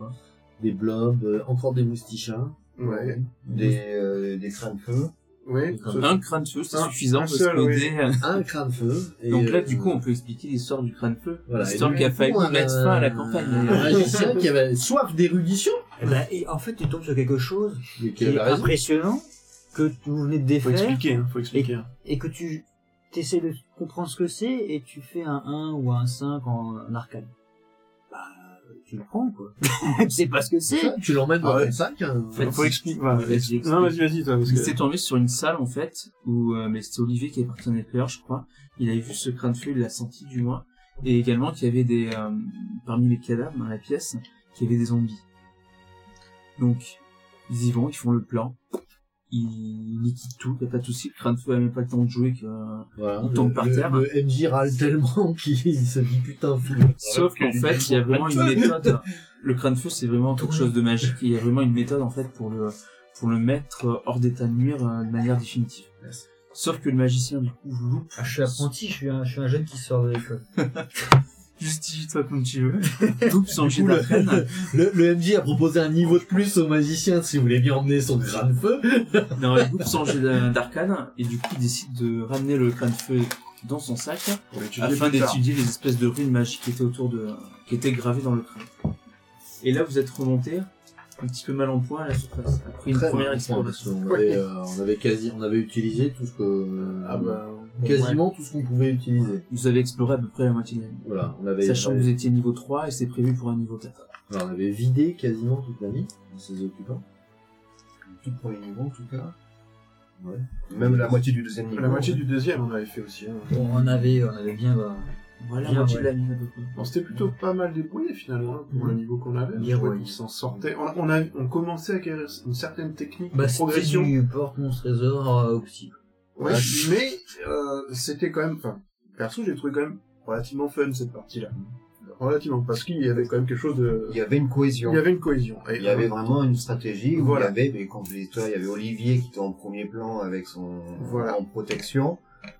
des blobs, euh, encore des moustichats. Ouais. Des, euh, des crânes de feu. Ouais. Un crâne feu, c'est suffisant parce seul, que oui. Un crâne de feu. et, Donc là, du coup, on peut expliquer l'histoire du crâne feu. Voilà, l'histoire qui a failli mettre fin à la campagne. Un magicien qui avait soif d'érudition. Eh ben, et en fait, tu tombes sur quelque chose qui est impressionnant, que vous venez de Faut défaire, expliquer, hein, faut expliquer. hein. et que tu essaies de comprendre ce que c'est, et tu fais un 1 ou un 5 en, en arcane. Bah, tu le prends, quoi. tu sais pas ce que c'est. Tu l'emmènes dans Ah ouais. ton sac. hein. fait, Faut expliquer. explique. explique. Non, vas-y, vas-y, toi, parce Il que. s'est tombé sur une salle en fait où euh, mais c'était Olivier qui est parti en éclaireur, je crois. Il avait vu ce crâne de feu, il l'a senti du moins, et également qu'il y avait des euh, parmi les cadavres dans la pièce, qu'il y avait des zombies. Donc ils y vont, ils font le plan, ils liquident tout, y a pas de souci. Le crâne de feu a même pas le temps de jouer que. Voilà, Il tombe le- par le- terre. Le MJ râle tellement qu'il se dit putain fou. Sauf qu'en fait, il y a vraiment une méthode. Le crâne de feu, c'est vraiment quelque chose de magique. et Il y a vraiment une méthode en fait pour le pour le mettre hors d'état de nuire euh, de manière définitive. Yes. Sauf que le magicien du coup loupe Ah, je suis apprenti, je suis un, je suis un jeune qui sort de l'école. Justifie-toi comme tu veux. Loupe son jet d'arcane. Le, le MJ a proposé un niveau de plus au magicien si vous voulez bien emmener son crâne feu. Non, il loupe son jet d'arcane et du coup il décide de ramener le crâne de feu dans son sac afin d'étudier les espèces de runes magiques qui étaient autour de, qui étaient gravées dans le crâne. Et là vous êtes remonté un petit peu mal en point à la surface après une Très première exploration. On avait, euh, on avait quasi, on avait utilisé tout ce que, Ah bah. Quasiment tout ce qu'on pouvait utiliser. Vous avez exploré à peu près la moitié de la nuit. Voilà, on avait, Sachant on que vous étiez niveau 3 et c'est prévu pour un niveau 4. alors, on avait vidé quasiment toute la vie, ses occupants. Tout premier niveau, en tout cas. Ouais. Même la moitié du deuxième niveau. La moitié du deuxième, on avait fait aussi. hein. Bon, on avait, on avait bien, bah, Voilà, la Bien, moitié ouais. de la nuit à peu près. Bon, c'était plutôt pas mal débrouillé finalement hein, pour le niveau qu'on avait. Bien, ouais. s'en sortait. On, on, a, on commençait à acquérir une certaine technique bah de progression. du porte monstre trésor euh, optique. Ouais, mais euh, c'était quand même. Enfin, perso, j'ai trouvé quand même relativement fun cette partie-là. relativement, parce qu'il y avait quand même quelque chose de... Il y avait une cohésion. Il y avait une cohésion. Et, Il y avait euh, vraiment une stratégie où Voilà. il y avait, mais quand je disais toi, il y avait Olivier qui était en premier plan avec son Voilà. en protection,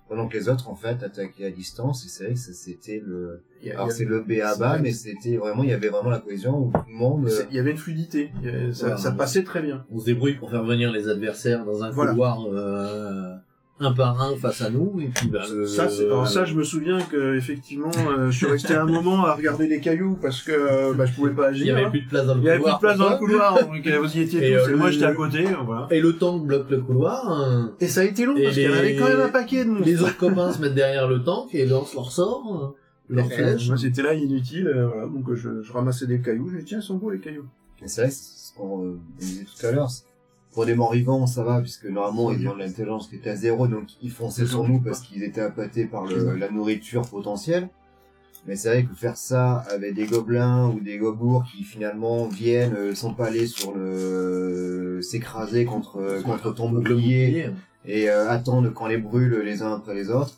pendant que les autres en fait attaquaient à distance. Et c'est vrai que ça, c'était le, il y a- alors il y a- c'est le B à bas, mais c'était vraiment, il y avait vraiment la cohésion où tout le monde. c'est- il y avait une fluidité. Il y avait- ça, Voilà. ça passait très bien. On se débrouille pour faire venir les adversaires dans un Voilà. couloir euh, un par un face à nous, et puis bah, le- Ça, c'est- alors ça, je me souviens que effectivement, euh, je suis resté un moment à regarder les cailloux parce que euh, bah, je pouvais pas agir. il y avait hein. plus de place dans le Il y avait plus couloir. de place dans le couloir, donc euh, vous y étiez Et, tous, euh, et moi j'étais à côté, voilà. toi. Et le tank bloque le couloir. hein. Et ça a été long Et parce qu'il y en avait quand même un paquet de monstres. Les autres copains se mettent derrière le tank et lancent leur sort, euh, leur Euh, flèche. moi j'étais là inutile, euh, voilà, donc euh, je, je ramassais des cailloux, je dis tiens, ils sont beaux les cailloux. Et c'est vrai, ce qu'on euh, on disait tout à l'heure. Pour des morts vivants, ça va, puisque normalement, ils ont de l'intelligence qui était à zéro, donc ils fonçaient sur nous parce qu'ils étaient appâtés par le- la nourriture potentielle. Mais c'est vrai que faire ça avec des gobelins ou des gobours qui finalement viennent euh, s'empaler sur le, s'écraser contre, contre ton bouclier et euh, attendre quand les brûle les uns après les autres,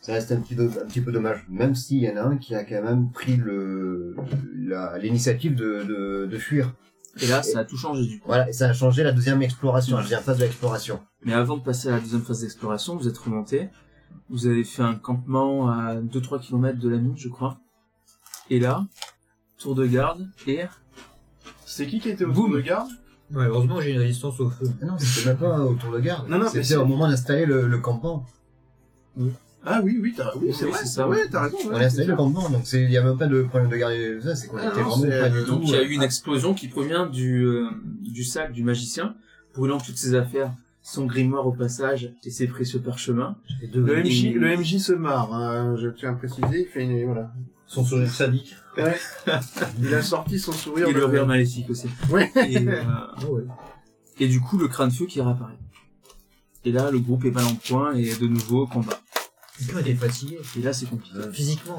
ça reste un petit, peu, un petit peu dommage. Même s'il y en a un qui a quand même pris le la- l'initiative de, de, de fuir. Et là, ça a tout changé du coup. Voilà, et ça a changé la deuxième exploration, la deuxième phase de l'exploration. Mais avant de passer à la deuxième phase d'exploration, vous êtes remonté. Vous avez fait un campement à 2-3 km de la mine, je crois. Et là, tour de garde et C'est qui qui était au tour de garde? Ouais, heureusement, j'ai une résistance au feu. Ah non, c'était même pas autour de garde. Non, non, c'était c'est- au moment d'installer le, le campement. Ah oui, oui, t'as, oui, c'est Oui, vrai, ça, ouais, t'as raison. On ouais, a c'est installé le campement, donc c'est- il y a même pas de problème de garde et tout ça, c'est qu'on Ah était non, vraiment pas du donc tout. il y a euh, eu une explosion qui provient du, euh, du sac du magicien, brûlant toutes ses affaires, son grimoire au passage et ses précieux parchemins. Le MJ, le MJ se marre, hein, je tiens à préciser, il fait une, voilà. Son sourire sadique. Ouais. il a sorti son sourire. Et le rire maléfique aussi. Ouais. Et, euh, et du coup, le crâne feu qui réapparaît. Et là, le groupe est mal en point et de nouveau combat. Quelqu'un était fatigué. Et là, c'est compliqué. Physiquement.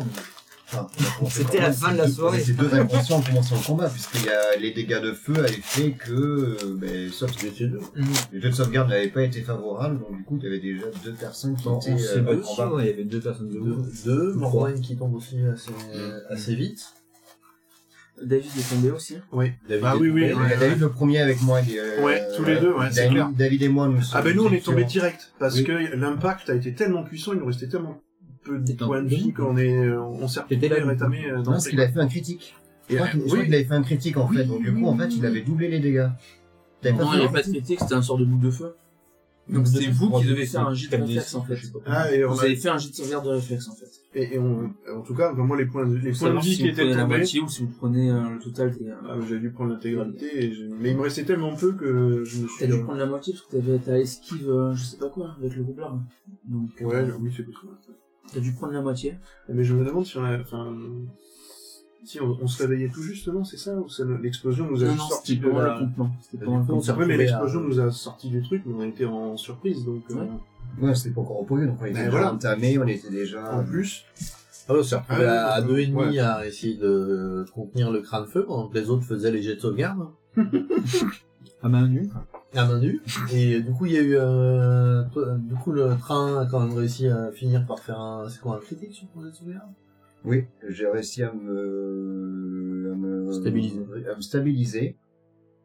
enfin, on a commencé C'était la fin de la soirée. Ces deux inconscients ont commencé le combat, puisqu'il y a les dégâts de feu avaient fait que, euh, ben, sauf étiez deux. Les jeux de sauvegarde n'avaient pas été favorables, donc du coup, il y avait déjà deux personnes qui étaient euh, en combat. il y avait deux personnes de Deux, deux qui tombe aussi assez, assez vite. David est tombé aussi. Oui. David Ah est oui, oui, tombé. Il y a David le premier avec moi. il, euh, Ouais, tous les deux, ouais, c'est David, clair. David et moi, nous Ah ben nous on est étions- tombé direct parce Oui. que l'impact a été tellement puissant, il nous restait tellement peu de points de vie qu'on est, on s'est T'étais retrouvé là, rétamé euh, Non, dans parce qu'il avait fait un critique. Je Et, crois qu'il avait fait un critique en Oui, fait, donc du coup, en fait, il avait doublé les dégâts. Non, il n'y avait pas de critique, c'était un sort de boule de feu. Donc c'est vous qui de devez faire un jet de réflexe en fait. Ah, et on, Vous a- avez fait un jet de sauvegarde de réflexe en fait. Et, et on, en tout cas, vraiment les points, de- les points de vie si qui étaient la moitié ou si vous prenez euh, le total des... euh, Ah, j'ai dû prendre l'intégralité, et mais il me restait tellement peu que je me suis. T'as dû prendre la moitié parce que t'avais à esquive, euh, je sais pas quoi, avec le roublard. Donc, euh, Ouais, oui, c'est possible. t'as dû prendre la moitié. Mais je me demande si on a, enfin, si on, on se réveillait tout justement, c'est ça, ou l'explosion nous a Non, non, sorti c'était de la. le campement. C'était campement. Ouais, mais l'explosion nous a sorti du truc, mais on était en surprise, donc. Ouais. Ouais, c'était pas encore reposé, donc on était Ben déjà voilà. entamé, on était déjà. En plus, Ah ouais, on s'est retrouvé Ah, à, deux et demi ouais. à essayer de contenir le crâne feu pendant que les autres faisaient les jets de sauvegarde À main nue. à main nue. Et du coup, il y a eu, euh, du coup, le train a quand même réussi à finir par faire un, c'est quoi, un critique sur ton jet de sauvegarde? Oui, j'ai réussi à me, à me Stabiliser. à me stabiliser.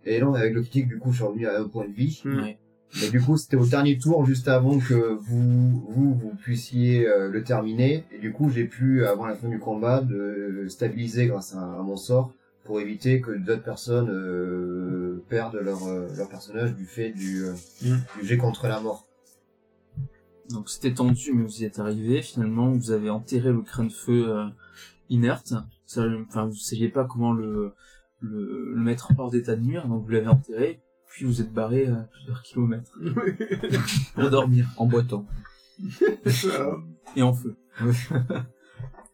Et non, avec le critique, du coup, je suis revenu à un point de vie. Ouais. Mais du coup, c'était au dernier tour, juste avant que vous, vous, vous puissiez euh, le terminer. Et du coup, j'ai pu, avant la fin du combat, de stabiliser grâce à, à mon sort pour éviter que d'autres personnes euh, perdent leur, euh, leur personnage du fait du, euh, Mm. du jet contre la mort. Donc c'était tendu, mais vous y êtes arrivé. Finalement, vous avez enterré le crâne feu euh, inerte. Ça, enfin, vous saviez pas comment le, le, le mettre hors d'état de nuire, donc vous l'avez enterré. Puis vous êtes barré à plusieurs kilomètres pour dormir En boitant. et en feu.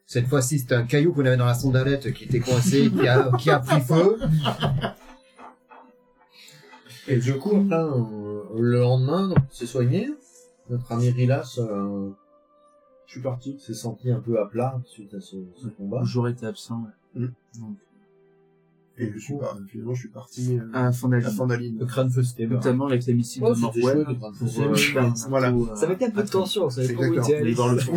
Cette fois-ci, c'était un caillou qu'on avait dans la sandalette qui était coincé, qui a, qui a pris feu. Et du coup, après, euh, le lendemain, donc, on s'est soigné. Notre ami Rilas, euh, je suis parti. s'est senti un peu à plat suite à ce, ce combat. J'aurais été absent. ouais. Mm. Donc, Et je suis pas, finalement, je suis parti euh, À à Fandaline. Fandaline. Le crâne feu, c'était bien. Notamment avec les missiles Ouais, de feu. euh, Voilà. euh, Ça mettait un peu de tension, on savait pas où était allé. Le fond.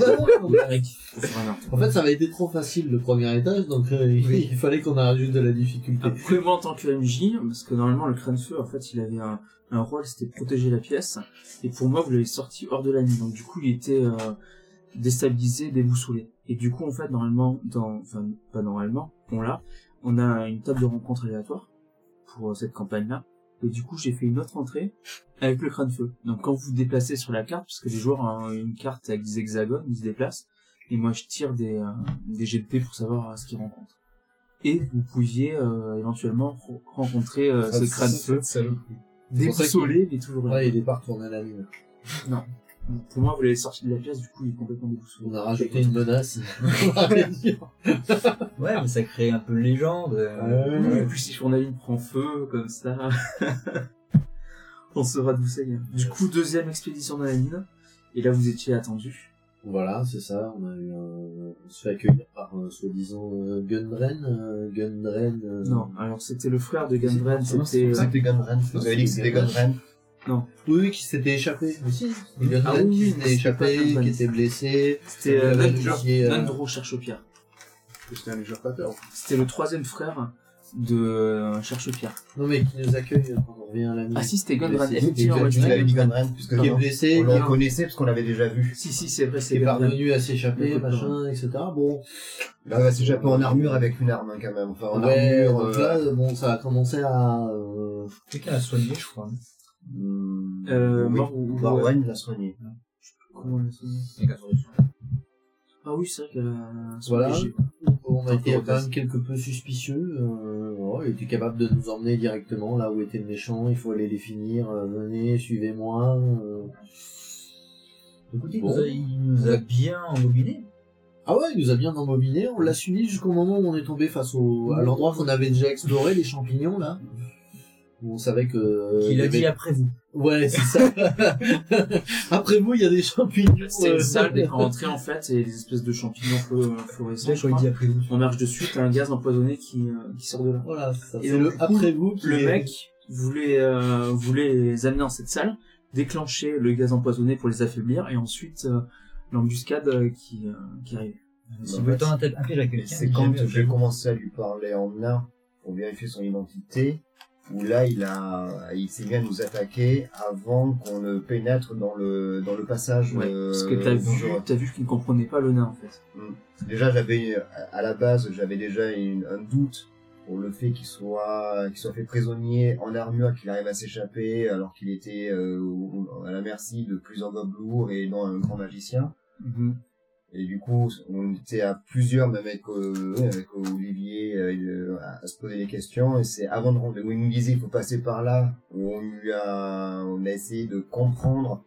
En fait, ça avait été trop facile le premier étage, donc euh, il fallait qu'on rajoute de la difficulté. Après, moi, en tant que MJ, parce que normalement, le crâne feu, en fait, il avait un, un rôle, c'était de protéger la pièce. Et pour moi, vous l'avez sorti hors de la nuit. Donc, du coup, il était euh, déstabilisé, déboussolé. Et du coup, en fait, normalement, dans, enfin, pas normalement, on l'a, on a une table de rencontre aléatoire pour euh, cette campagne-là. Et du coup, j'ai fait une autre entrée avec le crâne feu. Donc, quand vous vous déplacez sur la carte, parce que les joueurs ont une carte avec des hexagones, ils se déplacent. Et moi, je tire des, euh, des de dés pour savoir euh, ce qu'ils rencontrent. Et vous pouviez euh, éventuellement re- rencontrer euh, ce crâne feu déboussolé, mais toujours là. Ouais, il est pas retourné à la ligne. Non. Pour moi, vous l'avez sorti de la pièce, du coup, il est complètement déboussolé. On a rajouté une menace. Ouais, mais ça crée un peu de légende. euh, Oui, et puis si Journaline prend feu, comme ça, on saura d'où ça vient. Du coup, deuxième expédition dans la mine, et là, vous étiez attendu. Voilà, c'est ça. On a eu, un- on se fait accueillir par euh, soi-disant euh, Gundren, euh, Gundren. euh, Non, alors c'était le frère de Gandren, Non, c'était... C'était Gunren. Vous avez dit que c'était Oui, oui, qui s'était échappé. Mais si, Gundren Ah oui, qui oui, s'était pas échappé, Gundren. qui était blessé. C'était euh, Il Nandro- réussi, euh, Nandro Cherche-Pierre. C'était un usurpateur. C'était le troisième frère de euh, Cherche-Pierre. Non, mais qui nous accueille quand on revient à la mine. Ah si, c'était Gandren, Tu effectivement. ouais, l'avais dit Gundren. Gunren, puisque Qui est blessé, on le reconnaissait parce qu'on l'avait déjà vu. Si, si, c'est vrai, qui c'est est parvenu à s'échapper, machin, etc. Bon. Là, bah, c'est déjà pas en armure avec une arme, hein, quand même. Enfin, en ouais, armure. donc euh, là, bon, ça a commencé à... euh, Quelqu'un l'a soigné, je crois. Hum, Euh, oui. l'a soigné. Comment sonné Avec la solution. Ah oui, c'est vrai qu'elle a... Voilà. On a été quand même quelque peu suspicieux. Euh, il était capable de nous emmener directement là où était le méchant. Il faut aller les finir. euh, venez, suivez-moi. euh. Écoutez, il Bon. nous a- il nous a bien embobiné. Ah ouais, il nous a bien embobiné. On l'a suivi jusqu'au moment où on est tombé face au à l'endroit qu'on avait déjà exploré, les champignons là. Où on savait que. euh, Qu'il a avait- dit après vous. Ouais, c'est ça. Après vous, il y a des champignons. Euh, une salle dès qu'on rentrait en fait, et des espèces de champignons flo- fluorescents. C'est je dit après vous. On marche dessus, t'as un gaz empoisonné qui, euh, qui sort de là. Voilà, c'est ça. Et C'est donc, le coup, après vous qui Le est- mec voulait, euh, voulait les amener dans cette salle, déclencher le gaz empoisonné pour les affaiblir, et ensuite euh, l'embuscade euh, qui, euh, qui arrive. Si En vous fait, êtes un tel- un piège à quelqu'un, C'est quand j'ai commencé à lui parler en nain pour vérifier son identité, où là il a, il s'est mis à nous attaquer avant qu'on ne pénètre dans le dans le passage. Ouais, euh, parce que t'as vu, t'as vu qu'il ne comprenait pas le nain en fait. Déjà j'avais à- la base j'avais déjà une- un doute pour le fait qu'il soit qu'il soit fait prisonnier en armure, qu'il arrive à s'échapper alors qu'il était euh, à la merci de plusieurs gobes lourds et non un grand magicien. Mhm. Et du coup, on était à plusieurs, même avec, euh, avec Olivier, euh, à, à se poser des questions. Et c'est avant de rentrer, où il nous disait il faut passer par là, où on lui a, on a essayé de comprendre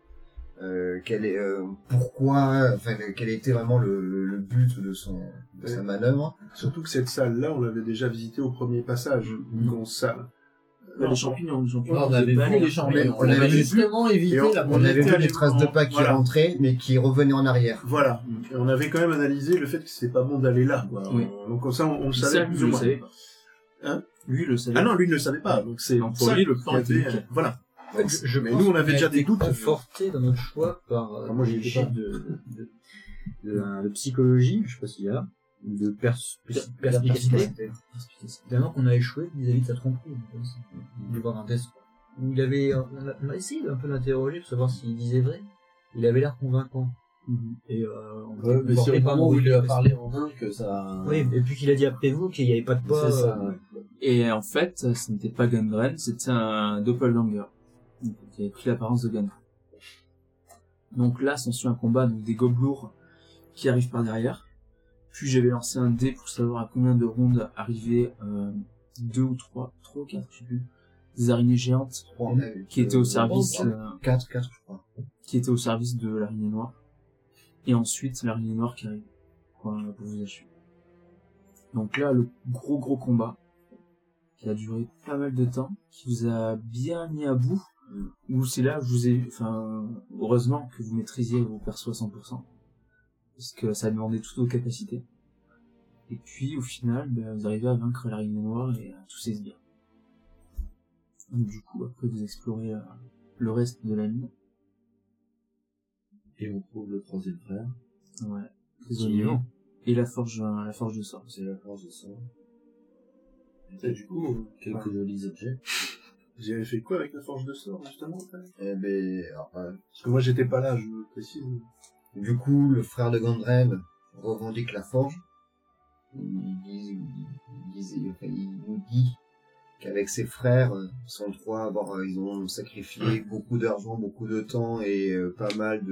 euh, quel est, euh, pourquoi, enfin, quel était vraiment le, le, but de son, de sa manœuvre. Surtout que cette salle-là, on l'avait déjà visitée au premier passage. Une grosse salle. Bah, les champignons, les champignons. Ouais, on avait vu les champignons. on On avait justement évité on- la On avait vu les traces de pas qui voilà. rentraient, mais qui revenaient en arrière. Voilà. Et on avait quand même analysé le fait que c'était pas bon d'aller là. quoi. Oui. Donc comme ça, on, on le Ça, savait lui, plus il ou le moins. savait pas. Hein Lui, le savait. Ah non, lui il ne le savait pas. Donc c'est Donc, pour ça lui, le plan était. Voilà. Donc, Je, je mais pense nous, on avait déjà des doutes. conforté dans notre choix par euh, Ah, moi, j'y des étais pas. chiffres de, de, de, de, de psychologie, je sais pas s'il y a, de pers pers- perspicacité. Finalement qu'on a échoué vis-à-vis de sa tromperie. peut voir un test. Il avait, on a, on a essayé d'un peu l'interroger pour savoir s'il disait vrai. Il avait l'air convaincant. Mhm. Et euh, on Ouais, mais par moment où il lui a parlé en main que ça. Oui, et puis qu'il a dit après vous qu'il n'y avait pas de pas. Ça. euh, ouais. Et en fait, ce n'était pas Gundren, c'était un doppelganger. Qui avait pris l'apparence de Gundren. Donc là, s'ensuit un combat, donc des gobelours qui arrivent par derrière. Puis j'avais lancé un dé pour savoir à combien de rondes arrivaient euh, deux ou trois, trois ou quatre, je sais plus, des araignées géantes qui étaient au euh, service, euh, 4, 4, je crois. qui étaient au service de l'araignée noire. Et ensuite, l'araignée noire qui arrive pour, pour vous achever. Donc là, le gros gros combat qui a duré pas mal de temps, qui vous a bien mis à bout, où c'est là que je vous ai, enfin, heureusement que vous maîtrisiez vos persos à 100%, parce que ça demandait toutes vos capacités. Et puis, au final, ben, vous arrivez à vaincre l'araignée noire et à tous ses sbires. Donc, du coup, après, vous explorez euh, le reste de la mine. Et on trouve le troisième frère. Ouais. Prisonnier. Et la forge, euh, la forge de sort. C'est la force de sang. Et du coup, Quelques ouais. jolis objets. vous avez fait quoi avec la forge de sort, justement Eh ben, alors, euh, Parce que moi, j'étais pas là, je précise. Du coup, le frère de Gandren revendique la forge. Il, nous dit qu'avec ses frères, sont trois, avoir, euh, ils ont sacrifié beaucoup d'argent, beaucoup de temps et euh, pas mal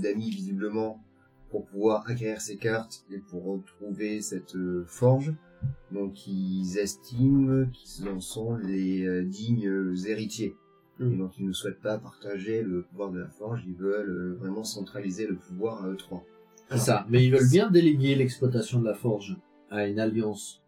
d'amis visiblement pour pouvoir acquérir ces cartes et pour retrouver cette euh, forge. Donc ils estiment qu'ils en sont les dignes héritiers. Et donc ils ne souhaitent pas partager le pouvoir de la forge, ils veulent euh, vraiment centraliser le pouvoir à eux trois. C'est ça. Mais ils veulent bien déléguer l'exploitation de la forge à une alliance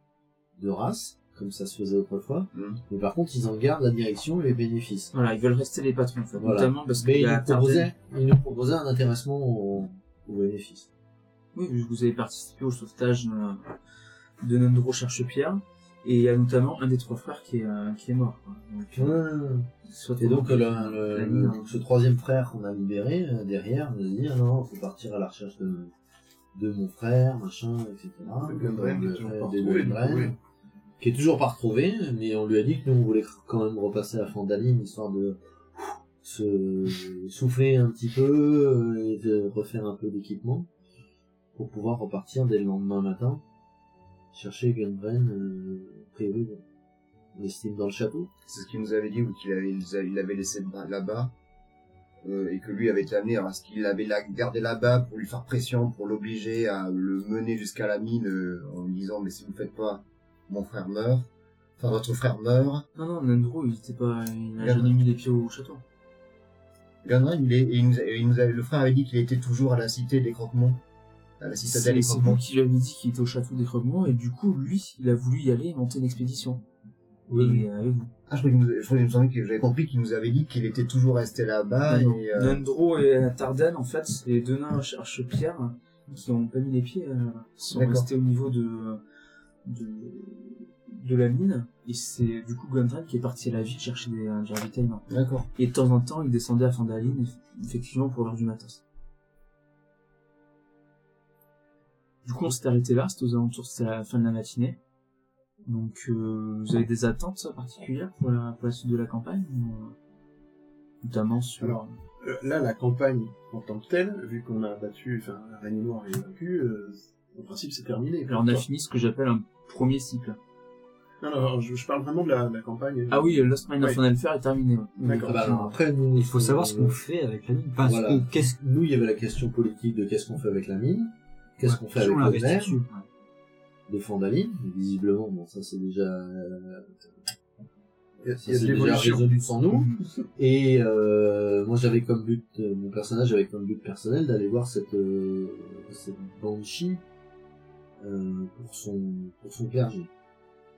de races, comme ça se faisait autrefois. Mhm. Mais par contre, ils en gardent la direction et les bénéfices. Voilà, ils veulent rester les patrons, en fait. Voilà. Notamment parce qu'il Mais y ils a nous, proposaient, Tarden. ils nous proposaient un intéressement au, au bénéfice. Oui, vu que vous avez participé au sauvetage de Nandro Cherche-Pierre. Et il y a notamment un des trois frères qui est, euh, qui est mort. quoi. Donc, soit Et donc, le, ce troisième frère qu'on a libéré, euh, derrière, nous a dit, non, faut partir à la recherche de, de mon frère, machin, etc. Le Gundren, qui est toujours pas des retrouvé, Gundren, du coup, oui. qui est toujours pas retrouvé, mais on lui a dit que nous, on voulait quand même repasser à Fandaline, histoire de se souffler un petit peu et de refaire un peu d'équipement pour pouvoir repartir dès le lendemain matin chercher Gundren euh, a priori on estime dans le château C'est ce qu'il nous avait dit, ou qu'il avait, il l'avait laissé là-bas, euh, et que lui avait été amené, alors est-ce qu'il avait la, gardé là-bas pour lui faire pression, pour l'obliger à le mener jusqu'à la mine, euh, en lui disant, mais si vous ne faites pas, mon frère meurt, enfin votre frère meurt. Non, non, Nandro, il était pas, il n'a Gundren. jamais mis les pieds au château. Gandrin, il est, et il nous, il nous avait, le frère avait dit qu'il était toujours à la cité des Croquements, à la citadelle C'est des vous qui lui avez dit qu'il était au château des Croquements, et du coup, lui, il a voulu y aller et monter une expédition. Oui. Et avec vous. Ah, je croyais qu'il nous, je croyais, que j'avais compris qu'il nous avait dit qu'il était toujours resté là-bas, Non, non. et, euh, Nandro et Tardan, en fait, c'est les deux nains Cherche-Pierre qui ont pas mis les pieds, euh, sont D'accord. restés au niveau de, de, de la mine, et c'est du coup Gundren qui est parti à la ville chercher des, euh, du ravitaillement. d'accord. Et de temps en temps, il descendait à Fandaline, eff- effectivement, pour l'heure du matos. Du coup, on s'est arrêté là, c'était aux alentours, c'était à la fin de la matinée. Donc, euh, vous avez des attentes particulières pour la, pour la suite de la campagne ou, euh, Notamment sur... Alors, Euh, là, la campagne en tant que telle, vu qu'on a battu, enfin, la Reine Noire est vaincue, euh, en principe, c'est terminé. Alors, on a fini ce que j'appelle un premier cycle. Non, non, je, je parle vraiment de la, de la campagne. Ah oui, Lost Mine of Ouais. Est terminé. D'accord. Ah bah après nous Il faut savoir ce qu'on fait avec la mine. Enfin, voilà. qu'est-ce nous il y avait la question politique de qu'est-ce qu'on fait avec la mine qu'est-ce qu'on fait avec le verre de Fandaline visiblement bon ça c'est déjà Il y a, de déjà résolu sans nous. Et euh, moi j'avais comme but, euh, mon personnage avait comme but personnel d'aller voir cette, euh, cette banshee pour son pour son clergé.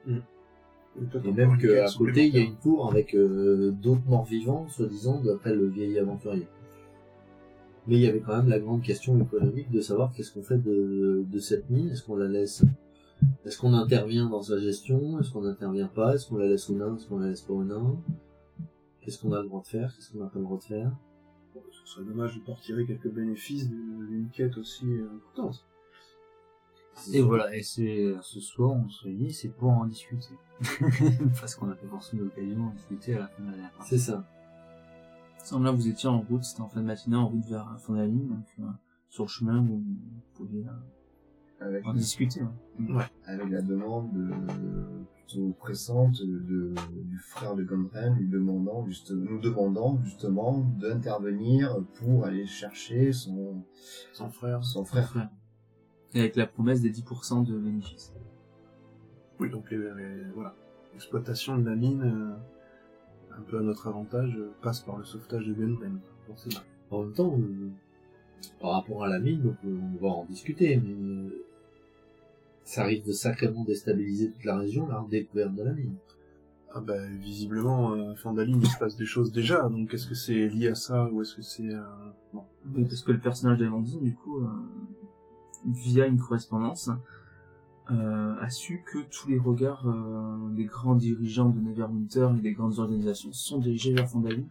Et toi, Et même qu'à côté il y a une tour avec d'autres morts vivants, soi-disant d'après le vieil aventurier. Mais il y avait quand même la grande question économique de savoir qu'est-ce qu'on fait de, de cette mine. Est-ce qu'on la laisse Est-ce qu'on intervient dans sa gestion? Est-ce qu'on n'intervient pas? Est-ce qu'on la laisse aux nains Est-ce qu'on la laisse pas aux nains Qu'est-ce qu'on a le droit de faire? Qu'est-ce qu'on n'a pas le droit de faire? Ce serait dommage de pas retirer quelques bénéfices d'une quête aussi euh, importante. Et voilà, et c'est ce soir on se réunit, c'est pour en discuter. Parce qu'on a pas forcément l'occasion d'en discuter à la fin de la dernière partie. C'est ça. Semble là vous étiez en route, c'était en fin de matinée, en route vers la fin de la ligne, donc euh, sur le chemin vous, vous pouviez euh, Avec, en discuter. ouais. avec la demande euh, plutôt pressante de, du frère de Gundren lui demandant juste, nous demandant justement d'intervenir pour aller chercher son, Son frère. son frère. Frère. Et avec la promesse des 10% de bénéfices. Oui, donc les, les- voilà. L'exploitation de la mine, euh, un peu à notre avantage, euh, passe par le sauvetage de Gundren. forcément. En même temps, euh, par rapport à la mine, donc, euh, on va en discuter, mais euh, ça risque de sacrément déstabiliser toute la région, la découverte de la mine. Ah bah visiblement, euh, à Fandaline, il se passe des choses déjà, donc est-ce que c'est lié à ça ou est-ce que c'est... Euh... Bon. Parce que le personnage d'Amandine, du coup, euh, via une correspondance, euh, a su que tous les regards euh, des grands dirigeants de Neverwinter et des grandes organisations sont dirigés vers Fandalin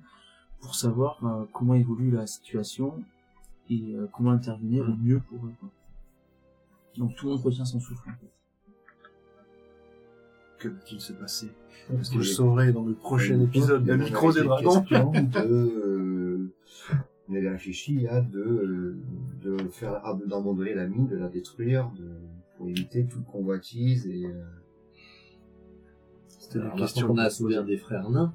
pour savoir euh, comment évolue la situation et euh, comment intervenir au mieux pour eux. quoi. Donc tout le monde retient son souffle. en fait. Que va-t-il se passer? Parce que je saurai dans le prochain épisode de Micros et Dragons de, euh, on avait réfléchi à de, euh, de faire à- d'abandonner la mine, de la détruire, de, pour éviter toute convoitise et euh, C'était la question qu'on a sauvé un des frères nains,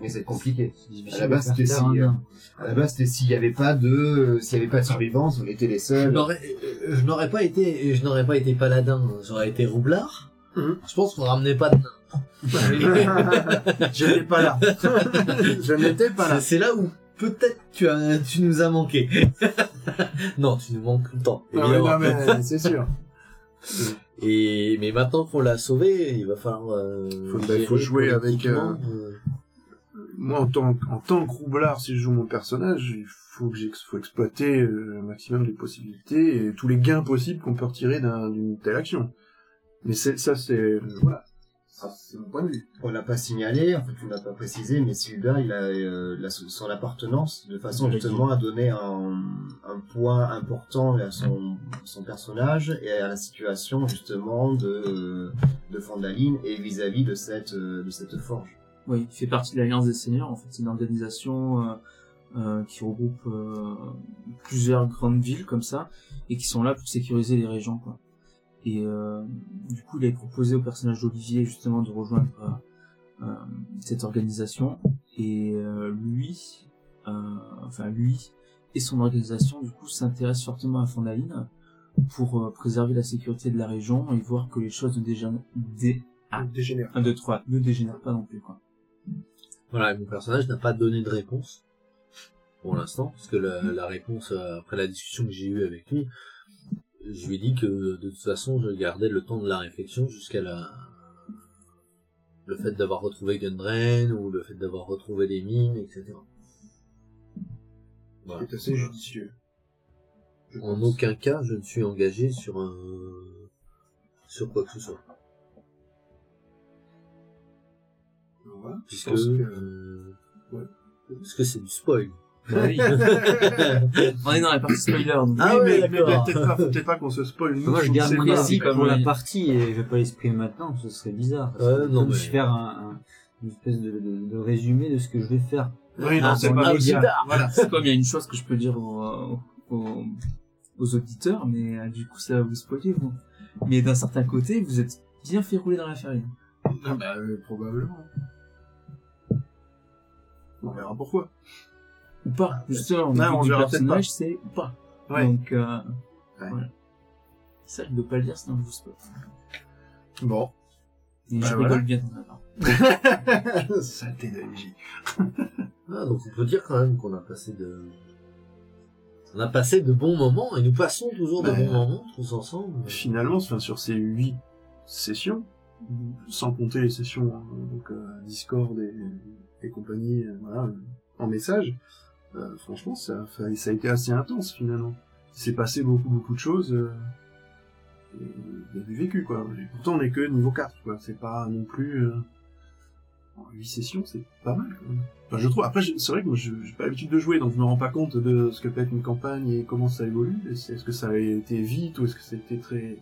mais c'est compliqué. À la base, c'était si, euh, nain. À la base, c'était s'il y avait pas de, s'il y avait pas de survivance, on était les je seuls. n'aurais, euh, je n'aurais pas été, je n'aurais pas été paladin, j'aurais été roublard. Mhm. Je pense qu'on ramenait pas de nains. Je n'étais pas là. je n'étais pas là. C'est là où peut-être tu as, tu nous as manqué. non, tu nous manques tout le temps. Non, mais, évidemment. non, mais c'est sûr. Et mais maintenant qu'on l'a sauvé, il va falloir. Euh, Faut- bah, faut jouer avec, politiquement, euh, Moi, en tant, en tant que roublard, si je joue mon personnage, il faut que faut exploiter euh, un maximum les possibilités et tous les gains possibles qu'on peut retirer d'un- d'une telle action. Mais ça, c'est, euh, voilà. Ça, c'est mon point de vue. On l'a pas signalé, en fait, on l'a pas précisé, mais Sylvain, il a euh, la- son appartenance de façon justement à donner un, un point important à son, son personnage et à la situation justement de, de Fandaline et vis-à-vis de cette, euh, de cette forge. Oui, il fait partie de l'Alliance des Seigneurs. En fait, c'est une organisation euh, euh, qui regroupe plusieurs grandes villes comme ça et qui sont là pour sécuriser les régions. Quoi. Et euh, du coup, il a proposé au personnage d'Olivier justement de rejoindre euh, euh, cette organisation. Et euh, lui, euh, enfin lui et son organisation, du coup, s'intéressent fortement à Fondaline pour euh, préserver la sécurité de la région et voir que les choses ne dégénèrent, dé... Ah. Dégénère. 1, 2, 3, ne dégénèrent pas non plus. Quoi. Voilà, et mon personnage n'a pas donné de réponse pour l'instant, parce que la, la réponse après la discussion que j'ai eue avec lui, je lui ai dit que de toute façon je gardais le temps de la réflexion jusqu'à la le fait d'avoir retrouvé Gundrain ou le fait d'avoir retrouvé des mines, etc. Voilà. C'est assez judicieux. Je En pense. aucun cas je ne suis engagé sur un sur quoi que ce soit. Je puisque que- euh, Ouais. parce que c'est du spoil. Bah oui. On est dans la partie spoiler. donc. Ah oui, mais, mais peut-être pas, peut-être pas qu'on se spoil. Nous, Moi, je garde comme pour la partie et je vais pas l'exprimer maintenant, ce serait bizarre. Non, Comme mais- si faire un, un- une espèce de, de, de résumé de ce que je vais faire. Oui, non, Ah, c'est pas possible. bizarre. Voilà. C'est comme il y a une chose que je peux dire aux, aux, aux auditeurs, mais euh, du coup ça va vous spoiler vous. Mais d'un certain côté, vous êtes bien fait rouler dans la farine. Ah bah, euh, probablement. On verra pourquoi. Ou pas, justement. Non, le on but du personnage, c'est ou pas. Ouais. Donc, euh, Ouais. voilà. Ça, je ne peux pas le dire, sinon je vous spoil. Bon. Et Bah, je voilà. rigole bien dans ma part. Saleté d'AJ. Ah, donc on peut dire quand même qu'on a passé de... On a passé de bons moments, et nous passons toujours de bons moments, tous ensemble. Finalement, enfin, sur ces huit sessions, sans compter les sessions donc, euh, Discord et, et compagnie, euh, voilà, euh, en message, euh, franchement, ça, ça, ça a été assez intense finalement. Il s'est passé beaucoup, beaucoup de choses. Euh, il y a du vécu, quoi. Et pourtant, on est que niveau 4, quoi. C'est pas non plus... Euh, 8 sessions, c'est pas mal. Enfin, je trouve. Après, c'est vrai que moi, je j'ai pas l'habitude de jouer, donc je me rends pas compte de ce que peut être une campagne et comment ça évolue. Est-ce que ça a été vite ou est-ce que c'était très...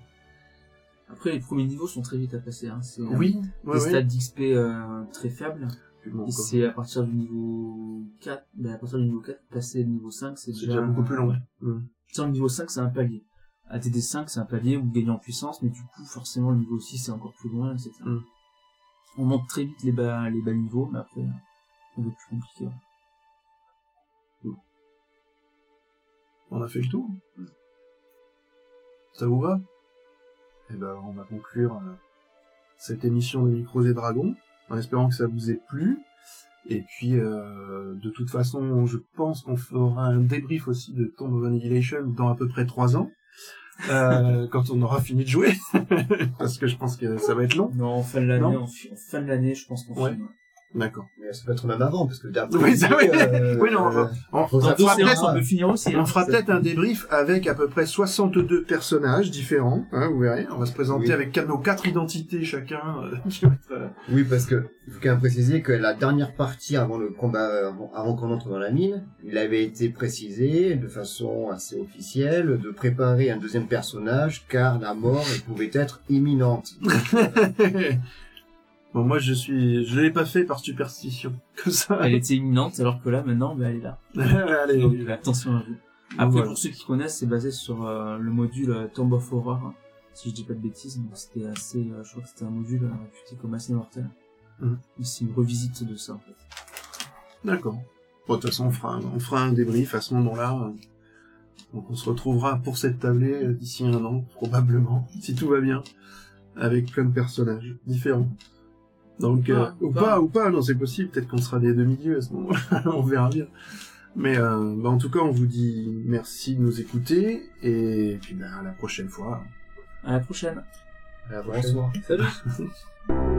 Après, les premiers niveaux sont très vite à passer. Hein. C'est Oui, des ouais, stats d'XP euh, très faibles. Bon, c'est à partir du niveau 4, ben à partir du niveau 4, passer le niveau 5, c'est C'est déjà, déjà beaucoup plus long. Ouais. Mm. Sur le niveau 5, c'est un palier. ATD 5, c'est un palier où vous gagnez en puissance, mais du coup, forcément, le niveau 6, c'est encore plus loin, etc. Mm. On monte très vite les bas, les bas niveaux, mais après, va être plus compliqué. ouais. On a fait le tour. Ça vous va? Eh ben, on va conclure euh, cette émission de Micros et Dragons, en espérant que ça vous ait plu. Et puis, euh, de toute façon, je pense qu'on fera un débrief aussi de Tomb of Annihilation dans à peu près trois ans, euh, quand on aura fini de jouer, parce que je pense que ça va être long. Non, en fin de l'année, en, fi- en fin de l'année, je pense qu'on Ouais. filme. D'accord. Mais ça peut être même avant, parce que d'après... Oui, ça, oui. euh, Oui, non, euh, On, on savoir, fera peut-être on peut finir aussi. on hein. fera peut-être un débrief avec à peu près 62 personnages différents, hein, vous verrez. On va se présenter Oui. avec nos quatre identités chacun. euh, Oui, parce que il faut quand même préciser que la dernière partie avant le combat, avant, avant qu'on entre dans la mine, il avait été précisé de façon assez officielle de préparer un deuxième personnage car la mort elle pouvait être imminente. bon, moi, je suis, je l'ai pas fait par superstition. Comme ça. Elle était imminente, alors que là, maintenant, bah, elle est là. Allez. Donc, attention à vous. Après, Voilà. pour ceux qui connaissent, c'est basé sur euh, le module euh, Tomb of Horror. hein. Si je dis pas de bêtises, donc c'était assez, euh, je crois que c'était un module euh, réputé comme assez mortel. Mhm. C'est une revisite de ça, en fait. D'accord. Bon, de toute façon, on fera, un- on fera un débrief à ce moment-là. Donc, on se retrouvera pour cette tablée euh, d'ici un an, probablement, si tout va bien, avec plein de personnages différents. Donc, euh, Ah, ou bah. pas, ou pas, non, c'est possible. Peut-être qu'on sera des demi-dieux à ce moment-là. on verra bien. Mais, euh, bah, en tout cas, on vous dit merci de nous écouter et puis, bah, à la prochaine fois. À la prochaine. À la prochaine. Bonsoir. Salut